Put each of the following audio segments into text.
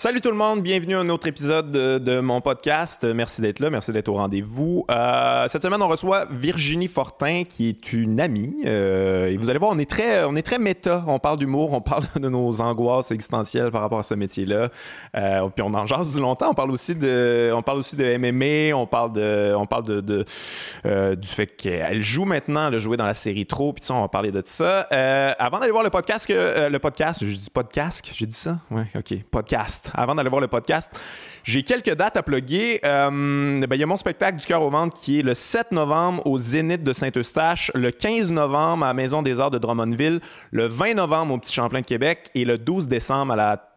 Salut tout le monde, bienvenue à un autre épisode de, mon podcast. Merci d'être là, merci d'être au rendez-vous. Euh, cette semaine, on reçoit Virginie Fortin, qui est une amie. Euh, et vous allez voir, on est très, on est très méta. On parle d'humour, on parle de nos angoisses existentielles par rapport à ce métier-là. Euh, puis on en jase longtemps. On parle aussi de, on parle aussi de MMA. On parle de, on parle de, du fait qu'elle joue maintenant, elle joué dans la série Trop. Puis ça, on va parler de ça. avant d'aller voir le podcast, le podcast, je dis podcast, j'ai dit ça, ouais, ok, podcast avant d'aller voir le podcast, j'ai quelques dates à plugger. Euh, ben, il y a mon spectacle du cœur au ventre qui est le 7 novembre au Zénith de Saint-Eustache, le 15 novembre à la Maison des Arts de Drummondville, le 20 novembre au Petit Champlain de Québec et le 12 décembre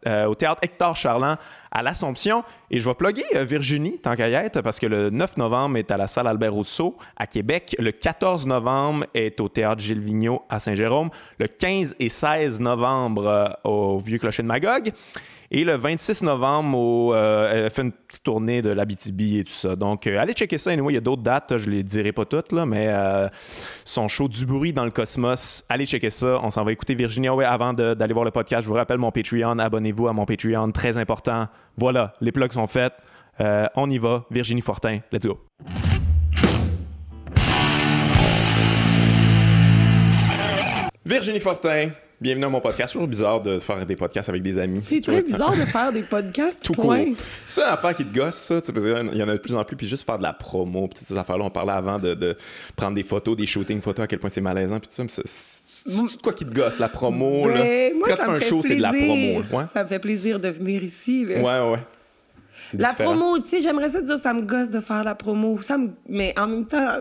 euh, au Théâtre Hector Charland à l'Assomption. Et je vais plugger euh, Virginie, tant qu'à y être, parce que le 9 novembre est à la salle Albert Rousseau à Québec. Le 14 novembre est au Théâtre Gilles Vigneault à Saint-Jérôme. Le 15 et 16 novembre au Vieux Clocher de Magog. Et le 26 novembre, euh, elle fait une petite tournée de l'Abitibi et tout ça. Donc, euh, allez checker ça. Anyway, il y a d'autres dates, je ne les dirai pas toutes, là, mais euh, son show Du bruit dans le cosmos, allez checker ça. On s'en va écouter Virginia. Ouais, avant d'aller voir le podcast, je vous rappelle mon Patreon. Abonnez-vous à mon Patreon, très important. Voilà, les plugs sont faits. on y va. Virginie Fortin, let's go. Virginie Fortin, Bienvenue à mon podcast. C'est toujours bizarre de faire des podcasts avec des amis. C'est très bizarre de faire des podcasts, tout point. C'est une affaire qui te gosse, ça. Il y en a de plus en plus. Puis juste faire de la promo, puis toutes ces affaires-là. On parlait avant de, prendre des photos, des shootings photos, à quel point c'est malaisant. Puis tout ça. C'est quoi qui te gosse, la promo? là? Ben, moi, Quand tu fais un show, c'est de la promo. Ça me fait plaisir de venir ici. Ouais, ouais. La promo, tu sais, j'aimerais ça dire ça me gosse de faire la promo. Ça Mais en même temps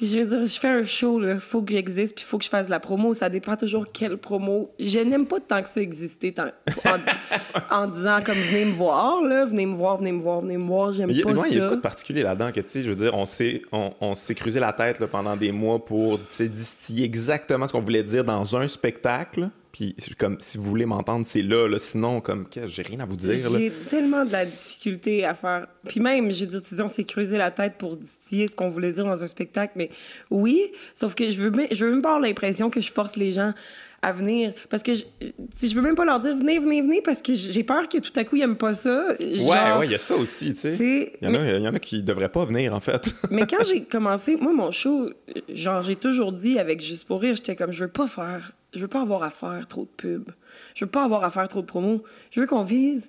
je veux dire, je fais un show, il faut que j'existe, puis il faut que je fasse de la promo. Ça dépend toujours quelle promo. Je n'aime pas tant que ça exister en, disant comme venez me voir, là, venez me voir, venez me voir, venez me voir. J'aime pas ça. Il y a quoi de particulier là-dedans que, tu sais, je veux dire, on s'est on, on creusé la tête là, pendant des mois pour distiller exactement ce qu'on voulait dire dans un spectacle. Puis comme si vous voulez m'entendre, c'est là, là. Sinon, comme j'ai rien à vous dire. J'ai tellement de la difficulté à faire. Puis même, j'ai dit, on s'est creusé la tête pour distiller ce qu'on voulait dire dans un spectacle. Mais oui, sauf que je veux, je veux même pas avoir l'impression que je force les gens à venir. Parce que je, si je veux même pas leur dire venez, venez, venez, parce que j'ai peur que tout à coup ils aiment pas ça. Ouais, ouais, il y a ça aussi, tu sais. Il y, y, en a qui devraient pas venir, en fait. mais quand j'ai commencé, moi, mon show, genre, j'ai toujours dit avec Juste pour rire, j'étais comme, je veux pas faire je veux pas avoir à faire trop de pubs. Je veux pas avoir à faire trop de promos. Je veux qu'on vise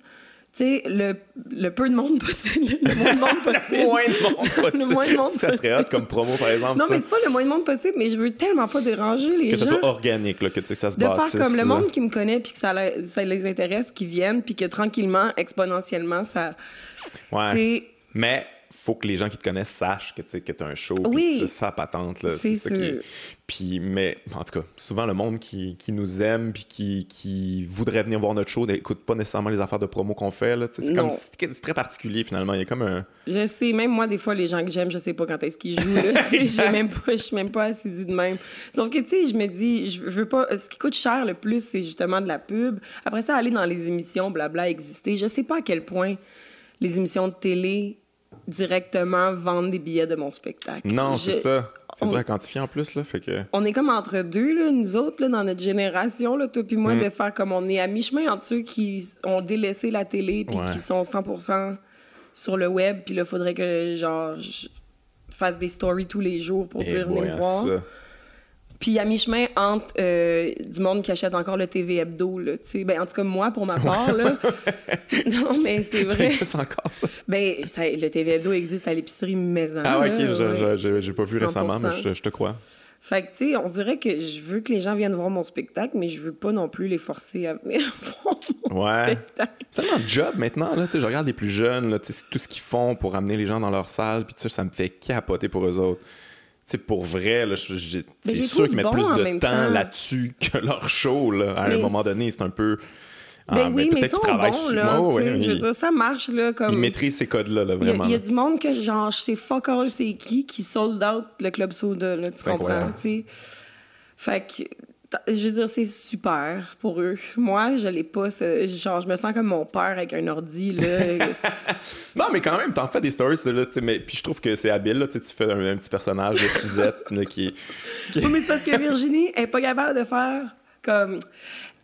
tu sais, le, le, peu de monde possible. Le moins de monde possible. le moins de monde possible. le moins de monde ça serait hot comme promo, par exemple. Non, mais c'est pas le moins de monde possible, mais je veux tellement pas déranger les gens. Que ça soit organique, là, que ça se De faire comme le monde qui me connaît, puis que ça, ça les intéresse, qui viennent, puis que tranquillement, exponentiellement, ça. Ouais. Mais faut que les gens qui te connaissent sachent que tu as un show. Oui. C'est ça, patente. C'est ça qui Puis, mais en tout cas, souvent le monde qui, qui nous aime puis qui, qui, voudrait venir voir notre show n'écoute pas nécessairement les affaires de promo qu'on fait. C'est comme c'est très particulier finalement. Il y a comme un. Je sais, même moi, des fois, les gens que j'aime, je sais pas quand est-ce qu'ils jouent. Je même pas, suis même pas assidue de même. Sauf que, tu sais, je me dis, je veux pas. Ce qui coûte cher le plus, c'est justement de la pub. Après ça, aller dans les émissions, blabla, exister. Je sais pas à quel point les émissions de télé directement vendre des billets de mon spectacle. Non, c'est ça. C'est dur à quantifier en plus, là, fait que... On est comme entre deux, là, nous autres, là, dans notre génération, là, toi puis moi, mm. de faire comme on est à mi-chemin entre ceux qui ont délaissé la télé puis qui sont 100% sur le web, puis là, faudrait que, genre, je fasse des stories tous les jours pour eh dire « venez me voir ». Puis à mi-chemin entre euh, du monde qui achète encore le TV Hebdo, là, tu sais. Ben, en tout cas, moi, pour ma part, là. non, mais c'est vrai. C'est encore ça? Ben, le TV Hebdo existe à l'épicerie maison. Ah, ok, je j'ai pas vu récemment, mais je, te crois. Fait que, tu sais, on dirait que je veux que les gens viennent voir mon spectacle, mais je veux pas non plus les forcer à venir voir mon ouais. spectacle. C'est un job maintenant, là. Tu sais, je regarde les plus jeunes, là, tu sais, tout ce qu'ils font pour amener les gens dans leur salle, puis ça, ça me fait capoter pour eux autres c'est pour vrai, c'est sûr qu'ils mettent plus de temps, là-dessus que leur show, là, à un moment donné. C'est un peu. Ben ah, oui, mais, mais ils sont bons, là. je veux dire, ça marche, là, comme... Ils maîtrisent ces codes-là, là, vraiment. Il y, a du monde que, genre, je sais fuck all c'est qui, qui sold out le Club Soda, là, tu comprends, tu sais. Fait que je veux dire, c'est super pour eux. Moi, je l'ai pas. Genre, je me sens comme mon père avec un ordi. Là. non, mais quand même, t'en fais des stories. Là, mais, puis je trouve que c'est habile. Là, tu fais un, petit personnage de Suzette là, qui, Oui, mais c'est parce que Virginie est pas capable de faire comme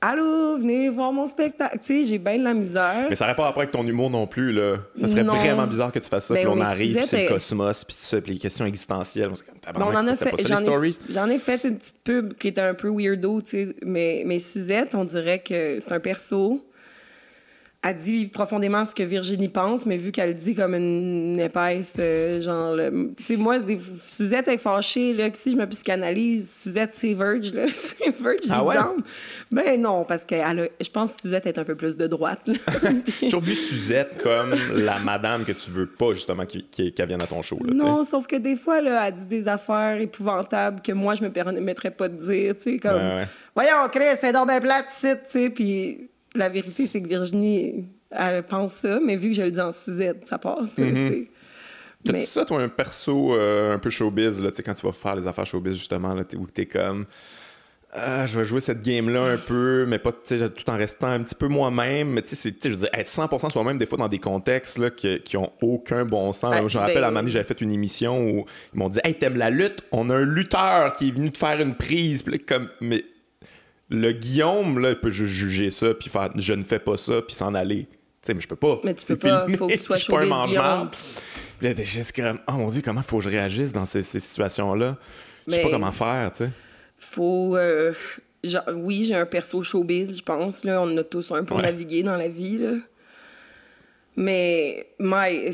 Allô, venez voir mon spectacle. Tu sais, j'ai bien de la misère. Mais ça n'aurait pas rapport avec ton humour non plus, là. Ça serait vraiment bizarre que tu fasses ça, ben, puis on arrive, puis c'est le cosmos, puis tout ça, puis les questions existentielles. on en a fait, j'en ai, fait une petite pub qui était un peu weirdo, tu sais, mais, mais Suzette, on dirait que c'est un perso elle dit profondément ce que Virginie pense, mais vu qu'elle dit comme une épaisse, euh, genre, tu sais, moi, des, Suzette est fâchée, là, que si je me psychanalyse, Suzette, c'est Verge, là, c'est Verge, ah ouais? Ben non, parce que je pense que Suzette est un peu plus de droite, J'ai toujours vu Suzette comme la madame que tu veux pas, justement, qu'elle qui, vienne à ton show, là, Non, sauf que des fois, là, elle dit des affaires épouvantables que moi, je me permettrais pas de dire, tu sais, comme... Voyons, Chris, c'est donc bien plate, tu sais, puis la vérité, c'est que Virginie, elle pense ça, mais vu que je le dis en Suzette, ça passe. Mm T'as-tu mais... ça, toi, un perso euh, un peu showbiz, là, quand tu vas faire les affaires showbiz, justement, là, où t'es comme. Ah, je vais jouer cette game-là un peu, mais pas tout en restant un petit peu moi-même. Mais tu sais, je veux dire, être 100% soi-même, des fois, dans des contextes là, qui, qui ont aucun bon sens. je me rappelle, ben à un moment j'avais fait une émission où ils m'ont dit Hey, t'aimes la lutte On a un lutteur qui est venu te faire une prise. Puis comme, mais le Guillaume, là, il peut juste juger ça, puis faire je ne fais pas ça, puis s'en aller. Tu sais, mais je peux pas. Mais tu peux pas, il faut que tu sois chaud Guillaume. Là, juste comme, oh mon Dieu, comment faut que je réagisse dans ces, situations-là? Je sais pas comment faire, tu sais. Faut. Euh, oui, j'ai un perso showbiz, je pense. Là. On a tous un peu navigué dans la vie. Là. Mais, my,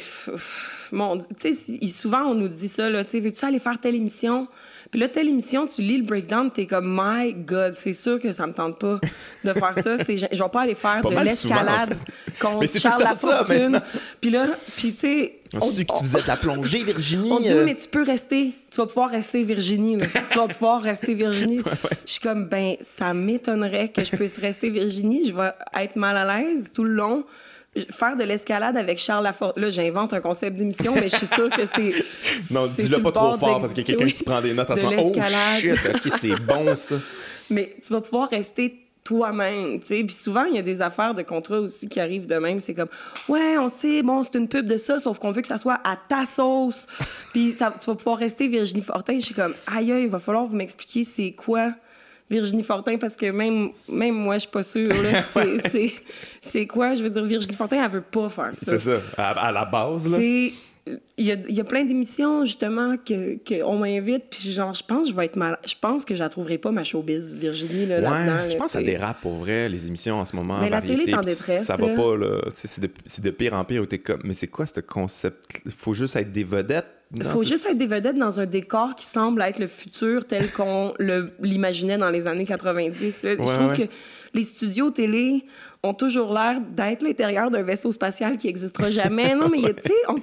mon, tu sais, souvent on nous dit ça, là, tu sais, veux-tu aller faire telle émission? Puis là, telle émission, tu lis le breakdown, t'es comme, my God, c'est sûr que ça me tente pas de faire ça. C'est, je vais pas aller faire de l'escalade contre Charles Lafortune. Puis là, puis tu sais. On, dit que tu faisais de la plongée, Virginie. On dit, euh. mais tu peux rester. Tu vas pouvoir rester Virginie. tu vas pouvoir rester Virginie. Je suis comme, ben, ça m'étonnerait que je puisse rester Virginie. Je vais être mal à l'aise tout le long faire de l'escalade avec Charles Laforte. Là, j'invente un concept d'émission, mais je suis sûre que c'est. Non, dis-le pas trop fort parce qu'il y a quelqu'un qui prend des notes en ce moment. Oh shit, ok, c'est bon ça. Mais tu vas pouvoir rester toi-même, tu sais. Puis souvent, il y a des affaires de contrat aussi qui arrivent de même. C'est comme, ouais, on sait, bon, c'est une pub de ça, sauf qu'on veut que ça soit à ta sauce. Puis tu vas pouvoir rester Virginie Fortin. Je suis comme, aïe, il va falloir vous m'expliquer c'est quoi Virginie Fortin parce que même, même moi, je suis pas sûre. C'est quoi? Je veux dire, Virginie Fortin, elle veut pas faire ça. C'est ça, à, la base. Là. Il y, a, y a, plein d'émissions, justement, qu'on que m'invite, puis genre, je pense je vais être mal... Je pense que je la trouverai pas, ma showbiz, Virginie, là, dedans je pense que ça dérape, pour vrai, les émissions en ce moment. Mais la télé est en détresse. Ça va pas, là. C'est de, de, pire en pire où t'es comme... Mais c'est quoi, ce concept? Il faut juste être des vedettes il faut juste être des vedettes dans un décor qui semble être le futur tel qu'on l'imaginait dans les années 90. je trouve que les studios télé ont toujours l'air d'être l'intérieur d'un vaisseau spatial qui n'existera jamais. non, mais tu sais, on,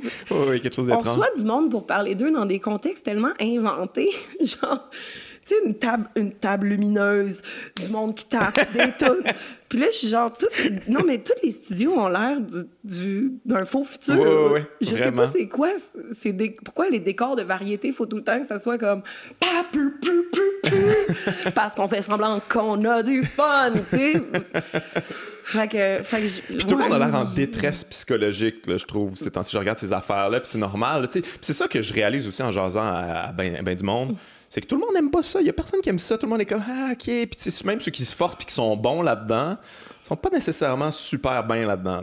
oui, quelque chose on reçoit du monde pour parler d'eux dans des contextes tellement inventés. Genre, tu sais, une table, une table lumineuse, du monde qui tape, des tunes. Puis là, je suis genre, tout, non, mais tous les studios ont l'air du, d'un faux futur. Ouais, ouais, je sais pas c'est quoi, c'est des, pourquoi les décors de variété, il faut tout le temps que ça soit comme parce qu'on fait semblant qu'on a du fun, tu sais. Fait que, fait que puis tout le monde a l'air en détresse psychologique, là, je trouve, c'est si je regarde ces affaires-là, puis c'est normal. Puis c'est ça que je réalise aussi en jasant à, ben, ben, du monde c'est que tout le monde n'aime pas ça. Il y a personne qui aime ça. Tout le monde est comme ah ok. Puis même ceux qui se forcent puis qui sont bons là-dedans sont pas nécessairement super bien là-dedans.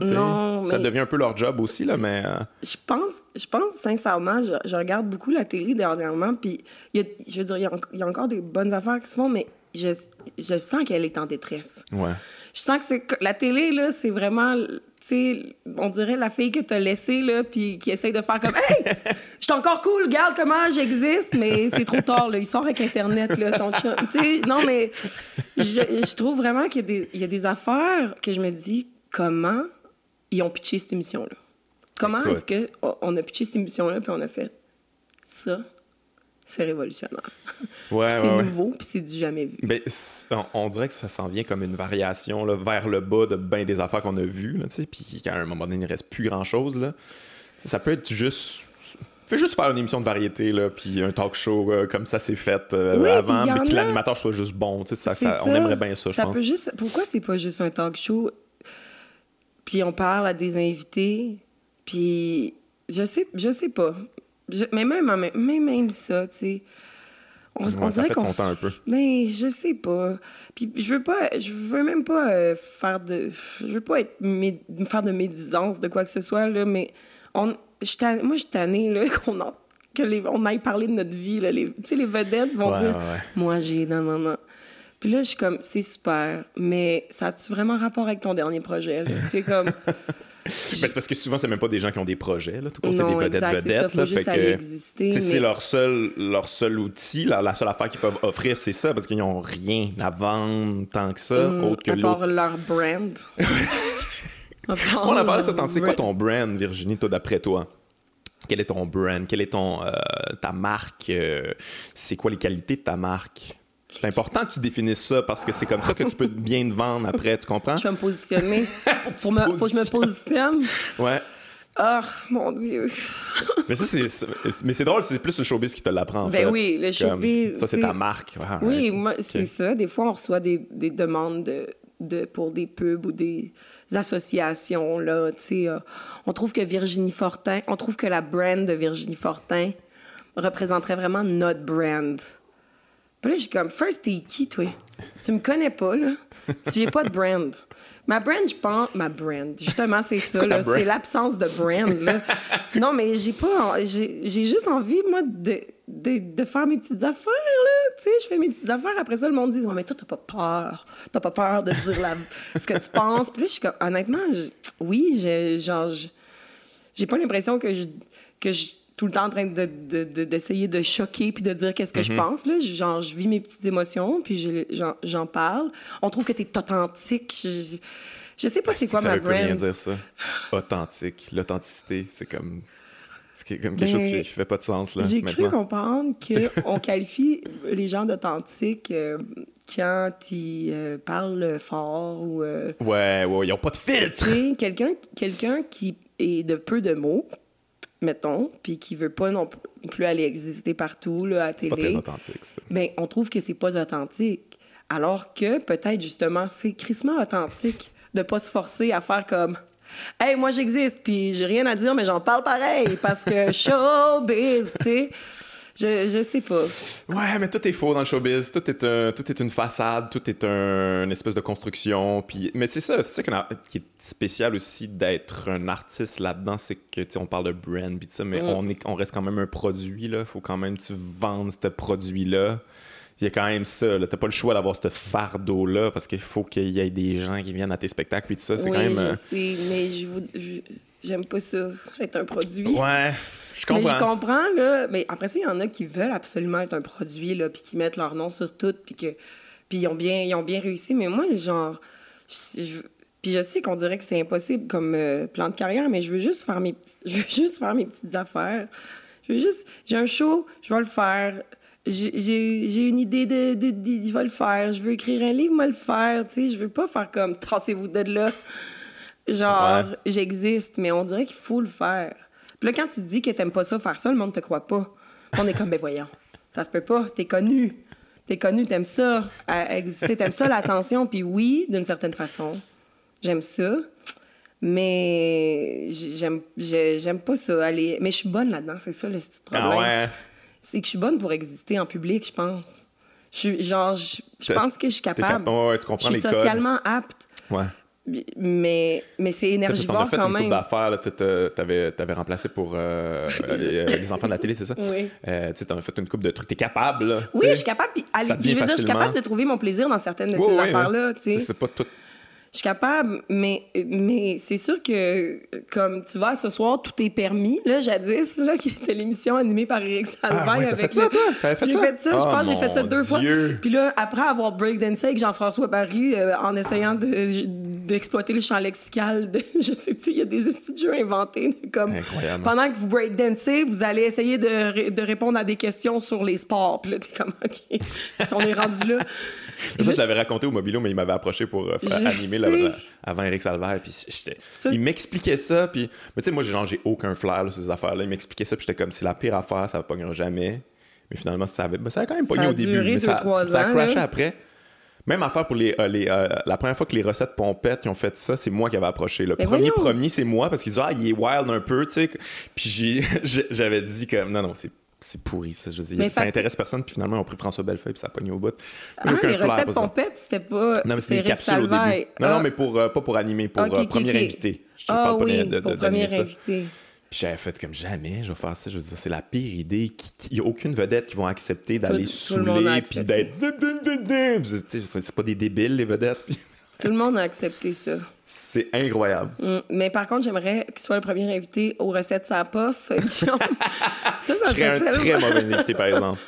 Ça devient un peu leur job aussi là, mais. Euh, je pense, je pense sincèrement, je, regarde beaucoup la télé dernièrement, puis je veux dire, il y, a, encore des bonnes affaires qui se font, mais je, je sens qu'elle est en détresse. Ouais. Je sens que la télé là, c'est vraiment sais, on dirait la fille que t'as laissée, là, puis qui essaye de faire comme Hey, je suis encore cool, regarde comment j'existe, mais c'est trop tard, là. Il sort avec Internet, là, ton chum. Tu sais, non, mais je, trouve vraiment qu'il y, y, a des affaires que je me dis comment ils ont pitché cette émission-là? Comment est-ce qu'on a pitché cette émission-là, puis on a fait ça? C'est révolutionnaire. Ouais, c'est nouveau, puis c'est du jamais vu. Ben, on, dirait que ça s'en vient comme une variation là, vers le bas de bien des affaires qu'on a vues, puis qu'à un moment donné, il ne reste plus grand-chose. Ça peut être juste Fais juste faire une émission de variété, là, puis un talk show euh, comme ça c'est fait euh, avant, mais que l'animateur soit juste bon. Ça, ça, on aimerait bien ça, je pense. Peut juste... Pourquoi c'est pas juste un talk show, puis on parle à des invités, puis je sais, je sais pas mais même, même, même ça, tu sais, On, on dirait qu'on. un peu. Mais je sais pas. Puis je veux pas. Je veux même pas euh, faire de. Je veux pas être faire de médisance de quoi que ce soit, là, mais on... moi, je suis tannée là, qu'on en... que les... on aille parler de notre vie. Là. Les... Tu sais, les vedettes vont dire Moi, j'ai dans maman. Puis là, je suis comme, c'est super, mais ça a-tu vraiment rapport avec ton dernier projet? Tu sais, comme. Ben, c'est parce que souvent, c'est même pas des gens qui ont des projets. Là. Tout c'est des vedettes exact, vedettes. Ça, faut juste aller exister. C'est leur seul, leur seul outil, la, la seule affaire qu'ils peuvent offrir, c'est ça, parce qu'ils n'ont rien à vendre tant que ça, mm, autre que À part leur brand. On a parlé de ça. C'est quoi ton brand, Virginie, toi, d'après toi? Quel est ton brand? Quelle est ton, euh, ta marque? Euh, c'est quoi les qualités de ta marque? C'est important que tu définisses ça parce que c'est comme ça que tu peux bien te vendre après, tu comprends? Je vais me positionner. faut, que je me positionne. Ouais. Oh, mon Dieu. mais ça, c'est, mais c'est drôle, c'est plus le showbiz qui te l'apprend. En ben oui, le showbiz. Ça, c'est ta marque. oui, moi, c'est ça. Des fois, on reçoit des, des demandes de, de, pour des pubs ou des associations. Là, euh, on trouve que Virginie Fortin, on trouve que la brand de Virginie Fortin représenterait vraiment notre brand. Puis là, j'ai comme, first, t'es qui, toi? Tu me connais pas, là. J'ai pas de brand. Ma brand, je pense. Ma brand, justement, c'est ça, là. C'est l'absence de brand, là. non, mais j'ai pas. J'ai juste envie, moi, de, de, de, faire mes petites affaires, là. Tu sais, je fais mes petites affaires. Après ça, le monde dit, oh, mais toi, t'as pas peur. T'as pas peur de dire la... ce que tu penses. Puis là, je suis comme, honnêtement, oui, j'ai, genre, j'ai pas l'impression que je. Que je tout le temps en train d'essayer de, de, choquer puis de dire qu'est-ce que je mhm. pense. Là. Genre, je vis mes petites émotions, puis j'en parle. On trouve que tu es authentique. Je, je sais pas c'est quoi ma brand. Ça veut dire ça. Authentique. L'authenticité, c'est comme... C'est comme quelque chose qui, fait pas de sens, là, J'ai cru comprendre qu'on qualifie les gens d'authentiques euh, quand ils euh, parlent fort ou... Euh, ouais, ouais, ils ont pas de filtre! Quelqu'un quelqu'un qui est de peu de mots, mettons, puis qui veut pas non plus aller exister partout là, à la télé. C'est pas très authentique, ça. Ben, on trouve que c'est pas authentique. Alors que peut-être justement, c'est crissement authentique de pas se forcer à faire comme Hey, moi j'existe, puis j'ai rien à dire, mais j'en parle pareil parce que showbiz, tu sais. Je, je sais pas. Ouais, mais tout est faux dans le showbiz. Tout est, un, tout est une façade, tout est un, une espèce de construction. Puis... Mais c'est ça, c'est ça qui est spécial aussi d'être un artiste là-dedans, c'est que, tu on parle de brand, puis ça, mais mm. on, est, on reste quand même un produit, là. Faut quand même que tu vendes ce produit-là. Il y a quand même ça, là. T'as pas le choix d'avoir ce fardeau-là parce qu'il faut qu'il y ait des gens qui viennent à tes spectacles, puis tout ça, c'est quand même... je euh, sais, mais je, j'aime pas ça, être un produit. Ouais. Je comprends. Mais je comprends, là. Mais après ça, il y en a qui veulent absolument être un produit, là, puis qui mettent leur nom sur tout, puis que... Puis ils ont bien, ils ont bien réussi. Mais moi, genre... Je, puis je sais qu'on dirait que c'est impossible comme euh, plan de carrière, mais je veux juste faire mes... Je veux juste faire mes petites affaires. Je veux juste... J'ai un show, je vais le faire. J'ai une idée de, de, de, Je vais le faire. Je veux écrire un livre, je vais le faire. Tu sais, je veux pas faire comme... Tassez-vous de là. Genre, j'existe, mais on dirait qu'il faut le faire. Puis là, quand tu dis que t'aimes pas ça, faire ça, le monde te croit pas. On est comme, ben voyons, ça se peut pas, t'es connu. T'es connu, t'aimes ça, exister, t'aimes ça l'attention. Puis oui, d'une certaine façon, j'aime ça. Mais j'aime, j'aime pas ça. Aller... Mais je suis bonne là-dedans, c'est ça le petit ah problème. ouais. C'est que je suis bonne pour exister en public, je pense. Je suis, genre, je, pense que je suis capable. ouais, tu comprends je suis socialement apte. Ouais. Mais, mais c'est énergivore quand même. Tu as fait une coupe d'affaires, tu avais, remplacé pour euh, euh, les, enfants de la télé, c'est ça? Oui. Euh, tu as fait une coupe de trucs. Tu es capable. oui, je suis capable. Puis, je veux dire, je suis capable de trouver mon plaisir dans certaines de ces affaires-là. C'est pas tout je suis capable, mais, mais c'est sûr que, comme tu vois, ce soir, tout est permis, là, jadis, là, qui était l'émission animée par Eric Salvaille. Ah, ouais, avec fait ça, toi? J'ai fait ça, je pense j'ai fait ça deux fois. Puis là, après avoir breakdancé avec Jean-François Barry, euh, en essayant d'exploiter le champ lexical, de, je sais, tu il y a des studios inventés, comme, Incroyable. pendant que vous breakdancez, vous allez essayer de, de, répondre à des questions sur les sports. Puis là, t'es comme, OK, si on est rendu là. ça, je l'avais raconté au Mobilo, mais il m'avait approché pour euh, animer avant Eric Salvaire. Puis il m'expliquait ça. Puis, mais tu sais, moi, j'ai aucun flair, ces affaires-là. Il m'expliquait ça. Puis j'étais comme, c'est la pire affaire, ça ne pognera jamais. Mais finalement, ça avait, ben, ça a quand même pogné au début. mais ça, ça, a crashé après. Même affaire pour les, euh, les euh, la première fois que les recettes pompettes qui ont fait ça, c'est moi qui avais approché. Le premier premier, c'est moi parce qu'ils disaient ah il est wild un peu, tu sais. Puis j'avais dit comme non non c'est c'est pourri, ça. Je veux dire, ça intéresse personne, puis finalement, on a pris François Bellefeuille, puis ça a pogné au bout. Ah, les recettes pompettes, c'était pas. Non, mais c'était des capsules au début. Non, non, ah. mais pour, euh, pas pour animer, pour euh, premier invité. Je ah, pas oui, de, pour premier invité. Puis j'avais fait comme jamais, je vais faire ça. Je veux dire, c'est la pire idée. Il n'y a aucune vedette qui va accepter d'aller saouler, puis d'être. C'est pas des débiles, les vedettes. Tout le monde a accepté ça. C'est incroyable. Mm. Mais par contre, j'aimerais qu'il soit le premier invité aux recettes sa pof. ça, ça je serais un très mauvais invité, par exemple.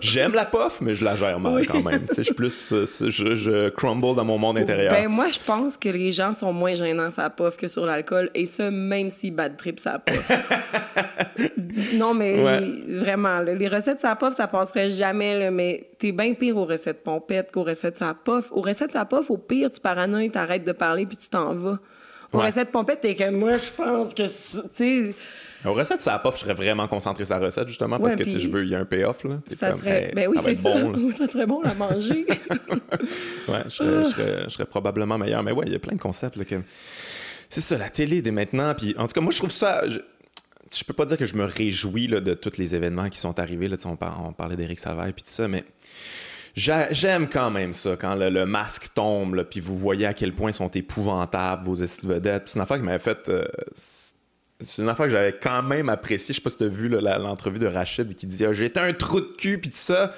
J'aime la pof, mais je la gère mal quand même. je suis plus. Euh, je, je, crumble dans mon monde intérieur. Ben, moi, je pense que les gens sont moins gênants sa pof que sur l'alcool. Et ça, même si bad trip sa pof. non, mais vraiment, les recettes sa pof, ça passerait jamais. mais t'es bien pire aux recettes pompettes qu'aux recettes sa pof. Aux recettes sa pof, au pire, tu paranoïes, t'arrêtes de parler puis tu t'en vas. Aux ouais. recettes pompettes, t'es comme moi, je pense que, tu. Aux recettes, ça pas, je serais vraiment concentré sur la recette, justement, parce que je veux, il y a un payoff. Là. Ça serait. ben oui, c'est ça. Bon, ça serait bon à manger. ouais, je serais, je, serais, probablement meilleur. Mais ouais, il y a plein de concepts. Là, que... C'est ça, la télé dès maintenant. Puis en tout cas, moi, je trouve ça. Je, je peux pas dire que je me réjouis là, de tous les événements qui sont arrivés. Là, on, parlait d'Éric Salvaire et tout ça, mais J'aime quand même ça, quand le, masque tombe, puis vous voyez à quel point ils sont épouvantables, vos vedettes. C'est une affaire qui m'avait fait. Euh, c'est une affaire que j'avais quand même appréciée. Je sais pas si tu as vu l'entrevue de Rachid qui dit ah, J'étais un trou de cul, puis tout ça.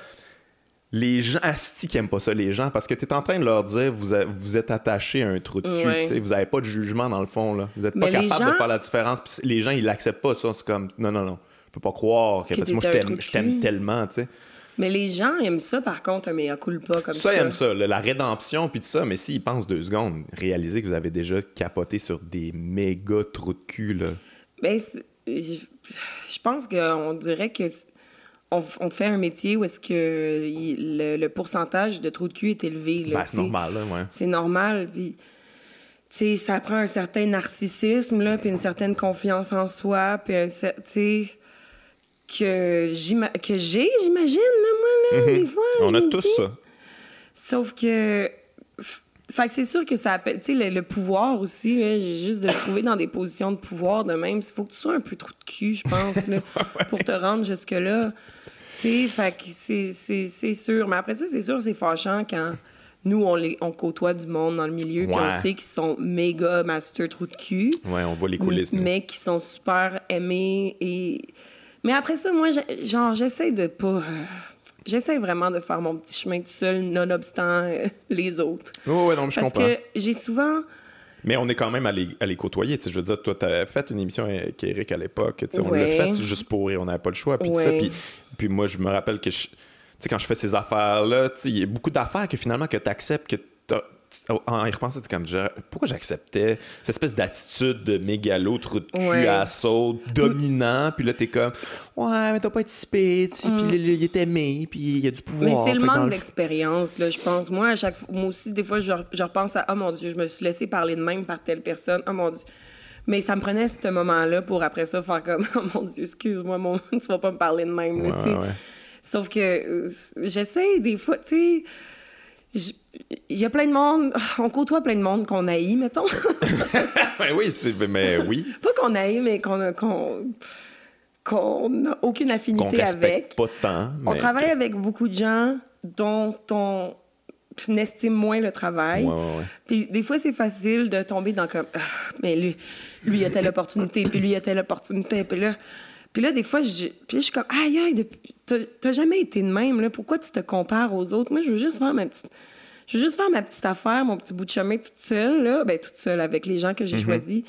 Les gens, Asti qui aiment pas ça, les gens, parce que tu es en train de leur dire vous, vous êtes attaché à un trou de cul, vous avez pas de jugement dans le fond, là. Vous êtes pas capable de faire la différence, puis les gens, ils l'acceptent pas, ça. C'est comme non, non, non, je peux pas croire que, parce que moi, je t'aime tellement, tu sais. Mais les gens aiment ça, par contre, un mea culpa comme ça. Ça, ils aiment ça, la rédemption, puis tout ça. Mais s'ils pensent deux secondes, réalisez que vous avez déjà capoté sur des méga trous de cul, là. Ben, je pense qu'on dirait que on, te fait un métier où est-ce que le, pourcentage de trous de cul est élevé. Ben, c'est normal, là, ouais. C'est normal, puis... sais, ça prend un certain narcissisme, là, puis une certaine confiance en soi, puis un, sais que j'ai, j'imagine, moi, là, mhm. des fois. On a tous ça. Sauf que. Fait que c'est sûr que ça appelle. Tu sais, le, pouvoir aussi, juste de se trouver dans des positions de pouvoir de même. Il faut que tu sois un peu trop de cul, je pense, là, pour te rendre jusque-là. Tu sais, fait que c'est sûr. Mais après ça, c'est sûr, c'est fâchant quand nous, on, les, on côtoie du monde dans le milieu, puis on sait qu'ils sont méga master trou de cul. Ouais, on voit les coulisses, Mais qui sont super aimés et mais après ça, moi, genre, j'essaie de pas. Euh, j'essaie vraiment de faire mon petit chemin tout seul, nonobstant euh, les autres. Oui, ouais, non, je Parce que j'ai souvent. Mais on est quand même à les, côtoyer. Je veux dire, toi, tu fait une émission avec Eric à l'époque. On l'a fait juste pour rire, on n'avait pas le choix. Puis, puis, puis moi, je me rappelle que je, quand je fais ces affaires-là, il y a beaucoup d'affaires que finalement que tu acceptes que en y repensant, c'était comme pourquoi j'acceptais cette espèce d'attitude de mégalo, trou de cul à saut, dominant, puis là t'es comme ouais, mais t'as pas été si puis mm. il est aimé, puis il y a du pouvoir. Mais c'est le manque d'expérience, là, je pense. Moi, à chaque moi aussi, des fois, je, je repense à oh mon Dieu, je me suis laissé parler de même par telle personne, oh mon Dieu. Mais ça me prenait ce moment-là pour après ça faire comme oh mon Dieu, excuse-moi, mon... tu vas pas me parler de même, ouais, ouais. Sauf que euh, j'essaie des fois, tu sais il y a plein de monde, on côtoie plein de monde qu'on haït, mettons. ben oui, mais oui. Pas qu'on haït, mais qu'on qu'on n'a aucune affinité avec. pas tant. On travaille avec beaucoup de gens dont on estime moins le travail. Puis des fois, c'est facile de tomber dans comme ah, mais lui, lui, il a telle opportunité, puis lui, il a telle opportunité, puis là. Puis là, des fois, je, puis je suis comme, aïe, aïe, t'as jamais été de même, là. Pourquoi tu te compares aux autres? Moi, je veux juste faire ma petite je veux juste faire ma petite affaire, mon petit bout de chemin toute seule, là. Ben, toute seule avec les gens que j'ai mhm. choisis.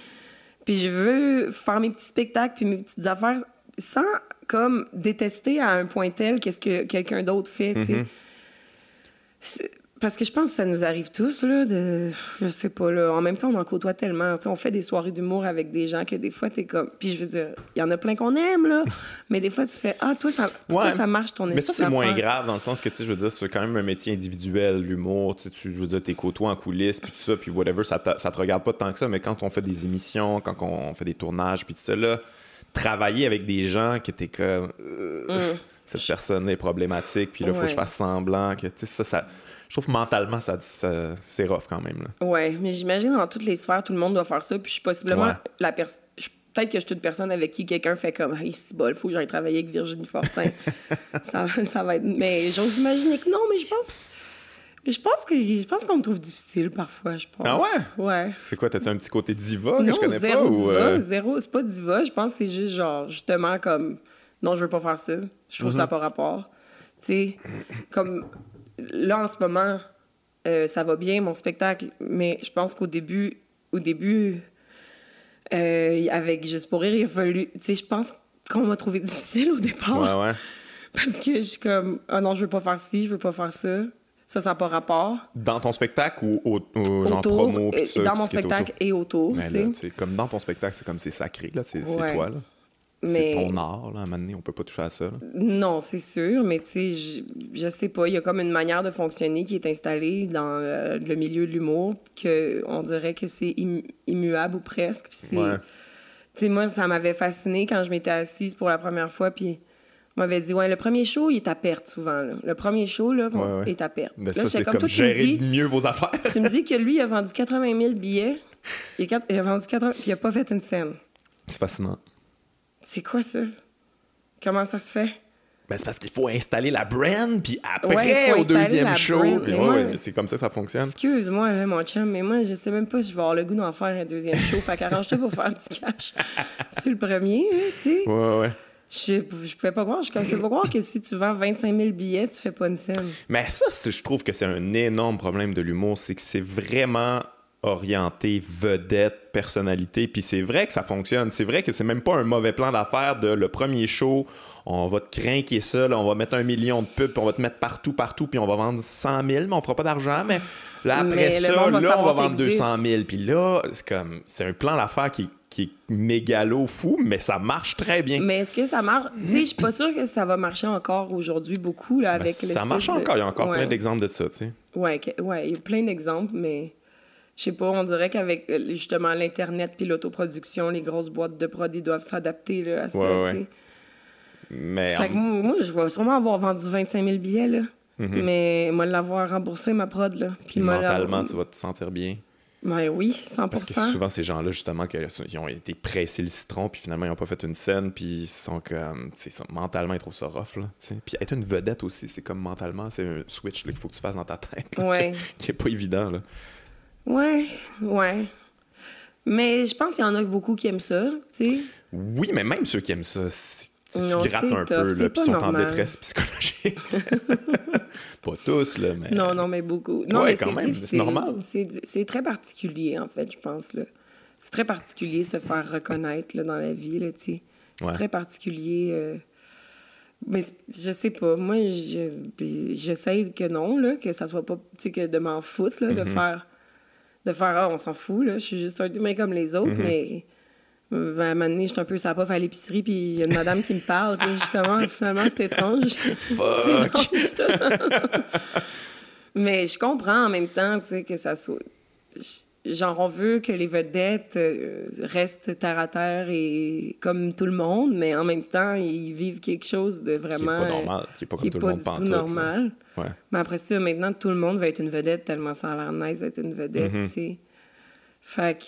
Puis je veux faire mes petits spectacles puis mes petites affaires sans, comme, détester à un point tel qu'est-ce que quelqu'un d'autre fait, tu sais. Parce que je pense que ça nous arrive tous, là, de. Je sais pas, là. En même temps, on en côtoie tellement. on fait des soirées d'humour avec des gens que des fois, t'es comme. Puis je veux dire, il y en a plein qu'on aime, là. mais des fois, tu fais Ah, toi, ça, ça marche ton Mais ça, c'est moins grave dans le sens que, tu sais, je veux dire, c'est quand même un métier individuel, l'humour. Tu sais, je veux dire, t'es côtoies en coulisses, puis tout ça, puis whatever, ça, ça te regarde pas tant que ça. Mais quand on fait des émissions, quand on fait des tournages, puis tout ça, là, travailler avec des gens qui étaient comme. Euh, mm. Cette personne est problématique, puis là, il faut que je fasse semblant que, tu sais, ça, ça je trouve que mentalement, ça, c'est rough quand même. Ouais, mais j'imagine dans toutes les sphères, tout le monde doit faire ça. Puis je suis possiblement la personne. peut-être que je suis une personne avec qui quelqu'un fait comme hey, c'est bon, il faut que j'aille travailler avec Virginie Fortin. ça, ça va être. Mais j'ose imaginer que non, mais je pense. Je pense que je pense qu'on me trouve difficile parfois, je pense. Ah ouais? Ouais. C'est quoi, t'as-tu un petit côté diva non, que je connais zéro pas? diva, ou, euh, zéro, c'est pas diva, je pense que c'est juste genre, justement, comme, non, je veux pas faire ça, je trouve Mm-hmm. ça pas rapport. Tu sais, comme, là, en ce moment, euh, ça va bien, mon spectacle, mais je pense qu'au début, au début, euh, avec Juste pour rire, il a fallu, tu sais, je pense qu'on m'a trouvé difficile au départ. Ouais, ouais. Parce que je suis comme, ah non, je veux pas faire ci, je veux pas faire ça. Ça, ça n'a pas rapport. Dans ton spectacle ou au, au- genre Autour, promo? pis tout ça, dans mon spectacle et autour, tu là, comme dans ton spectacle, c'est comme c'est sacré, là. C'est c'est Ouais. toi, là. Mais- C'est ton art, là. À un moment donné, on peut pas toucher à ça. là. Non, c'est sûr, mais tu sais, je, je sais pas, il y a comme une manière de fonctionner qui est installée dans euh, le milieu de l'humour que on dirait que c'est im- immuable ou presque. Puis c'est- Ouais. Tu sais, moi, ça m'avait fasciné quand je m'étais assise pour la première fois, puis on m'avait dit, ouais, le premier show, il est à perte souvent. là. Le premier show, là, Ouais, ouais. est à perte. Mais Là, ça, c'est comme, toi, tu me gérer dis- mieux vos affaires. tu me dis que lui, il a vendu 80 000 billets, il a, il a vendu 80 puis il a pas fait une scène. C'est fascinant. C'est quoi ça? Comment ça se fait? Ben, c'est parce qu'il faut installer la brand, puis après, Ouais, au deuxième show. brand. puis Mais ouais, moi- ouais, mais c'est comme ça que ça fonctionne. Excuse-moi, là, mon chum, mais moi, je sais même pas si je vais avoir le goût d'en faire un deuxième show. fait qu'arrange-toi pour faire du cash sur le premier, tu sais. Ouais, ouais. Je, je pouvais pas croire, je, je pouvais pas croire que si tu vends 25 000 billets, tu fais pas une scène. Mais ça, je trouve que c'est un énorme problème de l'humour, c'est que c'est vraiment orienté vedette, personnalité, puis c'est vrai que ça fonctionne. C'est vrai que c'est même pas un mauvais plan d'affaires de le premier show, on va te craquer ça, là, on va mettre un million de pubs, puis on va te mettre partout, partout, puis on va vendre 100 000, mais on fera pas d'argent, mais là, après Mais ça, là, on va vendre t'existes. 200 000, puis là, c'est comme, c'est un plan d'affaires qui, qui est mégalo fou, mais ça marche très bien. Mais est-ce que ça marche? Tu sais, je suis pas sûre que ça va marcher encore aujourd'hui beaucoup, là, Ben, avec ça l'espèce marche de- encore, il y a encore Ouais. plein d'exemples de ça, tu sais. Ouais, ouais, il y a plein d'exemples, mais je sais pas, on dirait qu'avec euh, justement l'Internet puis l'autoproduction, les grosses boîtes de prod, ils doivent s'adapter là, à ça, Ouais. Mais Fait que moi, moi, je vais sûrement avoir vendu 25 000 billets, là. Mhm. Mais moi, l'avoir remboursé, ma prod, là. Puis mentalement, tu vas te sentir bien. Ben oui, 100 Parce que souvent, ces gens-là, justement, que- ils ont été pressés le citron, puis finalement, ils n'ont pas fait une scène, puis ils sont comme. tu sais, mentalement, ils trouvent ça rough, là. Puis être une vedette aussi, c'est comme mentalement, c'est un switch là, qu'il faut que tu fasses dans ta tête, là, Ouais. qui, qui est pas évident, là. Ouais, ouais. Mais je pense qu'il y en a beaucoup qui aiment ça, tu sais. Oui, mais même ceux qui aiment ça, si, tu Non, grattes un tough, peu, là, puis sont en détresse psychologique. pas tous, là, mais. Non, non, mais beaucoup. Non, Ouais, mais quand même, c'est normal. C'est très particulier, en fait, je pense, là. C'est très particulier se faire reconnaître, là, dans la vie, là, tu sais. C'est Ouais. très particulier... euh, Mais je sais pas, moi, je- j'essaie que non, là, que ça soit pas, tu sais, que de m'en foutre, là, de Mm-hmm. faire... De faire, ah, on s'en fout, là, je suis juste un humain comme les autres, mais... euh, À un moment donné, j'étais un peu sapaf à l'épicerie, puis il y a une madame qui me parle, puis justement, finalement, c'est étrange. c'est étrange, ça. Mais je comprends en même temps, tu sais, que ça soit. Genre, on veut que les vedettes euh, restent terre à terre et comme tout le monde, mais en même temps, ils vivent quelque chose de Qui est vraiment. pas normal, qui est pas qui comme tout le monde tout normal. Ouais. Mais après ça, maintenant, tout le monde va être une vedette tellement ça a l'air nice d'être une vedette, Mm-hmm. tu sais. Fait que.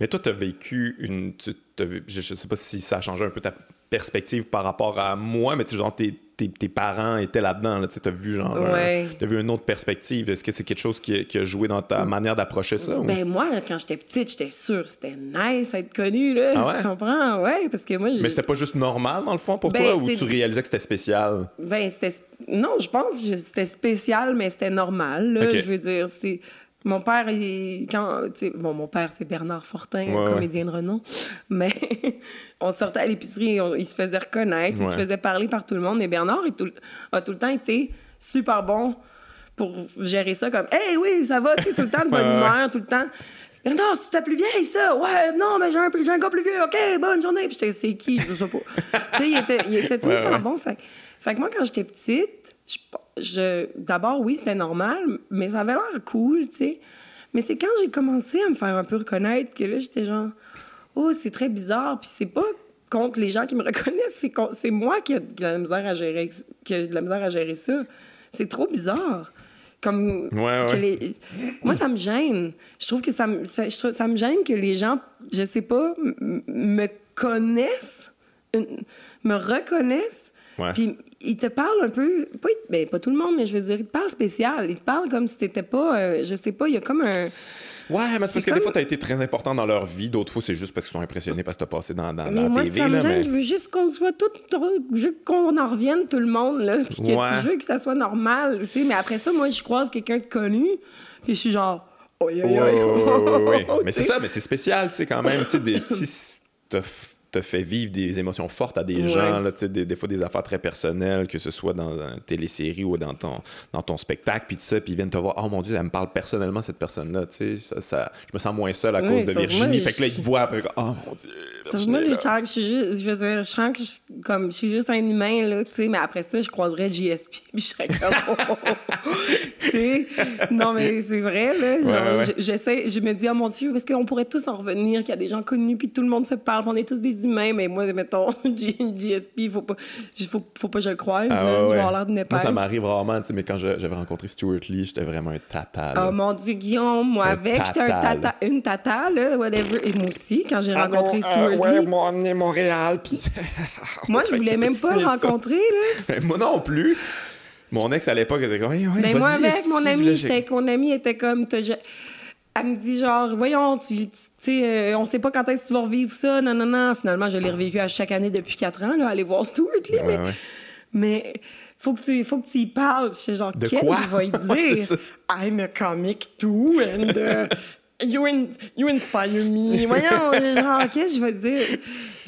Mais toi, tu as vécu une. tu- je, je sais pas si ça a changé un peu ta perspective par rapport à moi, mais tu sais, genre, tes, tes, tes parents étaient là-dedans. Là, tu as vu, genre. un- Ouais. t'as vu une autre perspective. Est-ce que c'est quelque chose qui, a- qui a joué dans ta manière d'approcher ça? ou- Ben, moi, quand j'étais petite, j'étais sûre que c'était nice d'être connue, là. Ah ouais? Tu comprends? Ouais, parce que moi. Mais c'était pas juste normal, dans le fond, pour Ben, toi, ou tu réalisais que c'était spécial? Ben, c'était. Non, je pense que c'était spécial, mais c'était normal. Là. Je veux dire, c'est. Mon père, il- quand, bon, mon père, c'est Bernard Fortin, Ouais, ouais. comédien de renom. Mais on sortait à l'épicerie, on- il se faisait reconnaître, il se Ouais. faisait parler par tout le monde. Mais Bernard tout- a tout le temps été super bon pour gérer ça comme Hey, oui, ça va, tout le temps de bonne Ouais, ouais. humeur, tout le temps. Bernard, c'est ta plus vieille, ça? Ouais, non, mais j'ai un, j'ai un gars plus vieux, OK, bonne journée. Puis j'étais, c'est qui? Je sais pas. tu sais, il était, il était tout Ouais, le temps ouais. bon. Fait, fait que moi, quand j'étais petite, je, je- d'abord, oui, c'était normal, mais ça avait l'air cool, tu sais. Mais c'est quand j'ai commencé à me faire un peu reconnaître que là, j'étais genre, oh, c'est très bizarre. Puis c'est pas contre les gens qui me reconnaissent, c'est, moi qui ai de la misère à gérer, qui ai de la misère à gérer ça. C'est trop bizarre. Comme Ouais, que ouais. les- Moi, ça me gêne. Je trouve que ça, me- ça, je trouve- ça me gêne que les gens, je sais pas, me connaissent, une- me reconnaissent, puis ils te parlent un peu, pas, ben, pas tout le monde, mais je veux dire, ils te parlent spécial. Ils te parlent comme si t'étais pas, euh, je sais pas, il y a comme un... Ouais, mais c'est parce que des fois, t'as été très important dans leur vie. D'autres fois, c'est juste parce qu'ils sont impressionnés parce que t'as passé dans, dans, dans Mais la moi, TV. ça me là, gêne. mais- Je veux juste qu'on soit tout. Je veux qu'on en revienne, tout le monde, là. Puis que Ouais. je veux que ça soit normal. Tu sais, mais après ça, moi, je croise quelqu'un de connu. Puis je suis genre. Ouais, ouais, ouais. Mais c'est ça, mais c'est spécial, tu sais, quand même. Tu sais, des- t'as fait vivre des émotions fortes à des Ouais. gens, là, des, des fois des affaires très personnelles, que ce soit dans une télésérie ou dans ton, dans ton spectacle, puis tout ça, puis ils viennent te voir, oh mon Dieu, elle me parle personnellement, cette personne-là, tu sais, ça, ça- je me sens moins seul à Ouais, cause de moi, Virginie. je- Fait que là, ils te voient après, oh mon Dieu. Moi, je sens que je suis juste, je veux dire, je sens que je, comme, je suis juste un humain, là, tu sais, mais après ça, je croiserais GSP, puis je serais comme, tu sais, non, mais c'est vrai, là, Ouais, j'essaie, je me dis, oh mon Dieu, parce qu'on pourrait tous en revenir, qu'il y a des gens connus, puis tout le monde se parle, on est tous des humains, mais moi, mettons, GSP, faut pas, faut, faut pas que je le croise, Ah, ouais, je vais ouais. avoir l'air d'une Moi, épaisse. ça m'arrive rarement, tu sais, mais quand j'avais rencontré Stuart Lee, j'étais vraiment un tata. là. Oh mon Dieu, Guillaume, moi Un avec, j'étais un tata, une tata, là, whatever. Et moi aussi, quand j'ai Ah rencontré non, euh, Stuart ouais, Lee, moi, on est Montréal, puis... moi, je voulais même pas le rencontrer, là. Moi non plus. Mon ex à l'époque était comme, hey, ouais, Ben, moi, avec mon ami, j'étais, mon ami était comme, elle me dit genre, voyons, tu, tu sais, euh, on sait pas quand est-ce que tu vas revivre ça, non, non, non. Finalement, je l'ai revécu à chaque année depuis quatre ans, là, aller voir Stuart Lee, Ouais, mais, ouais. mais faut que tu, faut que tu y parles. Je sais genre, qu'est-ce que je vais y dire? I'm a comic too, and uh, you, in- you inspire me. Voyons, genre, qu'est-ce que je vais dire?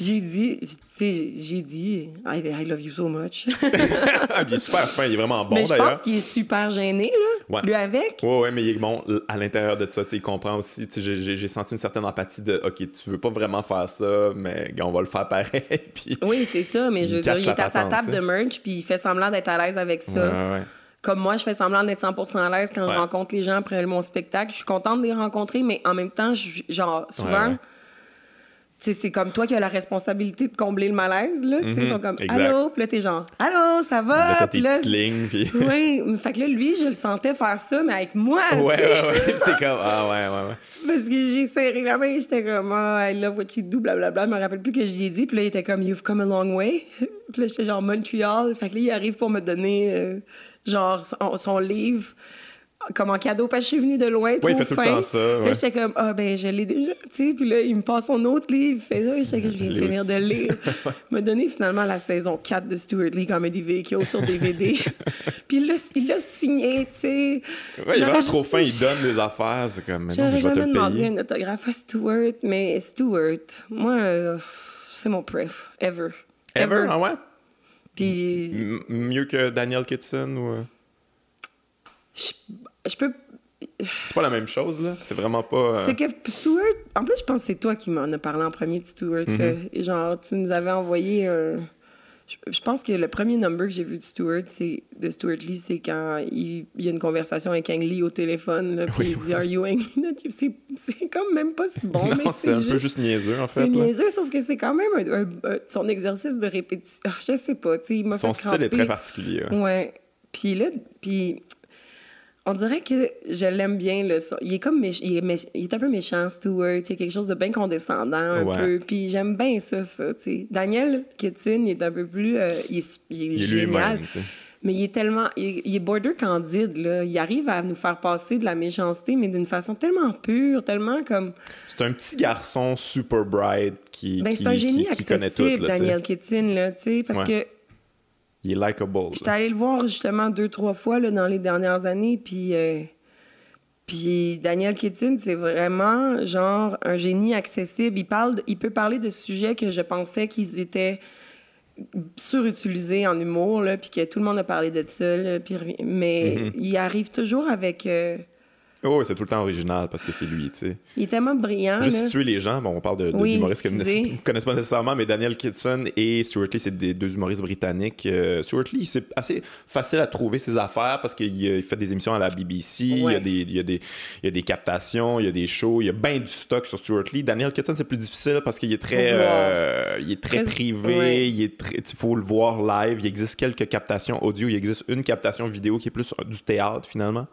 J'ai dit, tu sais, j'ai dit, I, I love you so much. Il est super fin, il est vraiment bon mais je d'ailleurs. pense qu'il est super gêné, là, Ouais. lui avec. Ouais, ouais, mais il est bon à l'intérieur de ça, tu sais, il comprend aussi. tu sais, J'ai, senti une certaine empathie de, OK, tu veux pas vraiment faire ça, mais on va le faire pareil. Puis, Oui, c'est ça, mais je veux dire, il est à sa table de merch, puis il fait semblant d'être à l'aise avec ça. Ouais, ouais. Comme moi, je fais semblant d'être 100% à l'aise quand je rencontre les gens après mon spectacle. Je suis contente de les rencontrer, mais en même temps, je- genre, souvent, Ouais, ouais. tu sais, c'est comme toi qui as la responsabilité de combler le malaise, là. Ils sont comme. Allô, puis là, t'es genre Allô, ça va? Là, là, lignes, puis... Oui, fait que là, lui, je le sentais faire ça, mais avec moi. Ouais, ouais, ouais. T'es comme, ah, ouais, ouais, ouais. Parce que j'ai serré la main, j'étais comme, ah, I love what you do, blablabla. Je me rappelle plus que j'y ai dit. Puis là, il était comme, you've come a long way. puis là, j'étais genre Montreal. Fait que là, il arrive pour me donner, euh, genre, son, son livre comme en cadeau parce que je suis venue de loin. Ouais, il fait tout le fin. temps ça, Là, ouais. j'étais comme, ah, ben, je l'ai déjà, tu sais. Puis là, il me passe son autre livre. Fait ça, j'étais comme, je viens de Je finir de lire. Il m'a donné finalement la saison 4 de Stuart Lee Comedy Vehicle sur DVD. Puis il l'a- il l'a signé, tu sais. Ouais, il vraiment trop fin, il donne des affaires, c'est comme, non, J'aurais mais je vais te jamais le demandé un autographe à Stewart, mais Stewart, moi, euh, c'est mon pref, ever. Ever, ah ouais? Puis M- mieux que Daniel Kitson ou... euh, je, je peux. C'est pas la même chose, là? C'est vraiment pas... euh, C'est que Stewart. En plus, je pense que c'est toi qui m'en as parlé en premier de. Mm-hmm. Et Genre, tu nous avais envoyé un. Je, pense que le premier number que j'ai vu de Stewart, c'est de Stuart Lee, c'est quand il, il y a une conversation avec Ang Lee au téléphone, là, puis Oui, il dit Are you angry? C'est c'est comme même pas si bon, c'est un peu juste niaiseux, en fait. C'est niaiseux, sauf que c'est quand même un- un- un- son exercice de répétition. Ah, je sais pas, tu sais, il m'a Son fait style est très particulier. ouais. Ouais. Puis là, puis on dirait que je l'aime bien. Là. son- Il est comme méch- il est, méch- il est un peu méchant, Stewart. Il y a quelque chose de bien condescendant un Ouais. peu. Puis j'aime bien ça, ça. tu sais. Daniel Kitson, il est un peu plus. euh, il est, il est Il est génial. Mais il est tellement. Il est, border candide, là. Il arrive à nous faire passer de la méchanceté, mais d'une façon tellement pure, tellement comme. C'est un petit garçon super bright qui, Ben, qui, c'est un génie qui- qui connaît accessible, tout. Là. Daniel Kitson, là, tu sais. Parce Ouais. que Il est likable. J'étais allée le voir justement deux, trois fois là, dans les dernières années, puis... euh, Puis Daniel Kittin, c'est vraiment genre un génie accessible. Il, parle il peut parler de sujets que je pensais qu'ils étaient surutilisés en humour, là, puis que tout le monde a parlé de ça. là, puis mais Mm-hmm. il arrive toujours avec... euh, Oh, c'est tout le temps original parce que c'est lui, tu sais. Il est tellement brillant. Juste là. tuer les gens, bon, on parle de, de Oui, humoristes que vous excusez. ne connaissez pas nécessairement, mais Daniel Kitson et Stuart Lee, c'est des deux humoristes britanniques. Euh, Stuart Lee, c'est assez facile à trouver ses affaires parce qu'il il fait des émissions à la BBC, il, y a des, il, y a des, il y a des captations, il y a des shows, il y a bien du stock sur Stuart Lee. Daniel Kitson, c'est plus difficile parce qu'il est très, euh, il est très Très- privé, ouais. il est très, faut le voir live. Il existe quelques captations audio, il existe une captation vidéo qui est plus du théâtre finalement.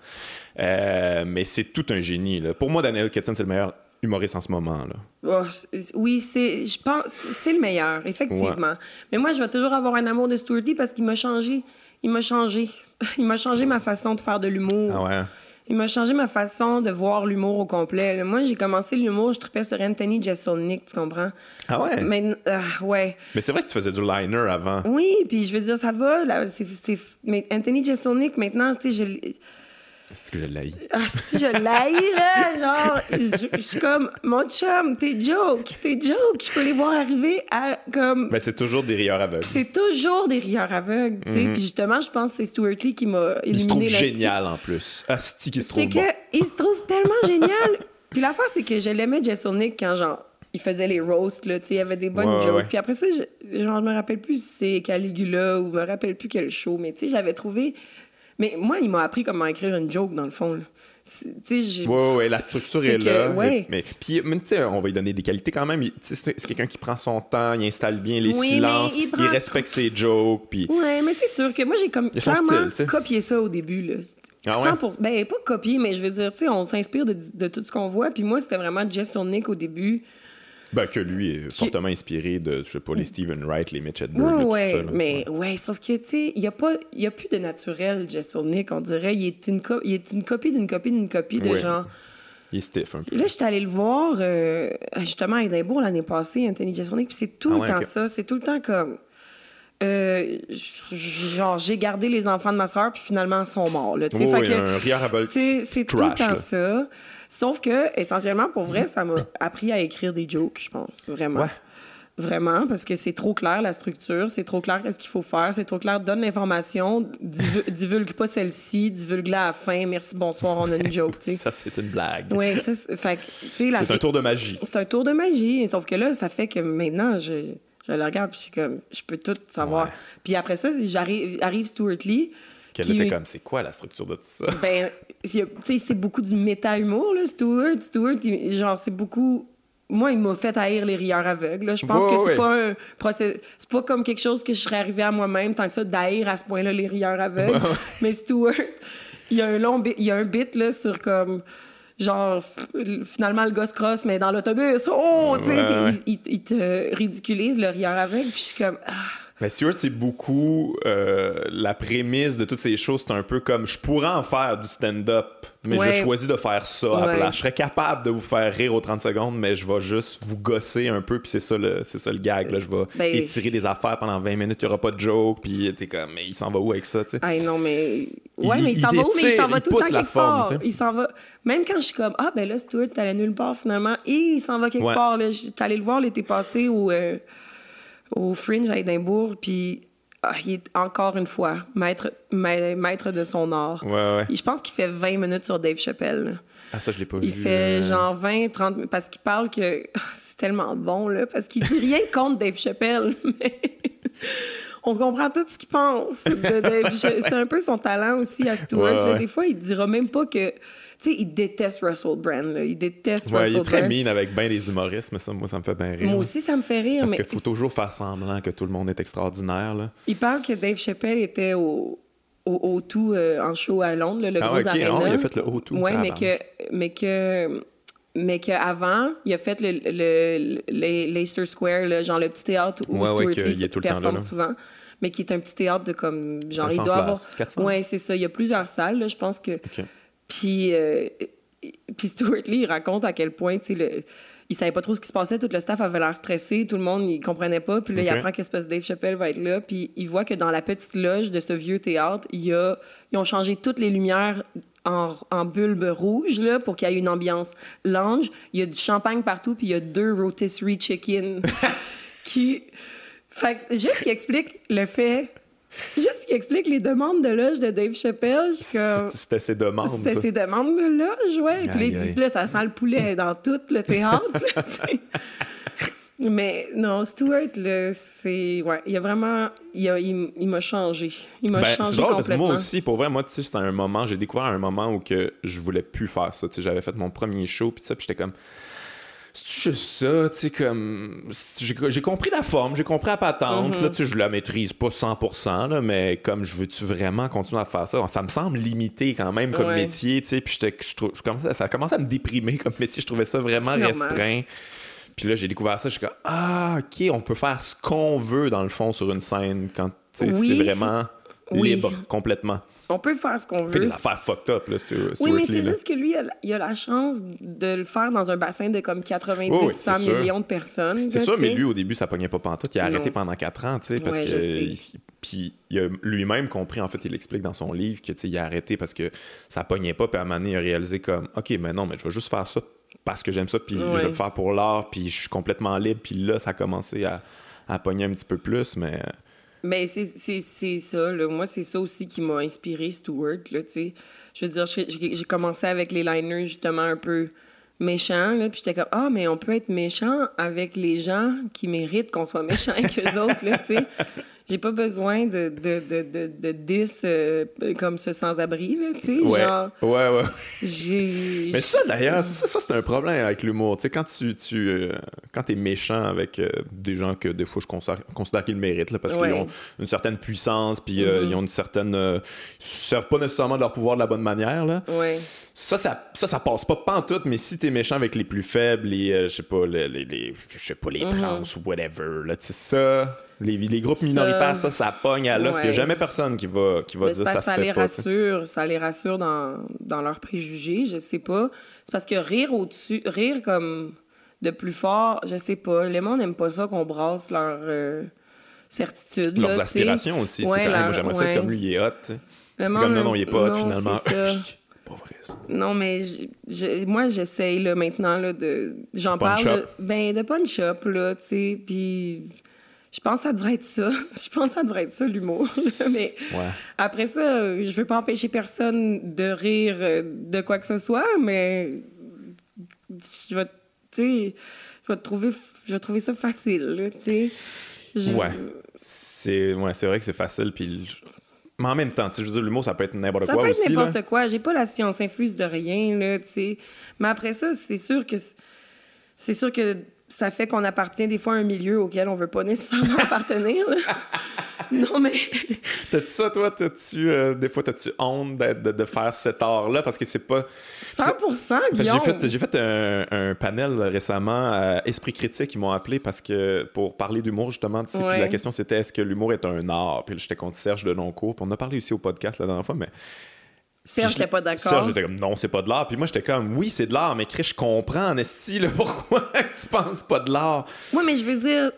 Euh, mais c'est tout un génie. là. Pour moi, Daniel Kitson, c'est le meilleur humoriste en ce moment. Là. Oh, oui, c'est, je pense, c'est le meilleur, effectivement. Mais moi, je vais toujours avoir un amour de Stuart Lee parce qu'il m'a changé. Il m'a changé. Il m'a changé ma façon de faire de l'humour. Ah ouais? Il m'a changé ma façon de voir l'humour au complet. Moi, j'ai commencé l'humour, je tripais sur Anthony Jeselnik, tu comprends? Ah ouais? Mais, Mais, ah, ouais. c'est vrai que tu faisais du liner avant. Oui, puis je veux dire, ça va. Là, c'est, c'est- Mais Anthony Jeselnik, maintenant, tu sais, je... C'est que je l'ai. Ah, si je l'haïs, là, genre, je je suis comme, mon chum, t'es joke, t'es joke. Je peux les voir arriver à, comme... Ben, c'est toujours des rieurs aveugles. C'est toujours des rieurs aveugles, tu sais. Puis justement, je pense que c'est Stuart Lee qui m'a. Il se trouve génial en plus. Asti qui se trouve C'est bon. que il se trouve tellement génial. Puis l'affaire, c'est que je l'aimais Jeselnik quand, genre, il faisait les roasts, là, tu sais, il y avait des bonnes ouais, jokes. ouais. Puis après ça, je, genre, je me rappelle plus si c'est Caligula ou je me rappelle plus quel show, mais tu sais, j'avais trouvé... Mais moi, il m'a appris comment écrire une joke, dans le fond, j'ai... Ouais, la structure est, que- là. ouais. Mais, puis, mais tu sais, on va lui donner des qualités quand même. C'est quelqu'un qui prend son temps, il installe bien les Oui, silences, mais il respecte ses jokes. Puis, Ouais, mais c'est sûr que moi, j'ai comme clairement style, copié ça au début. Là. Ah ouais? 100%. Ben, pas copié, mais je veux dire, tu sais, on s'inspire de, de tout ce qu'on voit. Puis moi, c'était vraiment Jess Nick au début. Ben, que lui est fortement inspiré de, je sais pas, les Stephen Wright, les Mitch Hedberg, Ouais, là, tout ça, mais ouais, sauf que, tu sais, il n'y a, pas- il y a plus de naturel, Jess Nick, on dirait. Il est une, co- il est une copie d'une copie d'une copie de Ouais. genre. Il est stiff un peu. Là, j'étais allée le voir euh, justement à Édimbourg l'année passée, Anthony Jeselnik, puis c'est tout Ah le ouais, temps ça. C'est tout le temps comme. Euh, genre, j'ai gardé les enfants de ma soeur, puis finalement, ils sont morts. Là, tu sais. Oui, Fait que- c'est tout le temps ça. Sauf que, essentiellement, pour vrai, ça m'a appris à écrire des jokes, je pense. Vraiment. Ouais. Vraiment, parce que c'est trop clair la structure, c'est trop clair qu'est-ce qu'il faut faire, c'est trop clair, donne l'information, divu- divulgue pas celle-ci, divulgue-la à la fin, merci, bonsoir, on a une joke, tu sais. Ça, c'est une blague. Oui, ça, c'est- fait que, tu sais, la C'est un tour de magie. c'est un tour de magie. Sauf que là, ça fait que maintenant, je, je le regarde, puis je suis comme, je peux tout savoir. Ouais. Puis après ça, j'arrive, arrive Stuart Lee. Qu'elle qui- était comme, c'est quoi la structure de tout ça? Ben, tu sais, c'est beaucoup du méta-humour, là, Stuart. Stuart, il- genre, c'est beaucoup. Moi, il m'a fait haïr les rieurs aveugles. là. Je pense que c'est pas un procès... C'est pas comme quelque chose que je serais arrivé à moi-même tant que ça d'haïr à ce point-là les rieurs aveugles. Mais Stuart, il y a un long bit, il y a un bit là sur comme genre finalement le gosse cross mais dans l'autobus. Oh, tu sais, puis il, te ridiculise le rieur aveugle, puis je suis comme ah, Mais Stuart, c'est beaucoup euh, la prémisse de toutes ces choses. C'est un peu comme je pourrais en faire du stand-up, mais Ouais. j'ai choisi de faire ça à la Ouais. place. Je serais capable de vous faire rire aux 30 secondes, mais je vais juste vous gosser un peu, puis c'est ça le, c'est ça le gag. Là. Je vais Ben, étirer des affaires pendant 20 minutes, il n'y aura pas de joke, puis t'es comme, mais il s'en va où avec ça, tu sais? Ah non, mais. Ouais, Il- mais il s'en va où? Mais il s'en va il tout le temps quelque forme, part. Il s'en va. Même quand je suis comme, ah, ben là, Stuart, t'allais nulle part finalement. Et il s'en va quelque Ouais. part. là. Allée le voir l'été passé au, euh, au Fringe à Édimbourg. Puis ah, il est encore une fois maître, ma- maître de son art. Ouais, ouais. Et Je pense qu'il fait 20 minutes sur Dave Chappelle. Ah, ça, je l'ai pas Il vu. fait euh, genre 20, 30 minutes. Parce qu'il parle que. Ah, C'est tellement bon, là. Parce qu'il dit rien contre Dave Chappelle. Mais on comprend tout ce qu'il pense. de Dave C'est un peu son talent aussi à. Ouais, là. ouais. Des fois, il dira même pas que. Tu sais, il déteste Russell Brand. là. Il déteste Ouais, Russell il est très Brand. mean avec bien les humoristes, mais ça, moi, ça me fait bien rire. Moi aussi, ça me fait rire. Parce mais qu'il faut toujours faire semblant que tout le monde est extraordinaire, là. il parle que Dave Chappelle était au. Au, au tout euh, en show à Londres, là, le Ah gros ouais, ok, arena. non, il a fait le O2, Ouais, mais que, mais que, mais qu'avant, il a fait le, le, le- Leicester Square, là, genre le petit théâtre où Ouais, ouais, Stuart qu'il Lee est tout le temps performe là, là. souvent, mais qui est un petit théâtre de comme, genre, il 500 doit avoir. places, 400. Ouais, c'est ça. Il y a plusieurs salles, je pense que. Puis, euh, puis Stuart Lee, il raconte à quel point, tu sais, le- il savait pas trop ce qui se passait, tout le staff avait l'air stressé, tout le monde, il comprenait pas. Puis là, il apprend qu'espèce Dave Chappelle va être là, puis il voit que dans la petite loge de ce vieux théâtre, il y a, ils ont changé toutes les lumières en, en bulbe rouge, là, pour qu'il y ait une ambiance lounge. Il y a du champagne partout, puis il y a deux rotisserie chicken qui... Fait que juste qu'il explique le fait Juste qu'il explique les demandes de loge de Dave Chappelle. C'était ses demandes. C'était ses demandes de loge, ouais. Puis là, il dit, là, ça sent le poulet dans tout le théâtre. Mais non, Stuart, c'est. Ouais, il a vraiment. Il, a, il, m'a changé. Il m'a ben, changé drôle, complètement. Parce que moi aussi, pour vrai, moi, tu sais, c'était un moment. J'ai découvert un moment où que je voulais plus faire ça. Tu sais, j'avais fait mon premier show, puis ça, puis j'étais comme c'est juste ça, tu sais, comme. J'ai compris la forme, j'ai compris la patente, là, mm-hmm. tu sais, je la maîtrise pas 100%, là, mais comme je veux-tu vraiment continuer à faire ça, ça me semble limité quand même comme métier, tu sais, puis je ça a commencé à me déprimer comme métier, je trouvais ça vraiment restreint. Puis là, j'ai découvert ça, je suis comme, ah, ok, on peut faire ce qu'on veut dans le fond sur une scène quand c'est vraiment libre complètement. On peut faire ce qu'on veut. Fait des affaires fucked up, là, Oui, mais c'est juste que lui, il a, la chance de le faire dans un bassin de comme 90, 100 millions de personnes. C'est sûr, mais lui, au début, ça pognait pas pantoute. Il a arrêté pendant 4 ans, tu sais, parce que... Puis il a lui-même compris, en fait, il explique dans son livre que, il a arrêté parce que ça pognait pas, puis à un moment donné, il a réalisé comme, OK, mais non, mais je vais juste faire ça parce que j'aime ça, puis je vais le faire pour l'art, puis je suis complètement libre, puis là, ça a commencé à, à pogner un petit peu plus, mais... Mais c'est ça, là. Moi, c'est ça aussi qui m'a inspiré, Stuart, là, tu sais. Je veux dire, j'ai commencé avec les liners, justement, un peu méchants, là, puis j'étais comme, ah, mais on peut être méchant avec les gens qui méritent qu'on soit méchant avec eux autres, là, tu sais. J'ai pas besoin de, de, de, de, de 10 euh, comme ce sans-abri, là, tu sais. Ouais. Genre. Ouais, ouais. J'ai. Mais ça, d'ailleurs, ça, ça c'est un problème avec l'humour. Tu sais, quand tu. tu euh, quand t'es méchant avec euh, des gens que des fois je considère, considère qu'ils le méritent, là, parce qu'ils ont une certaine puissance, puis mm-hmm. ils ont une certaine. ils servent pas nécessairement de leur pouvoir de la bonne manière, là. Ouais. Ça, ça, ça, ça passe pas tout, mais si t'es méchant avec les plus faibles, les. je sais pas, les, les, je sais pas, les mm-hmm. trans ou whatever, là, tu sais, ça les, les groupes minoritaires, ça, ça pogne à l'os. Ouais. Il n'y a jamais personne qui va, qui va dire ça, ça se les pas, rassure, Ça les rassure dans, dans leurs préjugés, je sais pas. C'est parce que rire au-dessus, rire comme de plus fort, je sais pas. Les gens n'aiment pas ça qu'on brasse leur euh, certitude. Leurs aspirations aussi. Ouais, quand même, moi, j'aimerais ça comme lui, il est hot. C'est comme non, non, il est pas hot finalement. Pas vrai, ça. Non, mais moi, j'essaye là, maintenant là, de. J'en parle. ben, de punch-up, là, tu sais. Puis je pense que ça devrait être ça. je pense que ça devrait être ça, l'humour. Mais après ça, je veux pas empêcher personne de rire de quoi que ce soit, mais je vais, je vais trouver, je vais trouver ça facile, tu sais. Ouais. C'est ouais, vrai que c'est facile, puis mais en même temps, je veux dire, l'humour, ça peut être n'importe quoi aussi. Ça peut être n'importe quoi. J'ai pas la science infuse de rien, là, tu sais. Mais après ça, c'est sûr que... C'est sûr que ça fait qu'on appartient des fois à un milieu auquel on veut pas nécessairement appartenir. non, mais. T'as-tu ça, toi? T'as-tu, euh, des fois, t'as-tu honte de, de, faire cet art-là? Parce que c'est pas. 100 Guillaume! J'ai fait, j'ai fait un, panel récemment à Esprit Critique. Ils m'ont appelé parce que pour parler d'humour, justement. Puis la question, c'était est-ce que l'humour est un art? Puis j'étais contre Serge de Noncourt. Puis on a parlé aussi au podcast la dernière fois, mais Serge n'était pas d'accord. Serge était comme non, c'est pas de l'art. Puis moi j'étais comme oui, c'est de l'art, mais Chris, je comprends en esti pourquoi tu penses pas de l'art? Oui, mais je veux dire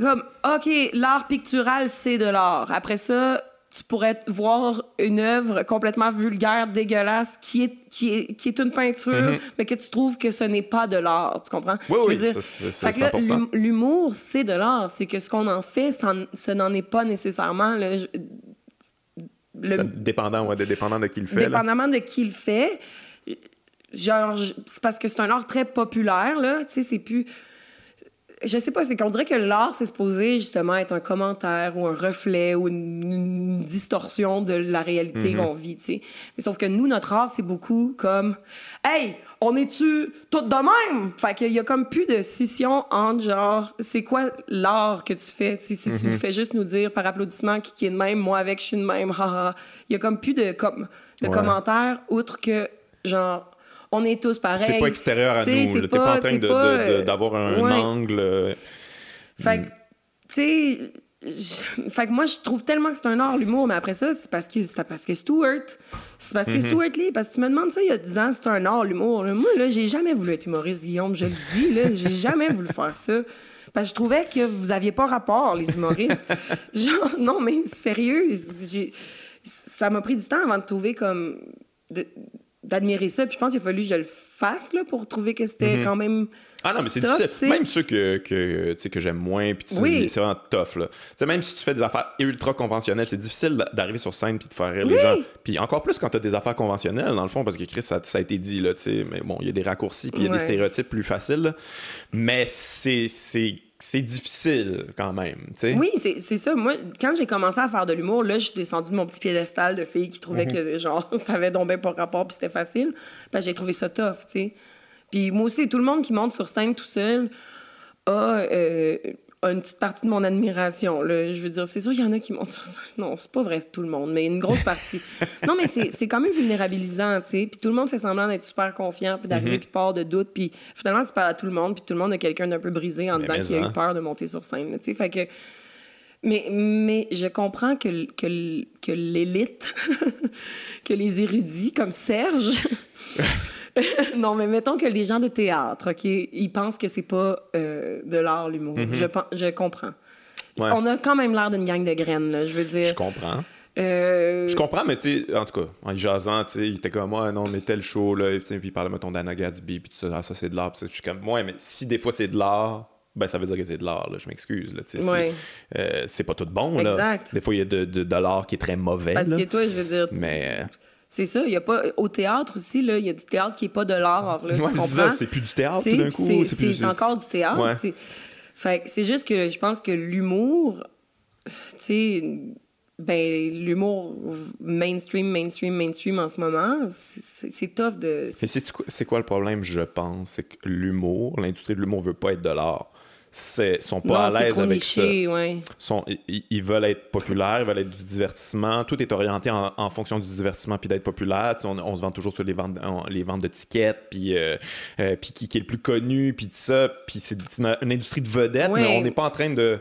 comme OK, l'art pictural c'est de l'art. Après ça, tu pourrais voir une œuvre complètement vulgaire, dégueulasse, qui est, qui est, qui est une peinture, mm-hmm. mais que tu trouves que ce n'est pas de l'art. Tu comprends? Oui, oui, c'est 100%. L'humour, c'est de l'art. C'est que ce qu'on en fait, ce n'en est pas nécessairement. Le... Dépendant, ouais, de, dépendant de qui le fait. Dépendamment de qui le fait. Genre, c'est parce que c'est un art très populaire, là. Tu sais, c'est plus. Je sais pas, c'est qu'on dirait que l'art, c'est supposé justement être un commentaire ou un reflet ou une, distorsion de la réalité mm-hmm. qu'on vit, tu sais. Mais sauf que nous, notre art, c'est beaucoup comme Hey, on est-tu toutes de même? Fait qu'il y a comme plus de scission entre genre, c'est quoi l'art que tu fais? si tu mm-hmm. fais juste nous dire par applaudissement qui, est de même, moi avec, je suis de même, haha. Il y a comme plus de, comme, de commentaires, outre que genre, on est tous pareils. C'est pas extérieur à nous. T'es pas, pas, en train d'avoir un angle. Euh, fait que, tu sais fait que moi, je trouve tellement que c'est un art, l'humour, mais après ça, c'est parce que, c'est parce que Stuart. C'est parce que mm-hmm. Stuart Lee, parce que tu me demandes ça il y a 10 ans, c'est un art, l'humour. Moi, là, j'ai jamais voulu être humoriste, Guillaume, je le dis, là, j'ai jamais voulu faire ça. Parce que je trouvais que vous aviez pas rapport, les humoristes. Genre, non, mais sérieux, ça m'a pris du temps avant de trouver comme. D'admirer ça. Puis je pense qu'il a fallu que je le fasse là, pour trouver que c'était mm-hmm. quand même. Ah non, mais c'est difficile. Même ceux que, que, que j'aime moins, puis c'est vraiment tough. Là. même si tu fais des affaires ultra conventionnelles, c'est difficile d'arriver sur scène puis de faire rire les gens. Puis encore plus quand tu as des affaires conventionnelles, dans le fond, parce que Chris, ça, ça a été dit, là, mais bon, il y a des raccourcis puis il y a des stéréotypes plus faciles. Mais c'est c'est difficile quand même. sais. Oui, c'est ça. Moi, quand j'ai commencé à faire de l'humour, là, je suis descendue de mon petit piédestal de fille qui trouvait mhm. que, genre, ça avait donc bien pas rapport puis c'était facile. Ben, j'ai trouvé ça tough, tu sais. Puis moi aussi, tout le monde qui monte sur scène tout seul a euh, une petite partie de mon admiration. Là. Je veux dire, c'est sûr qu'il y en a qui montent sur scène. Non, c'est pas vrai tout le monde, mais une grosse partie. non, mais c'est quand même vulnérabilisant, tu sais. Puis tout le monde fait semblant d'être super confiant, puis d'arriver, mm puis part de doute. Puis finalement, tu parles à tout le monde, puis tout le monde a quelqu'un d'un peu brisé en dedans qui a eu hein. peur de monter sur scène, tu sais. Fait que... Mais, mais je comprends que, que, que l'élite, que les érudits comme Serge... non, mais mettons que les gens de théâtre, OK, ils pensent que c'est pas euh, de l'art, l'humour. Mhm. je, je comprends. On a quand même l'air d'une gang de graines, là, je veux dire. Je comprends. Euh, je comprends, mais tu sais, en tout cas, en jasant, tu sais, il était comme moi, non, mais tel show, là, puis il parlait, mettons, d'Anna Gatsby, puis tout ça, ah, ça c'est de l'art, puis je suis comme, moi, mais si des fois c'est de l'art, ben ça veut dire que c'est de l'art, là, je m'excuse, là, tu sais. Euh, c'est pas tout bon, là. Exact. Des fois, il y a de, de, l'art qui est très mauvais. Parce que toi, je veux dire. Mais. C'est ça, il y a pas au théâtre aussi là, il y a du théâtre qui est pas de l'art là, c'est ça, c'est plus du théâtre tout d'un coup, c'est encore du théâtre. Fait c'est juste que je pense que l'humour tu sais ben l'humour mainstream mainstream mainstream en ce moment, c'est tough de C'est quoi le problème, je pense, c'est que l'humour, l'industrie de l'humour veut pas être de l'art sont pas à l'aise avec ça. Sont, ils, veulent être populaires, ils veulent être du divertissement. Tout est orienté en, fonction du divertissement puis d'être populaire. On, on, se vend toujours sur les ventes, les ventes de tickets, puis, euh, euh, puis qui, est le plus connu, puis tout ça. Puis c'est une, industrie de vedettes, mais on n'est pas en train de...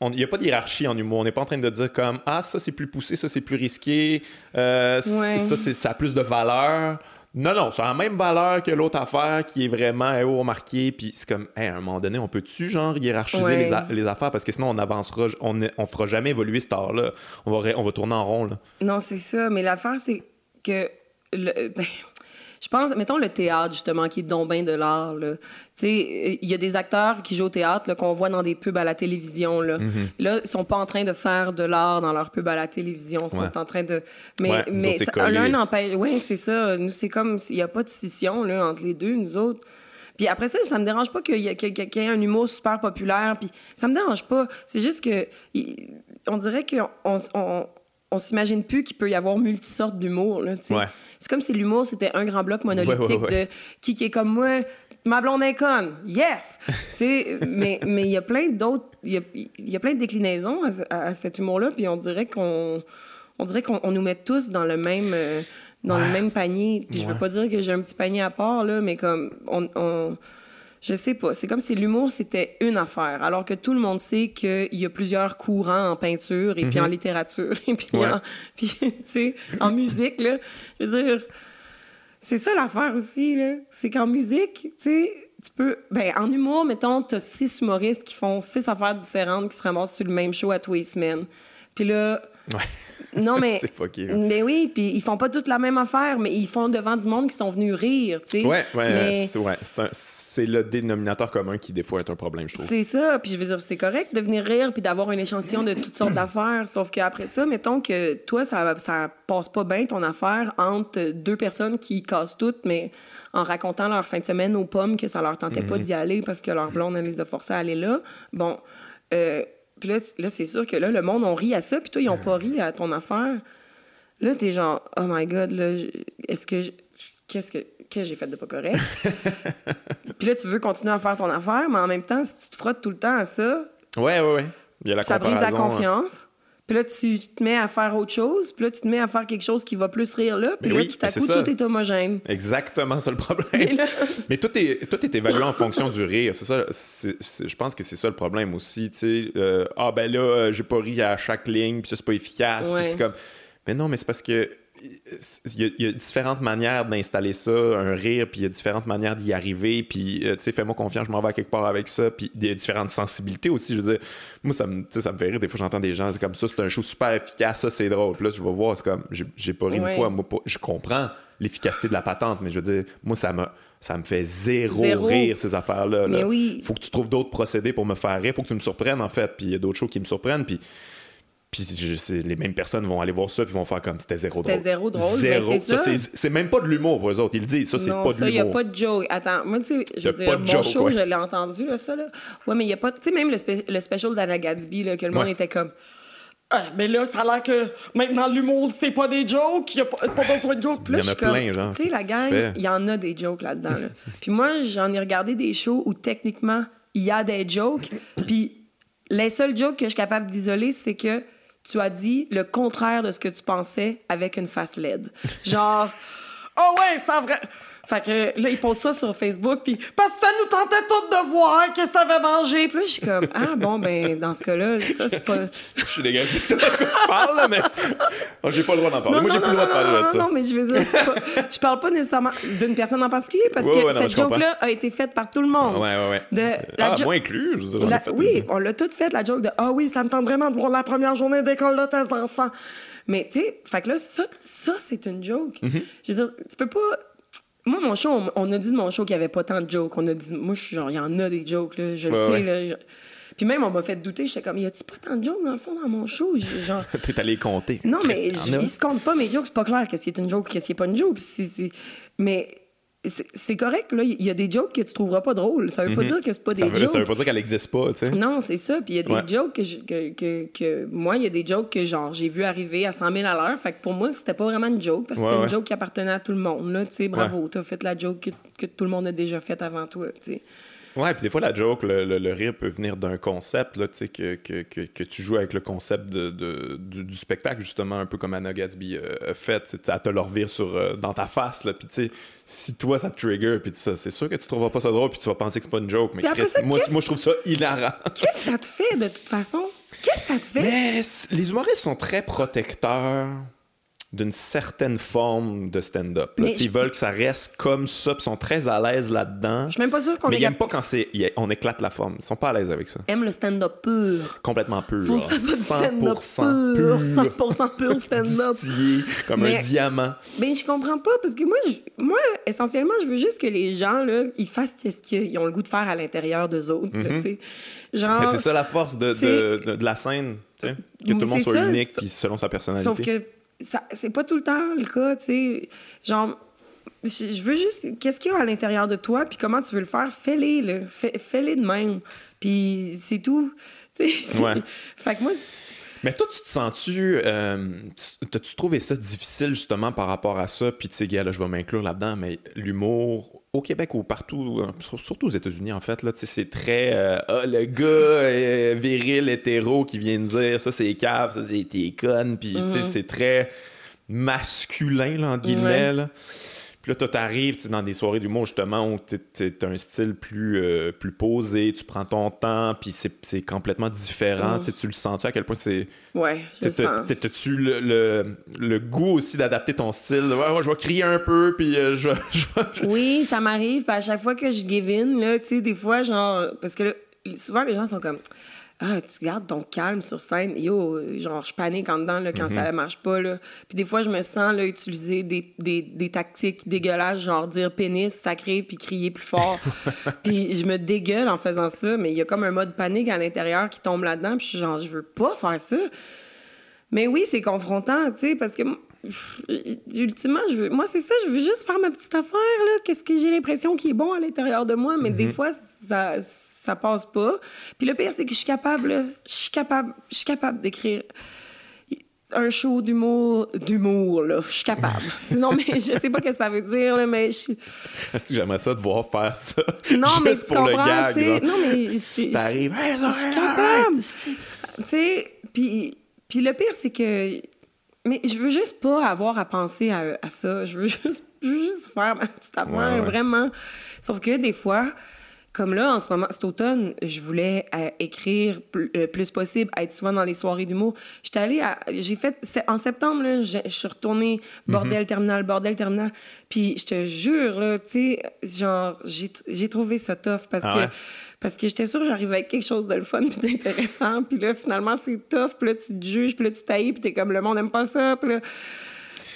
Il n'y a pas de hiérarchie en humour. On n'est pas en train de dire comme Ah, ça c'est plus poussé, ça c'est plus risqué, euh, ça, ça a plus de valeur. Non, non, c'est la même valeur que l'autre affaire qui est vraiment haut marqué. Puis c'est comme, à un moment donné, on peut-tu, genre, hiérarchiser les, affaires? Parce que sinon, on avancera, on, on fera jamais évoluer cette art-là. On va, on va tourner en rond, là. Non, c'est ça. Mais l'affaire, c'est que. Le, ben, je pense, mettons le théâtre, justement, qui est donc bien de l'art. Tu sais, il y a des acteurs qui jouent au théâtre qu'on voit dans des pubs à la télévision. Là, mm-hmm. là ils sont pas en train de faire de l'art dans leurs pubs à la télévision. Ils sont en train de. Mais, mais l'un n'empêche. Oui, c'est ça. Nous, c'est comme s'il n'y a pas de scission là, entre les deux, nous autres. Puis après ça, ça me dérange pas qu'il y, ait un humour super populaire. Puis ça me dérange pas. C'est juste que. On dirait qu'on on, on s'imagine plus qu'il peut y avoir multisortes d'humour. C'est comme si l'humour, c'était un grand bloc monolithique de qui, qui est comme moi, ma blonde est conne, yes! mais il y a plein d'autres, il y a, plein de déclinaisons à, cet humour-là, puis on dirait qu'on on dirait qu'on nous met tous dans le même... Euh, dans le même panier. Puis je veux pas dire que j'ai un petit panier à part, là, mais comme on je sais pas. C'est comme si l'humour, c'était une affaire. Alors que tout le monde sait qu'il y a plusieurs courants en peinture et puis en mhm. littérature et puis, en, en musique, là. Je veux dire, c'est ça l'affaire aussi, là. C'est qu'en musique, tu sais, tu peux... Ben, en humour, mettons, t'as six humoristes qui font six affaires différentes qui se ramassent sur le même show à tous les semaines. Puis là... Non, mais. c'est fucké. Mais oui, puis ils font pas toutes la même affaire, mais ils font devant du monde qui sont venus rire, tu sais. Ouais, ouais, c'est le dénominateur commun qui, des fois, est un problème, je trouve. C'est ça, puis je veux dire, c'est correct de venir rire puis d'avoir un échantillon de toutes sortes d'affaires, sauf qu'après ça, mettons que toi, ça, ça passe pas bien ton affaire entre deux personnes qui cassent toutes, mais en racontant leur fin de semaine aux pommes que ça leur tentait pas mhm. d'y aller parce que leur blonde, les a forcés à aller là. Bon. Euh, puis là, là c'est sûr que là, le monde, on ri à ça, puis toi, ils ont pas ri à ton affaire. Là, t'es genre, oh my God, là, est-ce que. Qu'est-ce que, que j'ai fait de pas correct? puis là, tu veux continuer à faire ton affaire, mais en même temps, si tu te frottes tout le temps à ça. Ouais, ouais, ouais. Il y a la ça brise la hein. confiance. Puis là, tu te mets à faire autre chose. Puis là, tu te mets à faire quelque chose qui va plus rire là. Puis là, tout à coup, tout est homogène. Exactement, c'est le problème. Mais tout est, tout est évalué en fonction du rire. C'est ça. je pense que c'est ça le problème aussi. Tu sais, euh, ah ben là, j'ai pas ri à chaque ligne, puis ça, c'est pas efficace. Puis c'est comme. Mais non, mais c'est parce que il y, a, différentes manières d'installer ça, un rire, puis il y a différentes manières d'y arriver, puis euh, tu sais, fais-moi confiance, je m'en vais quelque part avec ça, puis il y a différentes sensibilités aussi. Je veux dire, moi, ça me, ça me fait rire. Des fois, j'entends des gens, c'est comme ça, c'est un show super efficace, ça, c'est drôle. Puis là, je vais voir, c'est comme, j'ai pas ri une fois, moi, je comprends l'efficacité de la patente, mais je veux dire, moi, ça me, ça me fait zéro, rire, ces affaires-là. Là. Oui. Faut que tu trouves d'autres procédés pour me faire rire, faut que tu me surprennes, en fait, puis il y a d'autres shows qui me surprennent, puis puis les mêmes personnes vont aller voir ça puis vont faire comme c'était zéro drôle. C'était zéro drôle. Zéro. C'est même pas de l'humour pour eux autres. Ils le disent. Ça, c'est pas de l'humour. Ça, il n'y a pas de joke. Attends, moi, tu sais, je veux dire, mon show, je l'ai entendu, là, ça. Là. Ouais, mais il n'y a pas. Tu sais, même le, le special d'Anna Gatsby, là, que le monde était comme. Ah, mais là, ça a l'air que maintenant l'humour, c'est pas des jokes, il n'y a pas, pas besoin de jokes. Il y en a plein, genre. Tu sais, la gang, il y en a des jokes là-dedans. Là. puis moi, j'en ai regardé des shows où techniquement, il y a des jokes. Puis les seuls jokes que je suis capable d'isoler, c'est que tu as dit le contraire de ce que tu pensais avec une face LED. Genre, oh ouais, c'est vrai. Fait que là, il pose ça sur Facebook, puis parce que ça nous tentait toutes de voir qu'est-ce que t'avais mangé. Puis là, je suis comme, ah bon, ben, dans ce cas-là, ça, c'est pas. Je suis dégagé de quoi tu parles, là, mais. Oh, j'ai pas le droit d'en parler. Moi, j'ai plus le droit de parler de ça. Non, mais je veux dire, pas... je parle pas nécessairement d'une personne en particulier, parce que cette joke-là a été faite par tout le monde. Ouais, ouais, ouais. De, ah, moi inclus, je veux dire. Oui, on l'a toute fait, la joke de, ah oui, ça me tente vraiment de voir la première journée d'école de tes enfants. Mais, tu sais, fait que là, ça, ça c'est une joke. Mm-hmm. Je veux dire, tu peux pas moi, mon show, on, a dit de mon show qu'il n'y avait pas tant de jokes. On a dit, moi, je suis genre, il y en a des jokes, là, je le sais. Là, Puis même, on m'a fait douter. J'étais comme, y a-tu pas tant de jokes dans le fond dans mon show? Genre... T'es allé compter. Non, mais ils se comptent pas mes jokes. C'est pas clair qu'est-ce qui est une joke, qu'est-ce qui est pas une joke. Mais c'est correct, là. Il y a des jokes que tu trouveras pas drôles. Ça veut pas mhm. dire que c'est pas des jokes. Ça veut pas dire qu'elle existe pas, tu sais. Non, c'est ça. Puis il y a des jokes que, que, que, Moi, il y a des jokes que, genre, j'ai vu arriver à 100 000 à l'heure. Fait que pour moi, c'était pas vraiment une joke parce que c'était une joke qui appartenait à tout le monde, là. Tu sais, bravo. T'as fait la joke que, que, tout le monde a déjà faite avant toi, tu sais. Ouais, puis des fois, la joke, le, le, rire peut venir d'un concept, là, que, que, que, que, tu joues avec le concept de, de du, spectacle, justement, un peu comme Anna Gatsby euh, fait. Elle te le revire sur, euh, dans ta face, là, puis tu sais, si toi, ça te trigger, puis ça, c'est sûr que tu trouveras pas ça drôle, puis tu vas penser que c'est pas une joke, mais moi, moi, je trouve ça hilarant. Qu'est-ce que ça te fait, de toute façon? Qu'est-ce que ça te fait? Mais les humoristes sont très protecteurs d'une certaine forme de stand-up. Ils veulent que ça reste comme ça, ils sont très à l'aise là-dedans. Je suis même pas sûr qu'on Mais ils n'aiment pas quand c'est, on éclate la forme. Ils sont pas à l'aise avec ça. Ils aiment le stand-up pur. Complètement pur. Faut que ça soit du stand-up pur. 100% pur stand-up. comme un diamant. Mais je comprends pas, parce que moi, moi, essentiellement, je veux juste que les gens, là, ils fassent ce qu'ils ont le goût de faire à l'intérieur d'eux autres. Mm-hmm. Genre... c'est ça la force de, de, de, la scène, que tout le monde soit unique puis selon sa personnalité. Sauf que c'est pas tout le temps le cas, tu sais. Genre, je veux juste, qu'est-ce qu'il y a à l'intérieur de toi, puis comment tu veux le faire, fais-les, là. Fais-les de même. Puis c'est tout. Tu sais, ouais. Fait que moi, mais toi, tu te sens-tu. Euh, T'as-tu trouvé ça difficile justement par rapport à ça? Puis tu sais, gars, là, je vais m'inclure là-dedans, mais l'humour au Québec ou partout, euh, surtout aux États-Unis en fait, là, c'est très. Euh, ah, le gars euh, viril, hétéro qui vient de dire ça, c'est cave, ça, c'est t'es conne. Puis tu sais, mm-hmm. c'est très masculin, là, entre guillemets. Là. Puis là, toi, t'arrives dans des soirées d'humour, justement, où t'as un style plus, euh, plus posé, tu prends ton temps, puis c'est complètement différent. Mm. Tu le sens-tu à quel point c'est... Ouais, je sens. T'as-tu le, le, goût aussi d'adapter ton style? Ouais, je vais crier un peu, puis euh, je, Oui, ça m'arrive, à chaque fois que je give in, là, tu sais, des fois, genre... Parce que souvent, les gens sont comme ah, tu gardes ton calme sur scène. Yo, genre, je panique en dedans là, quand ça mhm. marche pas. Là. Puis des fois, je me sens là, utiliser des, des, des tactiques dégueulasses, genre dire pénis sacré puis crier plus fort. puis je me dégueule en faisant ça, mais il y a comme un mode panique à l'intérieur qui tombe là-dedans. Puis je suis genre, je veux pas faire ça. Mais oui, c'est confrontant, tu sais, parce que ultimement, je veux, moi, c'est ça, je veux juste faire ma petite affaire, là. Qu'est-ce que j'ai l'impression qui est bon à l'intérieur de moi, mais des mhm. fois, ça ça passe pas. Puis le pire, c'est que je suis capable, je suis capable, je suis capable d'écrire un show d'humour, d'humour, là. Je suis capable. Sinon, mais je sais pas ce que ça veut dire, là, mais je... Est-ce que j'aimerais ça de voir faire ça? Non, Juste mais tu pour comprends, tu sais. Non, mais je... T'arrives, je suis capable. Tu sais, puis, puis le pire, c'est que... Mais je veux juste pas avoir à penser à, ça. Je veux juste, juste faire ma petite affaire, vraiment. Sauf que des fois comme là, en ce moment, cet automne, je voulais euh, écrire le euh, plus possible, être souvent dans les soirées d'humour. J'étais allée à. J'ai fait. En septembre, là, je suis retournée bordel mhm. terminal, bordel terminal. Puis je te jure, là, tu sais, genre, j'ai trouvé ça tough parce ah que. Parce que j'étais sûre que j'arrivais avec quelque chose de le fun puis d'intéressant. Puis là, finalement, c'est tough. Puis là, tu te juges. Puis là, tu tailles. Puis t'es comme, le monde n'aime pas ça. Puis là...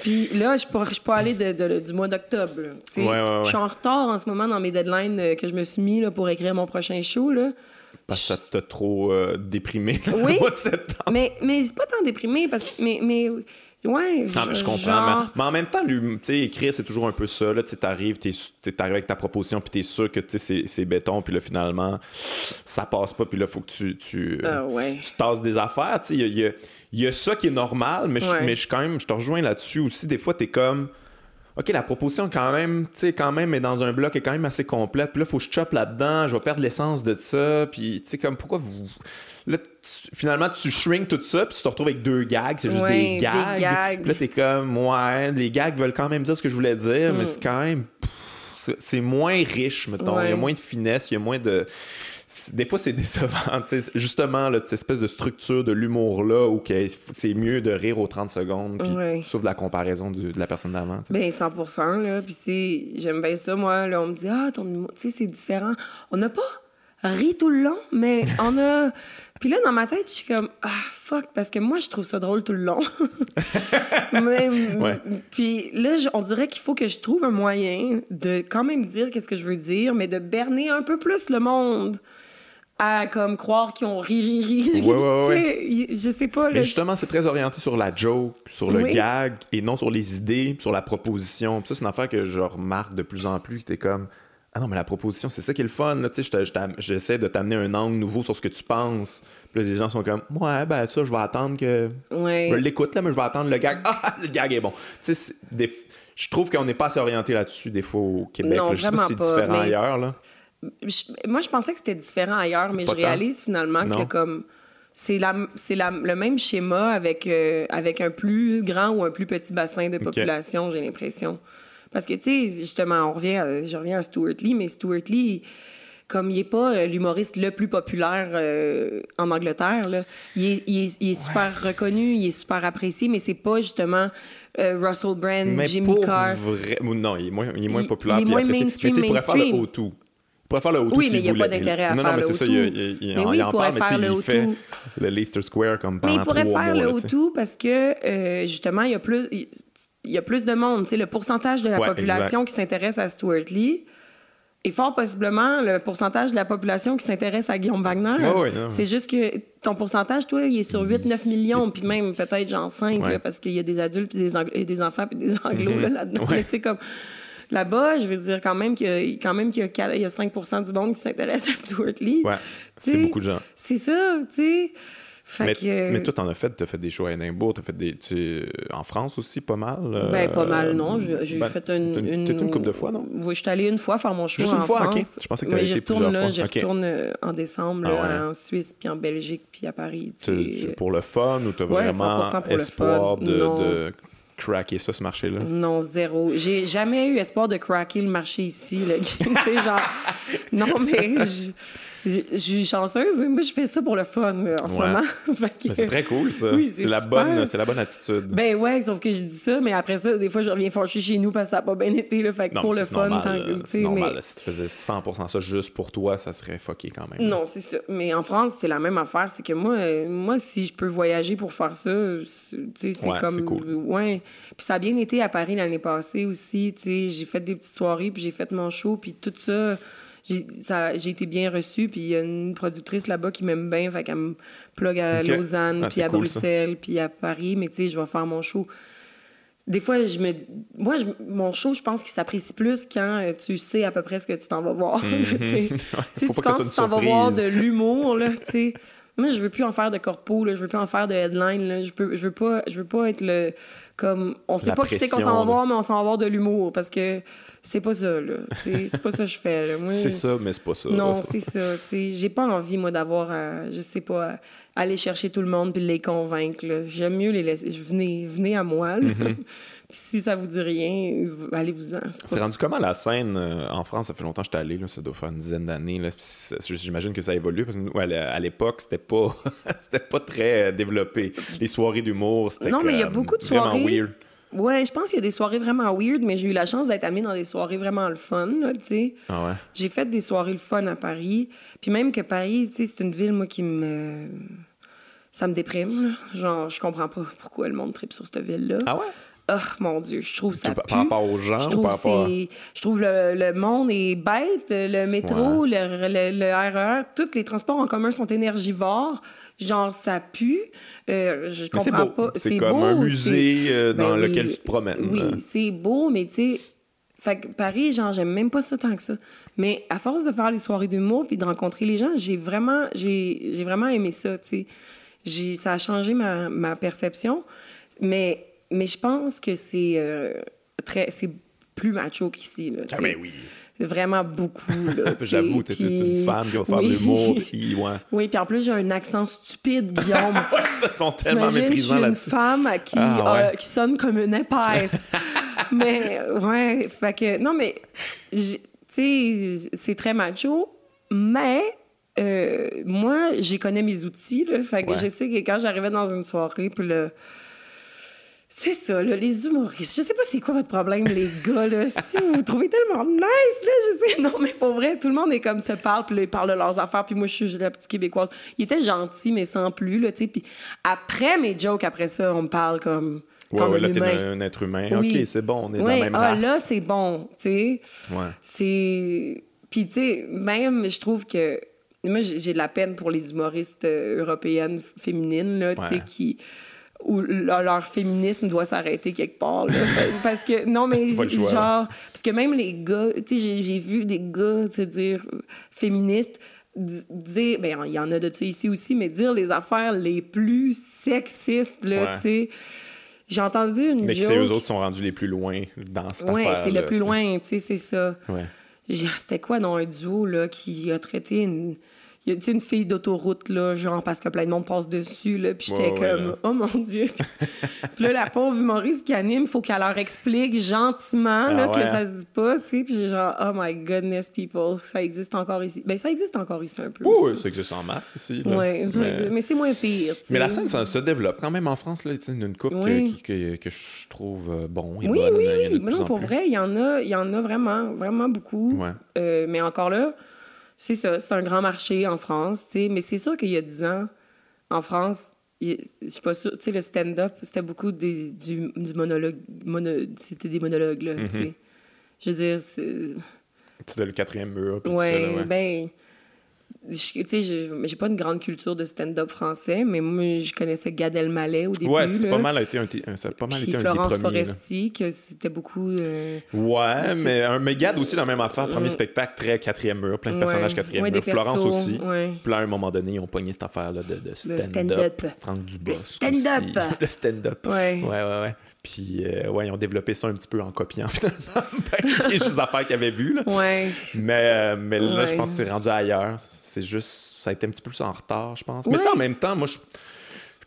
Puis là, je peux, je peux aller de, du mois d'octobre. Ouais, ouais, Je suis en retard en ce moment dans mes deadlines euh, que je me suis mis là, pour écrire mon prochain show. Là. Parce que ça t'a trop euh, déprimé oui, le mois de septembre. Mais, mais c'est pas tant déprimé parce que. Mais, mais Ouais, non, mais je comprends. Mais, en même temps, écrire, c'est toujours un peu ça. Tu arrives, tu arrives avec ta proposition, puis tu es sûr que c'est béton, puis là, finalement, ça passe pas, puis là, il faut que tu, tu, ah, tu tasses des affaires. Il y a, y a, ça qui est normal, mais, je, mais je, quand même, je te rejoins là-dessus aussi. Des fois, tu es comme. OK, la proposition, quand même, tu sais, quand même, est dans un bloc, est quand même assez complète. Puis là, il faut que je chope là-dedans, je vais perdre l'essence de ça. Puis, tu sais, comme, pourquoi vous Là, finalement, tu shrinks tout ça, puis tu te retrouves avec deux gags, c'est juste des gags. Des gags. Là, t'es comme, ouais, les gags veulent quand même dire ce que je voulais dire, mais mm. c'est quand même. C'est moins riche, mettons. Il y a moins de finesse, il y a moins de des fois c'est décevant justement là, cette espèce de structure de l'humour là où c'est mieux de rire aux 30 secondes puis sauf de la comparaison de la personne d'avant ben 100% là puis tu sais j'aime bien ça moi là on me dit ah ton humour tu sais c'est différent. On n'a pas ri tout le long mais on a puis là, dans ma tête, je suis comme, ah, fuck, parce que moi, je trouve ça drôle tout le long. Puis là, on dirait qu'il faut que je trouve un moyen de quand même dire qu'est-ce que je veux dire, mais de berner un peu plus le monde à comme croire qu'ils ont ri, ri, ri. Ouais, je sais pas. Mais justement, c'est très orienté sur la joke, sur le gag, et non sur les idées, sur la proposition. ça, c'est une affaire que je remarque de plus en plus. T'es comme ah non, mais la proposition, c'est ça qui est le fun. J'essaie de t'amener un angle nouveau sur ce que tu penses. Puis là, les gens sont comme, ouais, ben ça, je vais attendre que. Ouais. Je l'écoute, là, mais je vais attendre le gag. Ah, le gag est bon. Tu sais, je trouve qu'on n'est pas assez orienté là-dessus, des fois, au Québec. Non, je sais pas si c'est différent ailleurs, là. moi, je pensais que c'était différent ailleurs, mais je réalise finalement que, comme c'est la, c'est le même schéma avec, euh, avec un plus grand ou un plus petit bassin de population, j'ai l'impression. Parce que, tu sais, justement, on revient je reviens à Stuart Lee, mais Stuart Lee, comme il n'est pas euh, l'humoriste le plus populaire euh, en Angleterre, là, il, est, il, est, super reconnu, il est super apprécié, mais c'est pas justement euh, Russell Brand, Jimmy Carr. Vrai... Non, il est moins, il est moins populaire. Il est moins mainstream, mais il pourrait faire le O2. Il pourrait faire le O2 Oui, mais il n'y a pas d'intérêt à non, faire non, mais c'est ça, il, il, mais oui, il en parle, mais il fait le Leicester Square comme pendant Mais il pourrait faire le O2 parce que, justement, il y a plus il y a plus de monde. Tu sais, le pourcentage de la population qui s'intéresse à Stuart Lee est fort possiblement le pourcentage de la population qui s'intéresse à Guillaume Wagner. c'est juste que ton pourcentage, toi, il est sur 8-9 millions, puis même peut-être genre 5, parce qu'il y a des adultes, puis des, des enfants, puis des anglos mm-hmm. là-dedans. tu sais, comme là-bas, je veux dire quand même qu'il y a, quand même qu'il y y a 5 du monde qui s'intéresse à Stuart Lee. Ouais, c'est beaucoup de gens. C'est ça, tu sais mais, mais, toi, t'en as fait, t'as fait des shows à Edinburgh, t'as fait des. en France aussi, pas mal. Euh, ben, pas mal, non. J'ai ben, fait une. une, une couple de fois, non? Oui, je suis allée une fois faire mon show. Juste une en fois, France. ok. Je pensais que t'avais été plusieurs là, fois. J'y retourne euh, en décembre, ah en Suisse, puis en Belgique, puis à Paris. Tu, pour le fun ou t'as vraiment espoir de, de craquer ça, ce marché-là? Non, zéro. J'ai jamais eu espoir de craquer le marché ici. tu sais, genre. non, mais je suis chanceuse, mais moi, je fais ça pour le fun en ce moment. c'est très cool, ça. c'est la, bonne, la bonne attitude. Ben ouais, sauf que je dis ça, mais après ça, des fois, je reviens fâcher chez nous parce que ça n'a pas bien été. Là, fait pour le fun, normal, C'est normal. Si tu faisais 100% ça juste pour toi, ça serait fucké quand même. Non, c'est ça. Mais en France, c'est la même affaire. C'est que moi, moi, si je peux voyager pour faire ça, c'est comme. Cool. Ouais. Puis ça a bien été à Paris l'année passée aussi. J'ai fait des petites soirées, puis j'ai fait mon show, puis tout ça j'ai été bien reçue, puis il y a une productrice là-bas qui m'aime bien, fait qu'elle me plug à Lausanne, ah, puis à Bruxelles, puis à Paris, mais tu sais, je vais faire mon show. Des fois, je me. Moi, mon show, je pense qu'il s'apprécie plus quand euh, tu sais à peu près ce que tu t'en vas voir. si tu penses que tu t'en vas voir de l'humour, là, tu sais. Moi, je veux plus en faire de corpo, là, je veux plus en faire de headline. Là. Je, peux, je, veux pas, je veux pas être le. Comme, on sait pas qui c'est qu'on s'en va voir, mais on s'en va voir de l'humour. Parce que c'est pas ça, là. C'est pas ça que je fais, c'est ça, mais c'est pas ça. Non, c'est ça. J'ai pas envie, moi, d'avoir à, je sais pas, aller chercher tout le monde puis les convaincre. J'aime mieux les laisser. Venez, venez à moi, mm-hmm. Si ça vous dit rien, allez-vous-en. C'est rendu comment la scène euh, en France? Ça fait longtemps que je suis allé, là, ça doit faire une dizaine d'années. J'imagine que ça a évolué parce que nous, à l'époque, c'était pas, c'était pas très développé. Les soirées d'humour, c'était Non, mais il y a beaucoup de soirées. Weird. Ouais, je pense qu'il y a des soirées vraiment weird, mais j'ai eu la chance d'être amenée dans des soirées vraiment le fun, tu sais. Ah ouais? J'ai fait des soirées le fun à Paris. Puis même que Paris, tu sais, c'est une ville, moi, qui me... Ça me déprime, Genre, je comprends pas pourquoi le monde tripe sur cette ville-là. Ah ouais? Oh mon Dieu, je trouve ça. Par rapport aux gens, je trouve, par rapport je trouve le, le, monde est bête. Le métro, le, le, RER, e tous les transports en commun sont énergivores. Genre, ça pue. Euh, je comprends beau. pas. C'est comme un musée euh, dans ben lequel tu te promènes. Oui, c'est beau, mais tu sais. Fait que Paris, genre, j'aime même pas ça tant que ça. Mais à force de faire les soirées d'humour puis de rencontrer les gens, j'ai vraiment, j'ai, vraiment aimé ça, tu sais. Ça a changé ma, ma perception. Mais mais je pense que c'est euh, très c'est plus macho qu'ici. Là, ah, ben oui. Vraiment beaucoup. J'avoue, t'es une femme qui va faire de l'humour. Puis, ouais. Oui, puis en plus, j'ai un accent stupide, Guillaume. ça sont tellement méprisants là-dessus. Une femme qui, ah, qui sonne comme une épaisse. mais, ouais, fait que, non, mais, tu sais, c'est très macho, mais euh, moi, j'ai connais mes outils, là, fait que je sais que quand j'arrivais dans une soirée, puis le c'est ça, là, les humoristes. Je sais pas c'est quoi votre problème, les gars, là. Si vous vous trouvez tellement nice, là, je sais. Non, mais pour vrai, tout le monde est comme se parle, puis là, ils parlent de leurs affaires, puis moi, je suis la petite québécoise. Il était gentil, mais sans plus, là, tu sais. Puis après mes jokes, après ça, on me parle comme. Ouais, comme ouais, là, t'es un, être humain. OK, c'est bon, on est dans la même ah, race. là, c'est bon, tu sais. Ouais. C'est. Puis, tu sais, même, je trouve que. Moi, j'ai de la peine pour les humoristes euh, européennes féminines, là, tu sais, qui où leur, féminisme doit s'arrêter quelque part. Là. parce que, non, mais genre, parce que même les gars, tu sais, j'ai vu des gars, se dire, féministes, dire, ben, il y en a de ça ici aussi, mais dire les affaires les plus sexistes, là, tu sais. J'ai entendu une Mais c'est eux autres qui sont rendus les plus loin dans cette ouais, c'est le plus loin, tu sais, c'est ça. Ouais. C'était quoi dans un duo, là, qui a traité une y a une fille d'autoroute, là, genre, parce que plein de monde passe dessus, là, puis j'étais comme, oh mon Dieu. puis là, la pauvre humoriste qui anime, il faut qu'elle leur explique gentiment, là, ah que ça se dit pas, tu sais, puis j'ai genre, oh my goodness, people, ça existe encore ici. Ben, ça existe encore ici un peu. Oui, ça. existe en masse ici. Là. Ouais, mais, c'est moins pire. Mais la scène, ça se développe quand même en France, là, une coupe que, que, je trouve euh, bon et oui, bonne. Oui, oui, mais non, pour vrai, il y en a, y en a vraiment, vraiment beaucoup. Euh, mais encore là, c'est ça, c'est un grand marché en France, tu sais, mais c'est sûr qu'il y a 10 ans, en France, je suis pas sûre, tu sais, le stand-up, c'était beaucoup des, du, du monologue, c'était des monologues, là, tu sais. Mm-hmm. Je veux dire, c'est... C'était le quatrième mur, puis ouais, ça, ouais. ben tu sais, j'ai pas une grande culture de stand-up français, mais moi, je connaissais Gad Elmaleh au début. Ouais, c'est pas mal été un, ça a pas mal été un Florence des premiers. Foresti, que c'était beaucoup... Euh, ouais, mais, un, mais Gad aussi, dans la même affaire. Premier mm. spectacle, très quatrième mur, plein de personnages quatrième mur. Florence aussi. Puis là, à un moment donné, ils ont pogné cette affaire-là de, de stand-up. Franck Dubos Le stand-up! Le stand-up. Ouais. Ouais, ouais, ouais. Puis, euh, ouais, ils ont développé ça un petit peu en copiant, finalement, les affaires qu'ils avaient vues. Là. Ouais. Mais, euh, mais là, je pense que c'est rendu ailleurs. C'est juste, ça a été un petit peu plus en retard, je pense. Mais tu sais, en même temps, moi, je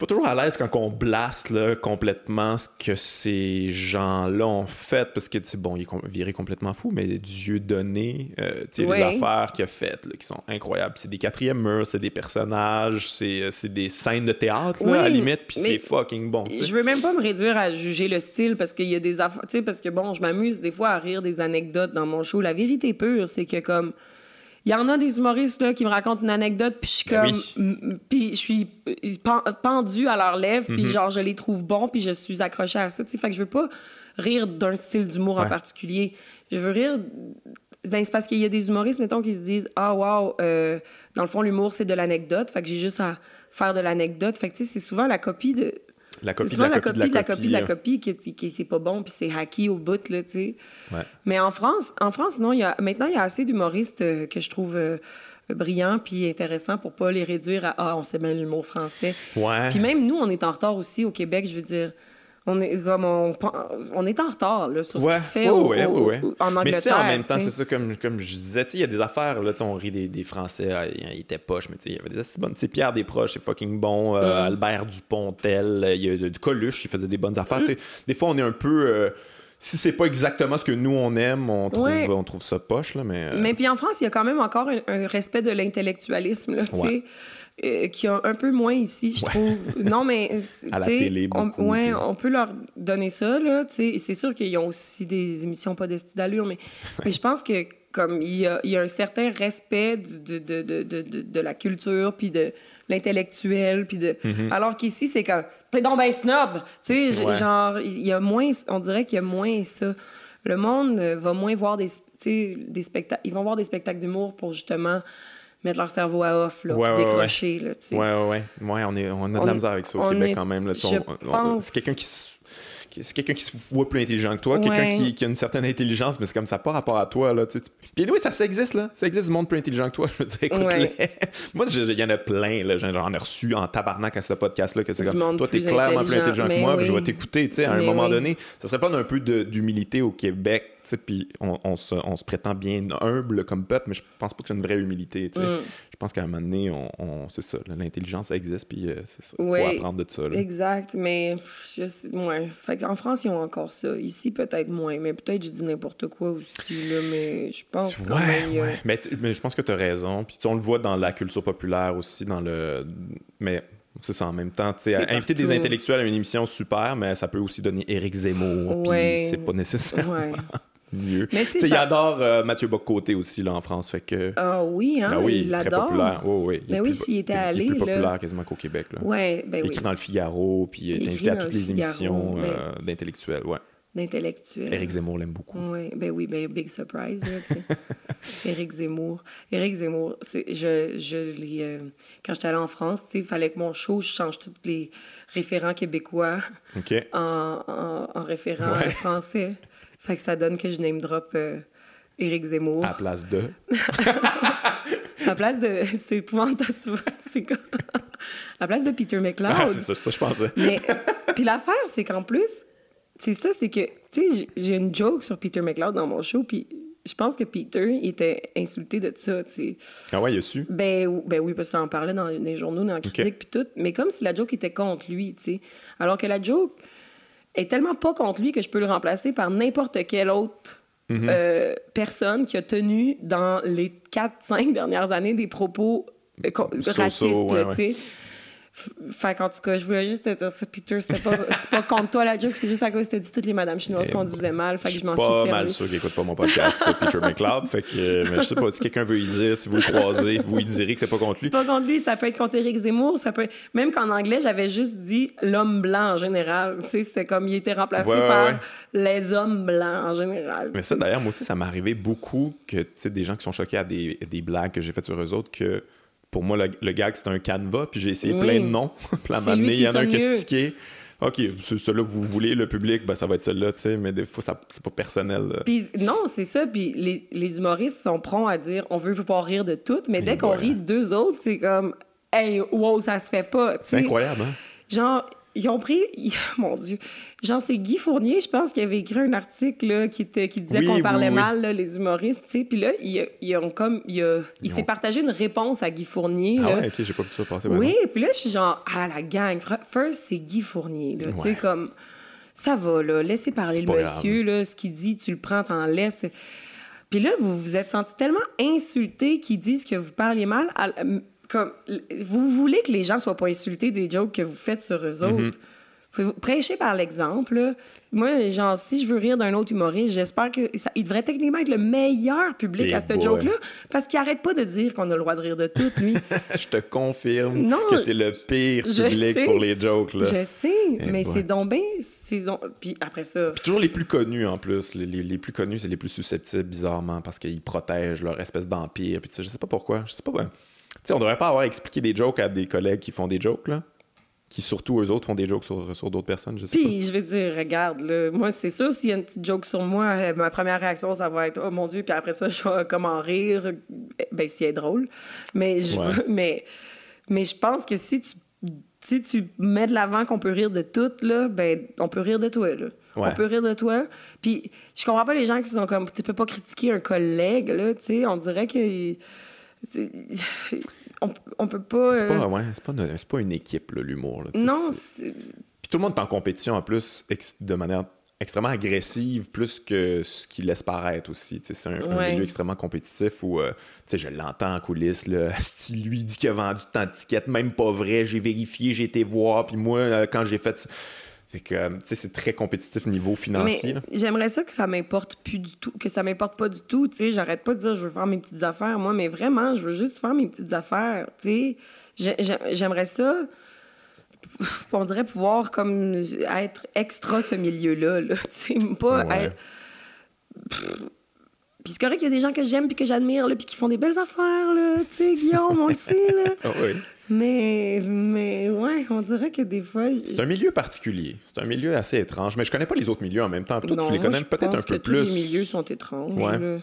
pas toujours à l'aise quand on blaste là, complètement ce que ces gens-là ont fait, parce que, bon, il est viré complètement fou, mais Dieu donné, euh, sais les affaires qu'il a faites, qui sont incroyables. C'est des quatrièmes murs, c'est des personnages, c'est euh, des scènes de théâtre, à la limite, puis c'est fucking bon. Je veux même pas me réduire à juger le style, parce qu'il y a des affaires, tu sais, parce que, bon, je m'amuse des fois à rire des anecdotes dans mon show. La vérité pure, c'est que, comme il y en a des humoristes là, qui me racontent une anecdote, puis je suis ben comme. Puis je suis pendue à leurs lèvres, puis mhm. genre, je les trouve bons, puis je suis accrochée à ça. Fait que je veux pas rire d'un style d'humour en particulier. Je veux rire. Ben, c'est parce qu'il y a des humoristes, mettons, qui se disent Ah, wow, euh, dans le fond, l'humour, c'est de l'anecdote. Fait que j'ai juste à faire de l'anecdote. Fait que, tu sais, c'est souvent la copie de la copie, de la, copie, de la copie de la copie qui, qui, c'est pas bon puis c'est hacky au bout là tu sais. Mais en France en France non il y a maintenant il y a assez d'humoristes euh, que je trouve euh, brillants puis intéressants pour pas les réduire à ah on sait bien l'humour français. Ouais. puis même nous on est en retard aussi au Québec je veux dire on est comme on, on est en retard là, sur ce qui se fait en Angleterre. Mais tu sais, en même temps, c'est ça, comme, comme je disais, il y a des affaires, là, on rit des, des Français, ah, ils étaient poches, mais il y avait des assez bonnes. Pierre Desproges, c'est fucking bon. Euh, mm. Albert Dupontel, il y a du Coluche qui faisait des bonnes affaires. Mm. Des fois, on est un peu. Euh, si c'est pas exactement ce que nous on aime, on trouve, on trouve ça poche. Là, mais, euh, mais puis en France, il y a quand même encore un, respect de l'intellectualisme. tu sais. Euh, qui a un peu moins ici, je trouve. non, mais. à la télé, beaucoup, on, ouais, on peut leur donner ça, là. C'est sûr qu'ils ont aussi des émissions pas d'estime d'allure, mais, mais je pense que comme il y a, il y a un certain respect de, de, de, de, de la culture, puis de l'intellectuel, puis de... Mm-hmm. Alors qu'ici, c'est comme, t'es donc ben snob! Tu sais, genre, il y a moins, on dirait qu'il y a moins ça. Le monde va moins voir des, des spectacles, ils vont voir des spectacles d'humour pour justement mettre leur cerveau à off, là, puis décrocher. Là, ouais, ouais, ouais. Ouais, on, est, on a de la misère avec ça au Québec quand même. Là, C'est quelqu'un qui c'est quelqu'un qui se voit plus intelligent que toi, quelqu'un qui, qui, a une certaine intelligence, mais c'est comme ça pas rapport à toi. Là, tu Puis oui, ça, ça existe, là. Ça existe du monde plus intelligent que toi. Je veux dire, écoute, moi, il y en a plein, là. J'en ai reçu en tabarnak à ce podcast-là, que c'est comme, toi, t'es clairement plus intelligent que moi, je vais t'écouter, tu sais, à un moment donné. Ça serait pas un peu d'humilité au Québec puis on, se, on, se, prétend bien humble comme peuple, mais je pense pas que c'est une vraie humilité. Mm. Je pense qu'à un moment donné, on, c'est ça, l'intelligence existe, puis euh, c'est ça. Il faut apprendre de ça. Exact, mais ouais. fait en France, ils ont encore ça. Ici, peut-être moins, mais peut-être j'ai dit n'importe quoi aussi, là, mais je pense quand même... Mais, mais, je pense que tu as raison, puis on le voit dans la culture populaire aussi, dans le... Mais c'est ça, en même temps. Inviter des intellectuels à une émission, super, mais ça peut aussi donner Éric Zemmour, puis c'est pas nécessaire. Mieux. Mais tu sais, il adore euh, Mathieu Boccoté aussi là, en France. Fait que... Ah oui, hein, ah oui, il l'adore. Populaire. Oh, oui, mais oui, s'il était allé. Il est plus populaire quasiment qu'au Québec. Là. Ouais, ben il écrit dans le Figaro, puis il est invité à toutes les émissions euh, d'intellectuels. Ouais. D'intellectuels. Éric Zemmour l'aime beaucoup. Ouais, ben oui, ben big surprise. Là, Éric Zemmour. Éric Zemmour, je, je euh, quand j'étais allée en France, il fallait que mon show, je change tous les référents québécois en, en, en référents français. Fait que ça donne que je name drop euh, Éric Zemmour. À place de? à place de. C'est épouvantable, tu vois. C'est comme. à place de Peter McLeod. Ah, c'est ça, ça, je pensais. Mais. Puis l'affaire, c'est qu'en plus, c'est ça, c'est que. Tu sais, j'ai une joke sur Peter McLeod dans mon show, puis je pense que Peter était insulté de ça, tu sais. Ah ouais, il a su? Ben, ben oui, parce que ça en parlait dans les journaux, dans la critique, puis tout. Mais comme si la joke était contre lui, tu sais. Alors que la joke est tellement pas contre lui que je peux le remplacer par n'importe quelle autre mhm. euh, personne qui a tenu dans les 4-5 dernières années des propos euh, racistes. Fait qu'en tout cas, je voulais juste te dire ça, Peter, c'était pas, pas contre toi la joke, c'est juste à cause que dit toutes les madames chinoises qu'on disait mal. Fait que je m'en suis pas mal sûr qu'il écoute pas mon podcast, Peter McLeod. Fait que, mais je sais pas, si quelqu'un veut y dire, si vous le croisez, vous lui direz que c'est pas contre lui. C'est pas contre lui, ça peut être contre Eric Zemmour, ça peut Même qu'en anglais, j'avais juste dit l'homme blanc en général. Tu sais, c'était comme il était remplacé par les hommes blancs en général. Mais ça, d'ailleurs, moi aussi, ça m'est arrivé beaucoup que, tu sais, des gens qui sont choqués à des, des blagues que j'ai faites sur eux autres que pour moi, le, gag, c'est un canevas, puis j'ai essayé plein de noms. puis à il y en a un qui est stické. OK, celui-là, vous voulez, le public, ben, ça va être celui-là, tu sais, mais des fois, c'est pas personnel. Puis, non, c'est ça. Puis les, les, humoristes sont prompts à dire on veut pouvoir rire de tout, mais dès qu'on rit de deux autres, c'est comme hey, wow, ça se fait pas. C'est incroyable, hein? Genre, ils ont pris, mon Dieu, genre c'est Guy Fournier, je pense, qui avait écrit un article là, qui, était, qui disait qu'on parlait mal, les humoristes, tu sais. Puis là, ils, ont comme, il, s'est partagé une réponse à Guy Fournier. Ah ouais, ok, j'ai pas vu ça passer. Oui, puis là, je suis genre, ah la gang, first, c'est Guy Fournier, tu sais, comme, ça va, là, laissez parler le monsieur, là, ce qu'il dit, tu le prends, t'en laisses. Puis là, vous vous êtes senti tellement insulté qu'ils disent que vous parliez mal comme vous voulez que les gens soient pas insultés des jokes que vous faites sur eux mhm. autres. Prêchez par l'exemple. Moi, genre, si je veux rire d'un autre humoriste, j'espère que ça, il devrait techniquement être le meilleur public à ce joke-là, parce qu'il arrête pas de dire qu'on a le droit de rire de tout, lui. je te confirme que c'est le pire public pour les jokes. Là. Je sais, eh mais c'est donc bien... Puis après ça... toujours les plus connus, en plus. Les, les, plus connus, c'est les plus susceptibles, bizarrement, parce qu'ils protègent leur espèce d'empire. Puis je sais pas pourquoi. Je sais pas... sais, on devrait pas avoir expliqué des jokes à des collègues qui font des jokes, là. Qui surtout eux autres font des jokes sur, sur d'autres personnes, je sais Puis, je veux dire, regarde, là, moi, c'est sûr, s'il y a une petite joke sur moi, euh, ma première réaction, ça va être, oh mon Dieu, puis après ça, je vais comme en rire, ben, si elle est drôle. Mais je, mais, mais je pense que si tu si tu mets de l'avant qu'on peut rire de tout, là, ben, on peut rire de toi, là. On peut rire de toi. Puis, je comprends pas les gens qui sont comme, tu peux pas critiquer un collègue, là, tu sais. On dirait que. On, on, peut pas. C'est pas, euh, ouais, pas, pas, une équipe, l'humour. Non. Puis tout le monde est en compétition en plus de manière extrêmement agressive, plus que ce qu'il laisse paraître aussi. C'est un, milieu extrêmement compétitif où euh, je l'entends en coulisses. Là, si lui dit qu'il a vendu tant de tickets, même pas vrai, j'ai vérifié, j'ai été voir, puis moi, euh, quand j'ai fait c'est que c'est très compétitif niveau financier. J'aimerais ça que ça m'importe plus du tout, que ça m'importe pas du tout. J'arrête pas de dire je veux faire mes petites affaires, moi, mais vraiment, je veux juste faire mes petites affaires. J'aimerais ça on dirait pouvoir comme être extra ce milieu-là. Là, pas être. Puis c'est correct qu'il y a des gens que j'aime puis que j'admire, puis qui font des belles affaires, là, tu sais, Guillaume, on le sait, là. Oui. Mais, mais ouais, on dirait que des fois... C'est un milieu particulier. C'est un milieu assez étrange. Mais je connais pas les autres milieux en même temps. Toi, tu les connais peut-être un peu plus. tous les milieux sont étranges. Ouais.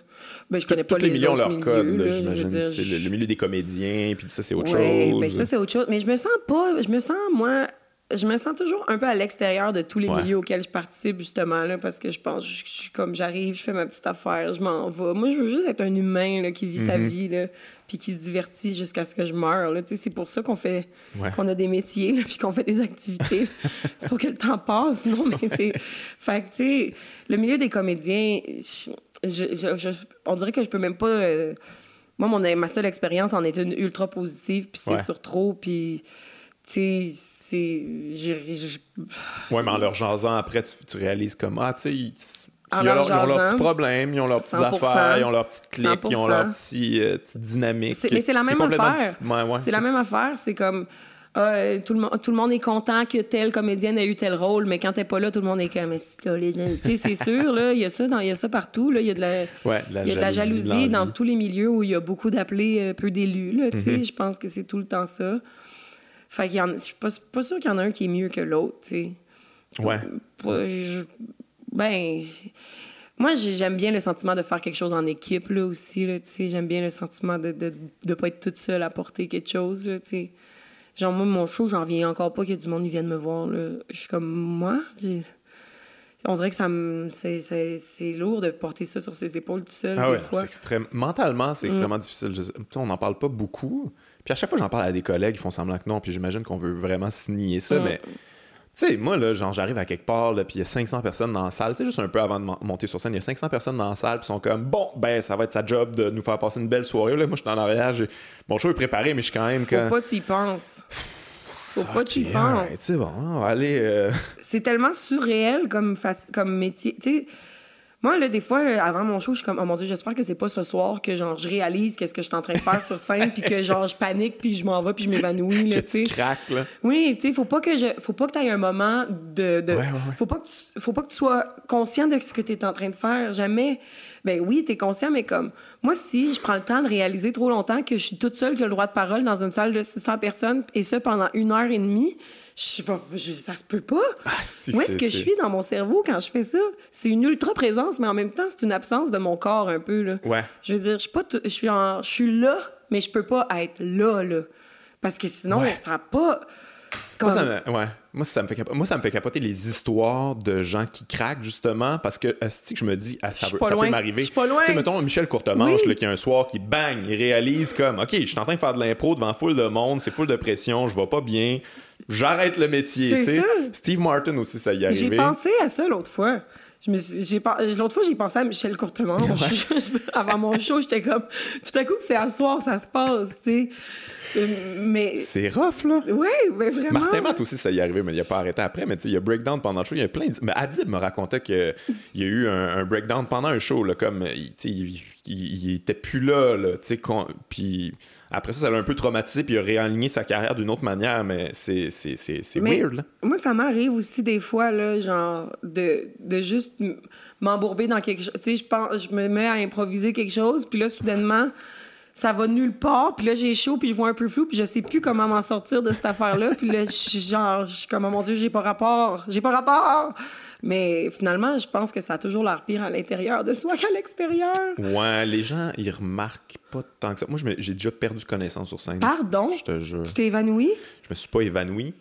Ben, je connais pas les, milieux ont leur code, j'imagine. Le, milieu des comédiens, puis ça, c'est autre ouais, chose. Mais ça, c'est autre chose. Mais je me sens pas... Je me sens, moi je me sens toujours un peu à l'extérieur de tous les milieux auxquels je participe, justement, là, parce que je pense, je, suis comme j'arrive, je fais ma petite affaire, je m'en vais. Moi, je veux juste être un humain là, qui vit sa mhm. vie, là, puis qui se divertit jusqu'à ce que je meure. C'est pour ça qu'on fait, qu'on a des métiers, là, puis qu'on fait des activités. c'est pour que le temps passe, non, mais c'est. Fait que, tu sais, le milieu des comédiens, je, on dirait que je peux même pas. Euh, moi, mon, ma seule expérience en est une ultra positive, puis c'est sur trop, puis, tu sais c'est. Ouais, mais en leur jasant après, tu, réalises comme Ah, tu sais, ils, ont, leurs petits problèmes, ils ont leurs petites affaires, ils ont leurs petites clics, ils ont leurs petits, euh, petites dynamiques. Mais c'est la même affaire. c'est la même affaire. C'est comme. Ah, tout, le monde, tout le monde est content que telle comédienne ait eu tel rôle, mais quand t'es pas là, tout le monde est comme. Tu sais, c'est sûr, là, il y a ça, il y a ça partout. Il y a de la, y a de la jalousie dans tous les milieux où il y a beaucoup d'appelés, euh, peu d'élus. Mm-hmm. je pense que c'est tout le temps ça. Fait qu'il y en... Je suis pas, pas sûre qu'il y en a un qui est mieux que l'autre, tu sais. Ouais. Ben... Moi, j'aime bien le sentiment de faire quelque chose en équipe, là, aussi, là, tu sais. J'aime bien le sentiment de, de, de pas être toute seule à porter quelque chose, tu sais. Genre, moi, mon show, j'en viens encore pas que du monde vienne me voir, là. Je suis comme, moi, on dirait que ça c'est lourd de porter ça sur ses épaules tout seul. Ah ouais, c'est extrême... Mentalement, c'est mm. extrêmement difficile. On n'en parle pas beaucoup. Puis à chaque fois, j'en parle à des collègues, ils font semblant que non, puis j'imagine qu'on veut vraiment signer ça, mais. Tu sais, moi, là, genre, j'arrive à quelque part, là, puis il y a 500 personnes dans la salle. Tu sais, juste un peu avant de monter sur scène, il y a 500 personnes dans la salle, puis sont comme, bon, ben, ça va être sa job de nous faire passer une belle soirée. Là, moi, je suis dans l'arrière, mon show est préparé, mais je suis quand même. Faut pas que tu y penses. Faut pas tu y penses. Tu bon, on va aller. Euh, C'est tellement surréel comme, comme métier. Tu sais, moi, là, des fois, avant mon show, je suis comme, oh mon Dieu, j'espère que c'est pas ce soir que, genre, je réalise qu'est-ce que je suis en train de faire sur scène, puis que, genre, je panique, puis je m'en vais, puis je m'évanouis, là, tu craques, là. Oui, tu sais, faut pas que je, faut pas que tu aies un moment de, de... faut pas que tu, faut pas que tu sois conscient de ce que tu es en train de faire. Jamais. Ben oui, tu es conscient, mais comme, moi, si je prends le temps de réaliser trop longtemps que je suis toute seule qui a le droit de parole dans une salle de 600 personnes, et ça pendant une heure et demie, je, ça se peut pas. Ah, Où est-ce que je suis dans mon cerveau quand je fais ça? C'est une ultra présence, mais en même temps, c'est une absence de mon corps un peu. Là. Ouais. Je veux dire, je suis, pas je, suis en... je suis là, mais je peux pas être là, là. Parce que sinon, ça n'a pas. Moi, ça me... Ouais. Moi, ça me fait capoter. Moi, ça me fait capoter les histoires de gens qui craquent, justement, parce que, que je me dis, ah, ça, ça peut m'arriver. Je suis pas loin. Tu sais, mettons, Michel Courtemanche, qui a un soir qui bang, il réalise comme, OK, je suis en train de faire de l'impro devant full de monde, c'est full de pression, je vais pas bien j'arrête le métier. C'est Steve Martin aussi, ça y est arrivé. J'ai pensé à ça l'autre fois. L'autre fois, j'ai pensé à Michel Courtemanche. Avant mon show, j'étais comme, tout à coup, c'est à soir, ça se passe, tu sais. Euh, mais... C'est rough, là. Oui, mais vraiment. Martin Matt aussi, ça y est arrivé, mais il a pas arrêté après. Mais tu sais, il y a breakdown pendant le show. Il y a plein de... Mais Adib me racontait qu'il y a eu un, breakdown pendant un show, là, comme, il, il, il, était plus là, là tu sais, puis après ça, ça l'a un peu traumatisé, puis il a réaligné sa carrière d'une autre manière, mais c'est, c'est, c'est, weird, là. Moi, ça m'arrive aussi des fois, là, genre, de, de juste m'embourber dans quelque chose. Tu sais, je, pense, je me mets à improviser quelque chose, puis là, soudainement, ça va nulle part, puis là, j'ai chaud, puis je vois un peu flou, puis je sais plus comment m'en sortir de cette affaire-là, puis là, je suis genre, je suis comme, oh mon Dieu, j'ai pas rapport, j'ai pas rapport! Mais finalement, je pense que ça a toujours l'air pire à l'intérieur de soi qu'à l'extérieur. Ouais, les gens, ils remarquent pas tant que ça. Moi, j'ai déjà perdu connaissance sur scène. Pardon? Je te jure. Tu t'es évanoui? Je me suis pas évanoui.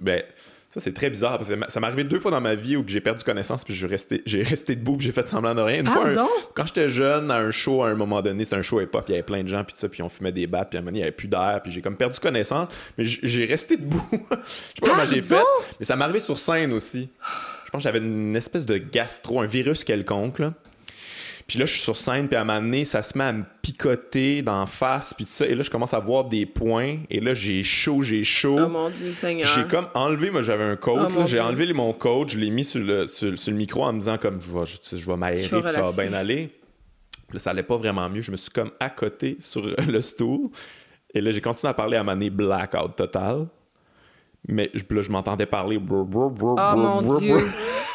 ben, ça, c'est très bizarre parce que ça m'est arrivé deux fois dans ma vie où j'ai perdu connaissance puis j'ai resté, j'ai resté debout puis j'ai fait semblant de rien. Une fois, quand j'étais jeune, à un show, à un moment donné, c'était un show hip-hop, il y avait plein de gens puis ça, puis on fumait des battes puis à un moment donné, il y avait plus d'air puis j'ai comme perdu connaissance, mais j'ai resté debout. Je sais pas comment j'ai fait, mais ça m'est arrivé sur scène aussi. Je pense que j'avais une espèce de gastro, un virus quelconque, là. Puis là, je suis sur scène, puis à un moment donné, ça se met à me picoter d'en face, puis tout ça. Et là, je commence à voir des points. Et là, j'ai chaud, j'ai chaud. Oh mon Dieu Seigneur. J'ai comme enlevé, moi, j'avais un coach. Oh j'ai enlevé mon coach, je l'ai mis sur le, sur, le micro en me disant, comme, je vais, je, vais m'aérer, puis ça va bien aller. Puis là, ça allait pas vraiment mieux. Je me suis comme à côté sur le stool. Et là, j'ai continué à parler à ma blackout total. Mais là, je m'entendais parler. oh mon Dieu!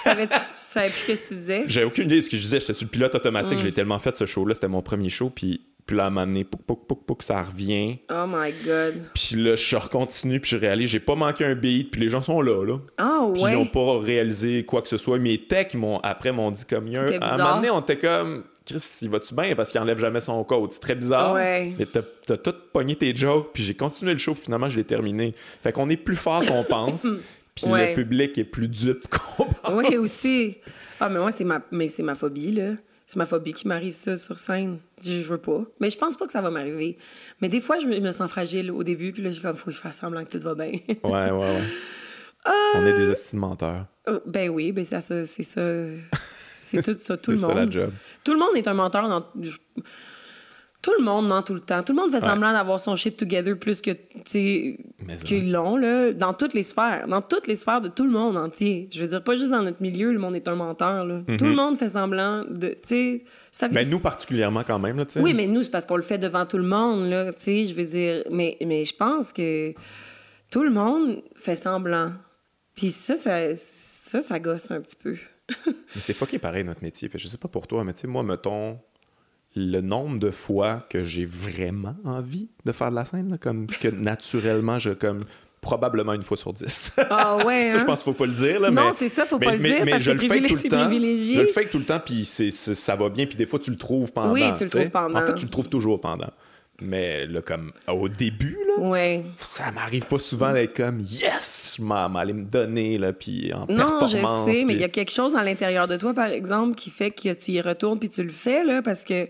savais tu, savais plus ce que tu disais? J'avais aucune idée de ce que je disais. J'étais sur le pilote automatique. Je l'ai tellement fait ce show-là. C'était mon premier show. Puis, puis là, à un moment donné, pouc, pouc, pouc, pouc, ça revient. Oh my God. Puis là, je recontinue. Puis je réalise, j'ai pas manqué un beat. Puis les gens sont là, là. Ah ouais? Puis ils n'ont pas réalisé quoi que ce soit. Mes techs, m'ont, après, m'ont dit comme... Il à un moment donné, on était comme... Chris, il va-tu bien? Parce qu'il enlève jamais son code? C'est très bizarre. Ouais. Mais t'as, as tout pogné tes jokes, puis j'ai continué le show, puis finalement, je l'ai terminé. Fait qu'on est plus fort qu'on pense. Puis le public est plus dupe qu'on pense. Oui, aussi. Ah, mais moi, c'est ma, mais c'est ma phobie, là. C'est ma phobie qui m'arrive ça sur scène. Je, veux pas. Mais je pense pas que ça va m'arriver. Mais des fois, je me, sens fragile au début, puis là, j'ai comme, faut que je fasse semblant que tout va bien. ouais, ouais, ouais. On est des estimateurs. Euh, ben oui, ben ça, c'est ça. C'est tout ça, tout le monde. C'est ça la job. Tout le monde est un menteur dans tout le monde ment tout le temps. Tout le monde fait semblant d'avoir son shit together plus que qu'ils l'ont là, dans toutes les sphères, dans toutes les sphères de tout le monde entier. Je veux dire pas juste dans notre milieu, le monde est un menteur là. Tout le mhm. monde fait semblant de, tu Mais nous particulièrement quand même là, tu sais. Oui, mais nous c'est parce qu'on le fait devant tout le monde là, tu sais, je veux dire mais mais je pense que tout le monde fait semblant. Puis ça ça ça, ça gosse un petit peu. Mais c'est fucké pareil notre métier. Je sais pas pour toi, mais tu sais moi mettons le nombre de fois que j'ai vraiment envie de faire de la scène, comme que naturellement, je comme probablement une fois sur dix. Ah ouais. ça, je hein? pense qu'il faut pas le dire. Là, non, c'est ça, faut pas le dire parce je que le fais tout le temps. Je le fais tout le temps, puis ça va bien, puis des fois, tu le trouves pendant. Oui, tu le trouves pendant. En fait, tu le trouves toujours pendant. Mais là, comme au début, là, ouais. ça m'arrive pas souvent d'être comme yes, je m'allais me donner, là, puis en non, performance. Non, je sais, mais il y a quelque chose à l'intérieur de toi, par exemple, qui fait que tu y retournes puis tu le fais, là, parce que.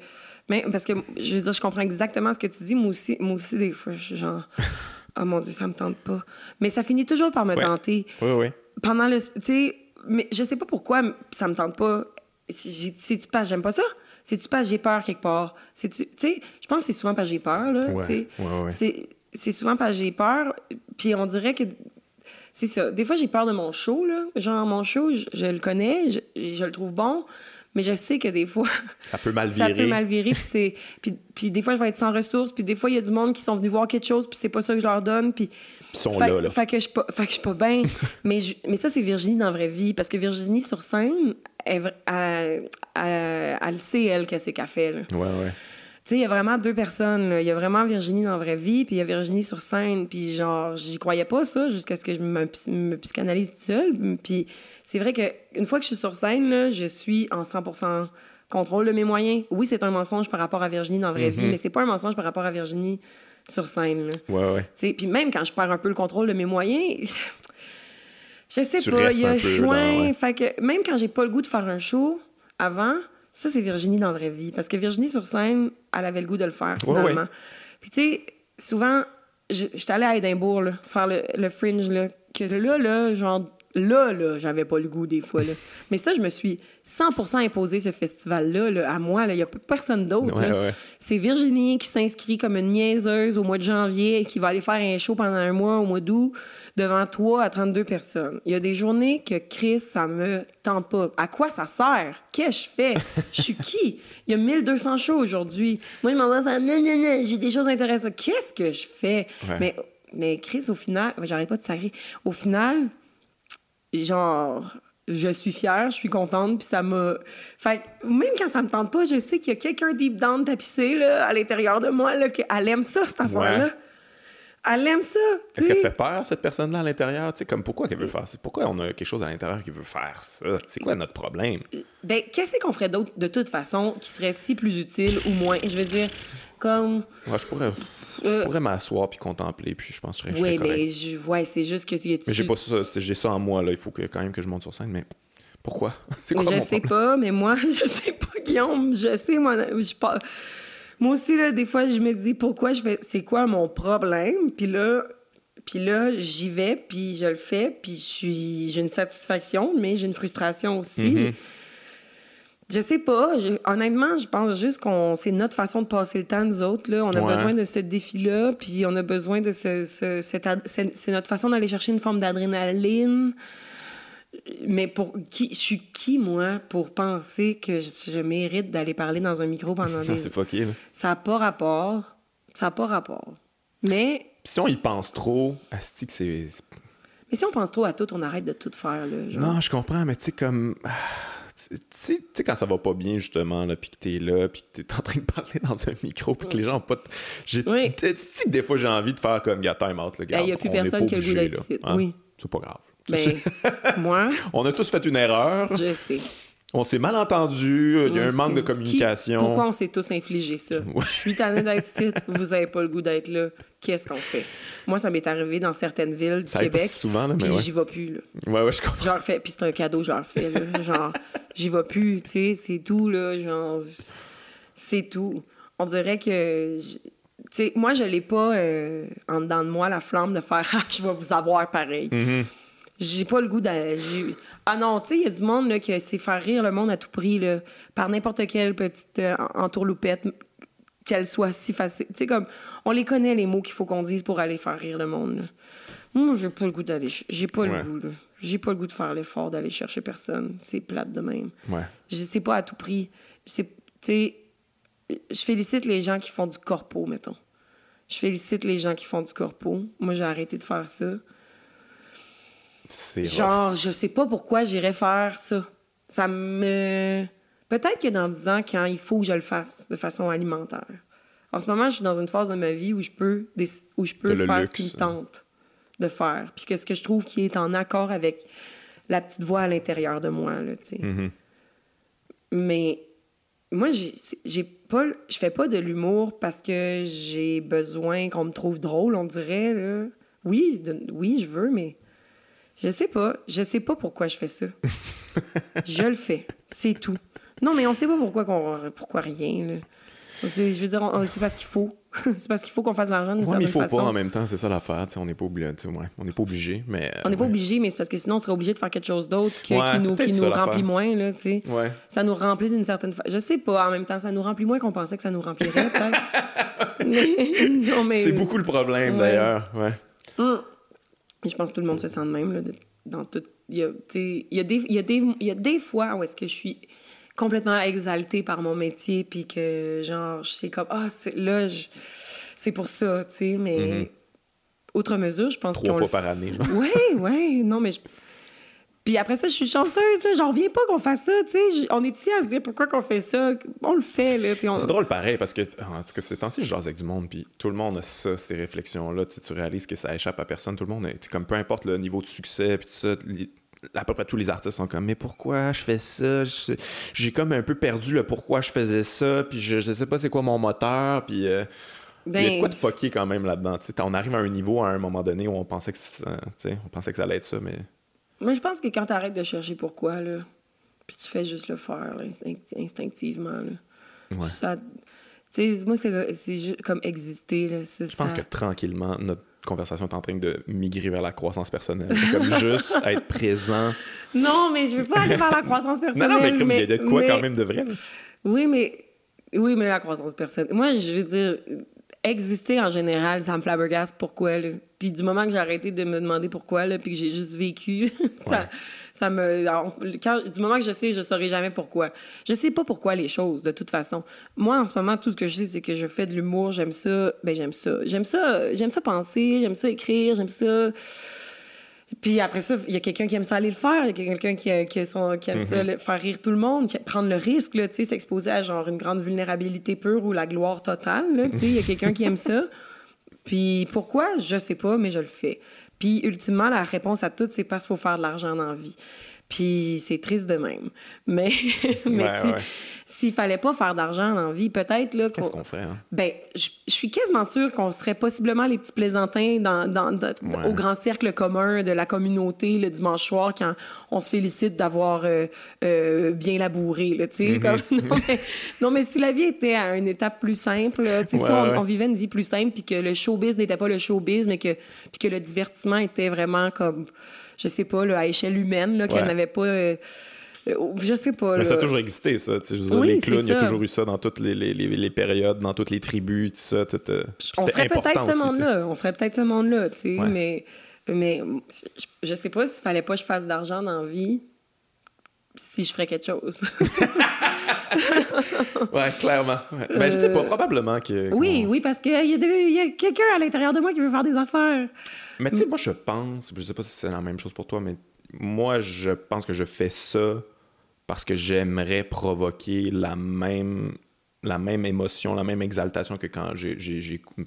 Mais, parce que, je veux dire, je comprends exactement ce que tu dis. Moi aussi, moi aussi des fois, je suis genre. oh mon Dieu, ça me tente pas. Mais ça finit toujours par me tenter. Oui, oui. Pendant le. Tu sais, mais je sais pas pourquoi ça me tente pas. C'est-tu pas, j'aime pas ça? C'est-tu pas j'ai peur quelque part? C'est-tu, tu sais, je pense que c'est souvent pas j'ai peur, là. Ouais, c'est, c'est souvent pas j'ai peur. Puis on dirait que c'est ça. Des fois, j'ai peur de mon show, là. Genre, mon show, je, le connais, je, je, le trouve bon, mais je sais que des fois. Ça peut mal virer. ça peut mal virer, puis c'est. Puis, puis, des fois, je vais être sans ressources, puis des fois, il y a du monde qui sont venus voir quelque chose, puis c'est pas ça que je leur donne, puis. Ils sont là, là. Fait que je suis pas, bien. mais, mais ça, c'est Virginie dans la vraie vie, parce que Virginie, sur scène, elle, elle, elle, sait, elle, qu'est-ce qu'elle fait, là. Ouais, ouais. Tu sais, il y a vraiment deux personnes. Il y a vraiment Virginie dans la vraie vie, puis il y a Virginie sur scène. Puis genre, j'y croyais pas ça jusqu'à ce que je me, me psychanalyse toute seule. Puis c'est vrai qu'une fois que je suis sur scène, là, je suis en 100% contrôle de mes moyens. Oui, c'est un mensonge par rapport à Virginie dans la vraie vie, mhm. mais c'est pas un mensonge par rapport à Virginie sur scène. Là. Ouais, ouais. Puis même quand je perds un peu le contrôle de mes moyens, je sais pas. y a... peu ouais, fait que même quand j'ai pas le goût de faire un show avant, ça, c'est Virginie dans la vraie vie. Parce que Virginie, sur scène, elle avait le goût de le faire, finalement. Puis, tu sais, souvent, j'étais allée à Édimbourg, là, faire le, le fringe, là, que là, là, genre, Là, là, j'avais pas le goût des fois. Là. Mais ça, je me suis 100% imposé ce festival-là à moi. Il n'y a personne d'autre. C'est Virginie qui s'inscrit comme une niaiseuse au mois de janvier et qui va aller faire un show pendant un mois au mois d'août devant 3 à 32 personnes. Il y a des journées que Chris, ça me tente pas. À quoi ça sert? Qu'est-ce que je fais? Je suis qui? Il y a 1200 shows aujourd'hui. Moi, je m'en vais faire non, non, non, j'ai des choses intéressantes. Qu'est-ce que je fais? Mais, mais Chris, au final, j'arrête pas de sacrer. Au final, genre, je suis fière, je suis contente, puis ça m'a... Fait même quand ça me tente pas, je sais qu'il y a quelqu'un deep down tapissé, là, à l'intérieur de moi, là, qu'elle aime ça, cette affaire-là. Elle aime ça. Est-ce qu'elle te fait peur, cette personne-là, à l'intérieur? comme pourquoi qu'elle veut faire ça? Pourquoi on a quelque chose à l'intérieur qui veut faire ça? C'est quoi notre problème? Ben, qu'est-ce qu'on ferait d'autre, de toute façon, qui serait si plus utile ou moins? Je veux dire, comme. Ouais, je pourrais. Je euh, pourrais m'asseoir puis contempler, puis je pense que je serais, Oui, mais je, ouais, c'est juste que tu Mais j'ai pas ça, j'ai ça en moi, là. Il faut que, quand même que je monte sur scène, mais pourquoi? Quoi je sais pas, mais moi, je sais pas, Guillaume. Je sais, moi, je pas. Moi aussi, là, des fois, je me dis pourquoi je fais. C'est quoi mon problème? Puis là, puis là, j'y vais, puis je le fais, puis j'ai une satisfaction, mais j'ai une frustration aussi. Mm-hmm. Je sais pas. honnêtement, je pense juste qu'on c'est notre façon de passer le temps, nous autres. Là. On a besoin de ce défi-là, puis on a besoin de ce. c'est notre façon d'aller chercher une forme d'adrénaline. Mais pour qui je suis qui moi pour penser que je, mérite d'aller parler dans un micro pendant des C'est fucké, là. Ça n'a pas rapport. Ça n'a pas rapport. Mais si on y pense trop, asti que c'est Mais si on pense trop à tout, on arrête de tout faire là, Non, je comprends, mais tu sais comme ah, tu sais, quand ça va pas bien, justement, là, puis que t'es là, puis que t'es en train de parler dans un micro, puis que les gens ont pas. J'ai... Oui. Tu sais des fois, j'ai envie de faire comme, gars, time out, le gars. Il n'y a plus personne qui a le goût d'être ici. Hein? Oui. C'est pas grave. Ben, moi. On a tous fait une erreur. Je sais. On s'est mal entendu, il y a un manque de communication. Pourquoi on s'est tous infligé ça? Je suis tanné d'être ici, vous avez pas le goût d'être là. Qu'est-ce qu'on fait? Moi, ça m'est arrivé dans certaines villes du ça Québec. Pas si souvent, là, mais ouais. j'y vais plus. Là. Ouais, ouais, je comprends. Genre, fait, puis c'est un cadeau, je leur fais. genre, j'y vais plus, tu sais, c'est tout, là. Genre, c'est tout. On dirait que. Tu sais, moi, je l'ai pas euh, en dedans de moi, la flamme de faire Ah, je vais vous avoir pareil. Mm-hmm j'ai pas le goût d'aller. Ah non, tu sais, il y a du monde là, qui sait faire rire le monde à tout prix, là, par n'importe quelle petite euh, entourloupette, qu'elle soit si facile. Tu sais, comme, on les connaît, les mots qu'il faut qu'on dise pour aller faire rire le monde. Là. Moi, j'ai pas le goût d'aller. J'ai pas le goût. J'ai pas le goût de faire l'effort d'aller chercher personne. C'est plate de même. Ouais. sais pas à tout prix. Tu sais, je félicite les gens qui font du corpo, mettons. Je félicite les gens qui font du corpo. Moi, j'ai arrêté de faire ça. Genre, je sais pas pourquoi j'irais faire ça. Ça me. Peut-être que dans 10 ans, quand il faut que je le fasse de façon alimentaire. En ce moment, je suis dans une phase de ma vie où je peux, où je peux faire ce qui me tente de faire. Puis que ce que je trouve qui est en accord avec la petite voix à l'intérieur de moi, là, tu sais. Mm-hmm. Mais moi, j'ai pas... Je fais pas de l'humour parce que j'ai besoin qu'on me trouve drôle, on dirait, là. Oui, oui, je veux, mais je sais pas. Je sais pas pourquoi je fais ça. je le fais. C'est tout. Non, mais on sait pas pourquoi, qu'on, pourquoi rien. Là. je veux dire, c'est parce qu'il faut. c'est parce qu'il faut qu'on fasse de l'argent ouais, mais il faut pas en même temps, c'est ça l'affaire. On n'est pas obligé. Ouais, on n'est pas obligé, mais. on n'est pas obligé, mais c'est parce que sinon, on serait obligé de faire quelque chose d'autre qui nous, qui nous remplit moins. Là. Ça nous remplit d'une certaine façon. Je sais pas, en même temps, ça nous remplit moins qu'on pensait que ça nous remplirait, mais... C'est beaucoup le problème, d'ailleurs. Ouais. Je pense que tout le monde se sent de même. Là, dans tout, il, y a, il, y a des, il, y a des, il y a des fois où est-ce que je suis complètement exaltée par mon métier, puis que, genre, je sais comme, ah, là, c'est pour ça, tu sais, mais... Mm-hmm. Outre mesure, je pense Trois fois par année. Oui, oui. Non, mais je... Puis après ça, je suis chanceuse, là. J'en reviens pas qu'on fasse ça, tu sais. On est ici à se dire pourquoi qu'on fait ça. On le fait, là. Puis C'est drôle pareil, parce que, en tout cas, ces temps-ci, je jase avec du monde, puis tout le monde a ça, ces réflexions-là. Tu, tu réalises que ça échappe à personne. Tout le monde, est, comme peu importe le niveau de succès, puis tout ça, à peu près tous les artistes sont comme mais pourquoi je fais ça? J'ai comme un peu perdu le pourquoi je faisais ça puis je, je sais pas c'est quoi mon moteur puis euh, il y a quoi de ben, fucké quand même là-dedans on arrive à un niveau à un moment donné où on pensait que on pensait que ça allait être ça mais moi, je pense que quand tu arrêtes de chercher pourquoi, là, puis tu fais juste le faire instinctivement, là, ouais. ça, moi, c'est juste comme exister. Là, je pense que tranquillement, notre conversation est en train de migrer vers la croissance personnelle. comme juste être présent. Non, mais je veux pas aller vers la croissance personnelle. non, non, mais comme il y a de quoi quand même de vrai. Oui, mais oui, mais la croissance personnelle. Moi, je veux dire, exister en général, ça me flabbergasse pourquoi. Là. Puis du moment que j'ai arrêté de me demander pourquoi, là, puis que j'ai juste vécu, ça, ça me. Quand, du moment que je sais, je saurai jamais pourquoi. Je sais pas pourquoi les choses, de toute façon. Moi, en ce moment, tout ce que je sais, c'est que je fais de l'humour, j'aime ça. Ben, j'aime ça. J'aime ça, j'aime ça penser, j'aime ça écrire, j'aime ça Puis après ça, il y a quelqu'un qui aime ça aller le faire, il y a quelqu'un qui, qui, qui, aime ça Mhm. faire rire tout le monde, qui- prendre le risque, là, tu sais, s'exposer à genre une grande vulnérabilité pure ou la gloire totale, là, tu sais, il y a quelqu'un qui aime ça. Puis pourquoi, je sais pas, mais je le fais. Puis ultimement, la réponse à tout, c'est parce qu'il faut faire de l'argent dans la vie. Puis c'est triste de même. Mais, mais Ouais, si- ouais. s'il fallait pas faire d'argent dans la vie, peut-être là Qu'est-ce qu'on- ferait, hein? ben, je suis quasiment sûre qu'on serait possiblement les petits plaisantins dans, dans- dans- Ouais. au grand cercle commun de la communauté le dimanche soir quand on se félicite d'avoir euh, euh, bien labouré. Là, Mhm. sais, comme- non, mais, non, mais si la vie était à une étape plus simple, si on, ouais. on vivait une vie plus simple, puis que le showbiz n'était pas le showbiz, mais que, puis que le divertissement était vraiment comme, je sais pas, là, à échelle humaine, là, Ouais. n'avait pas... euh, je sais pas. Mais ça a toujours existé, ça. dire, Oui, les clowns, il y a toujours eu ça dans toutes les, les, les, les périodes, dans toutes les tribus, tout ça. tout, euh, on serait peut-être ce monde-là. On serait peut-être ce monde-là, tu sais. Ouais. Mais, mais je, je sais pas s'il fallait pas que je fasse d'argent dans la vie, si je ferais quelque chose. Ouais, clairement. ouais. Ben, je sais pas, probablement que. oui, oui, parce qu'il y a, a quelqu'un à l'intérieur de moi qui veut faire des affaires. Mais tu sais, moi, je pense, je sais pas si c'est la même chose pour toi, mais moi, je pense que je fais ça parce que j'aimerais provoquer la même la même émotion, la même exaltation que quand j'ai,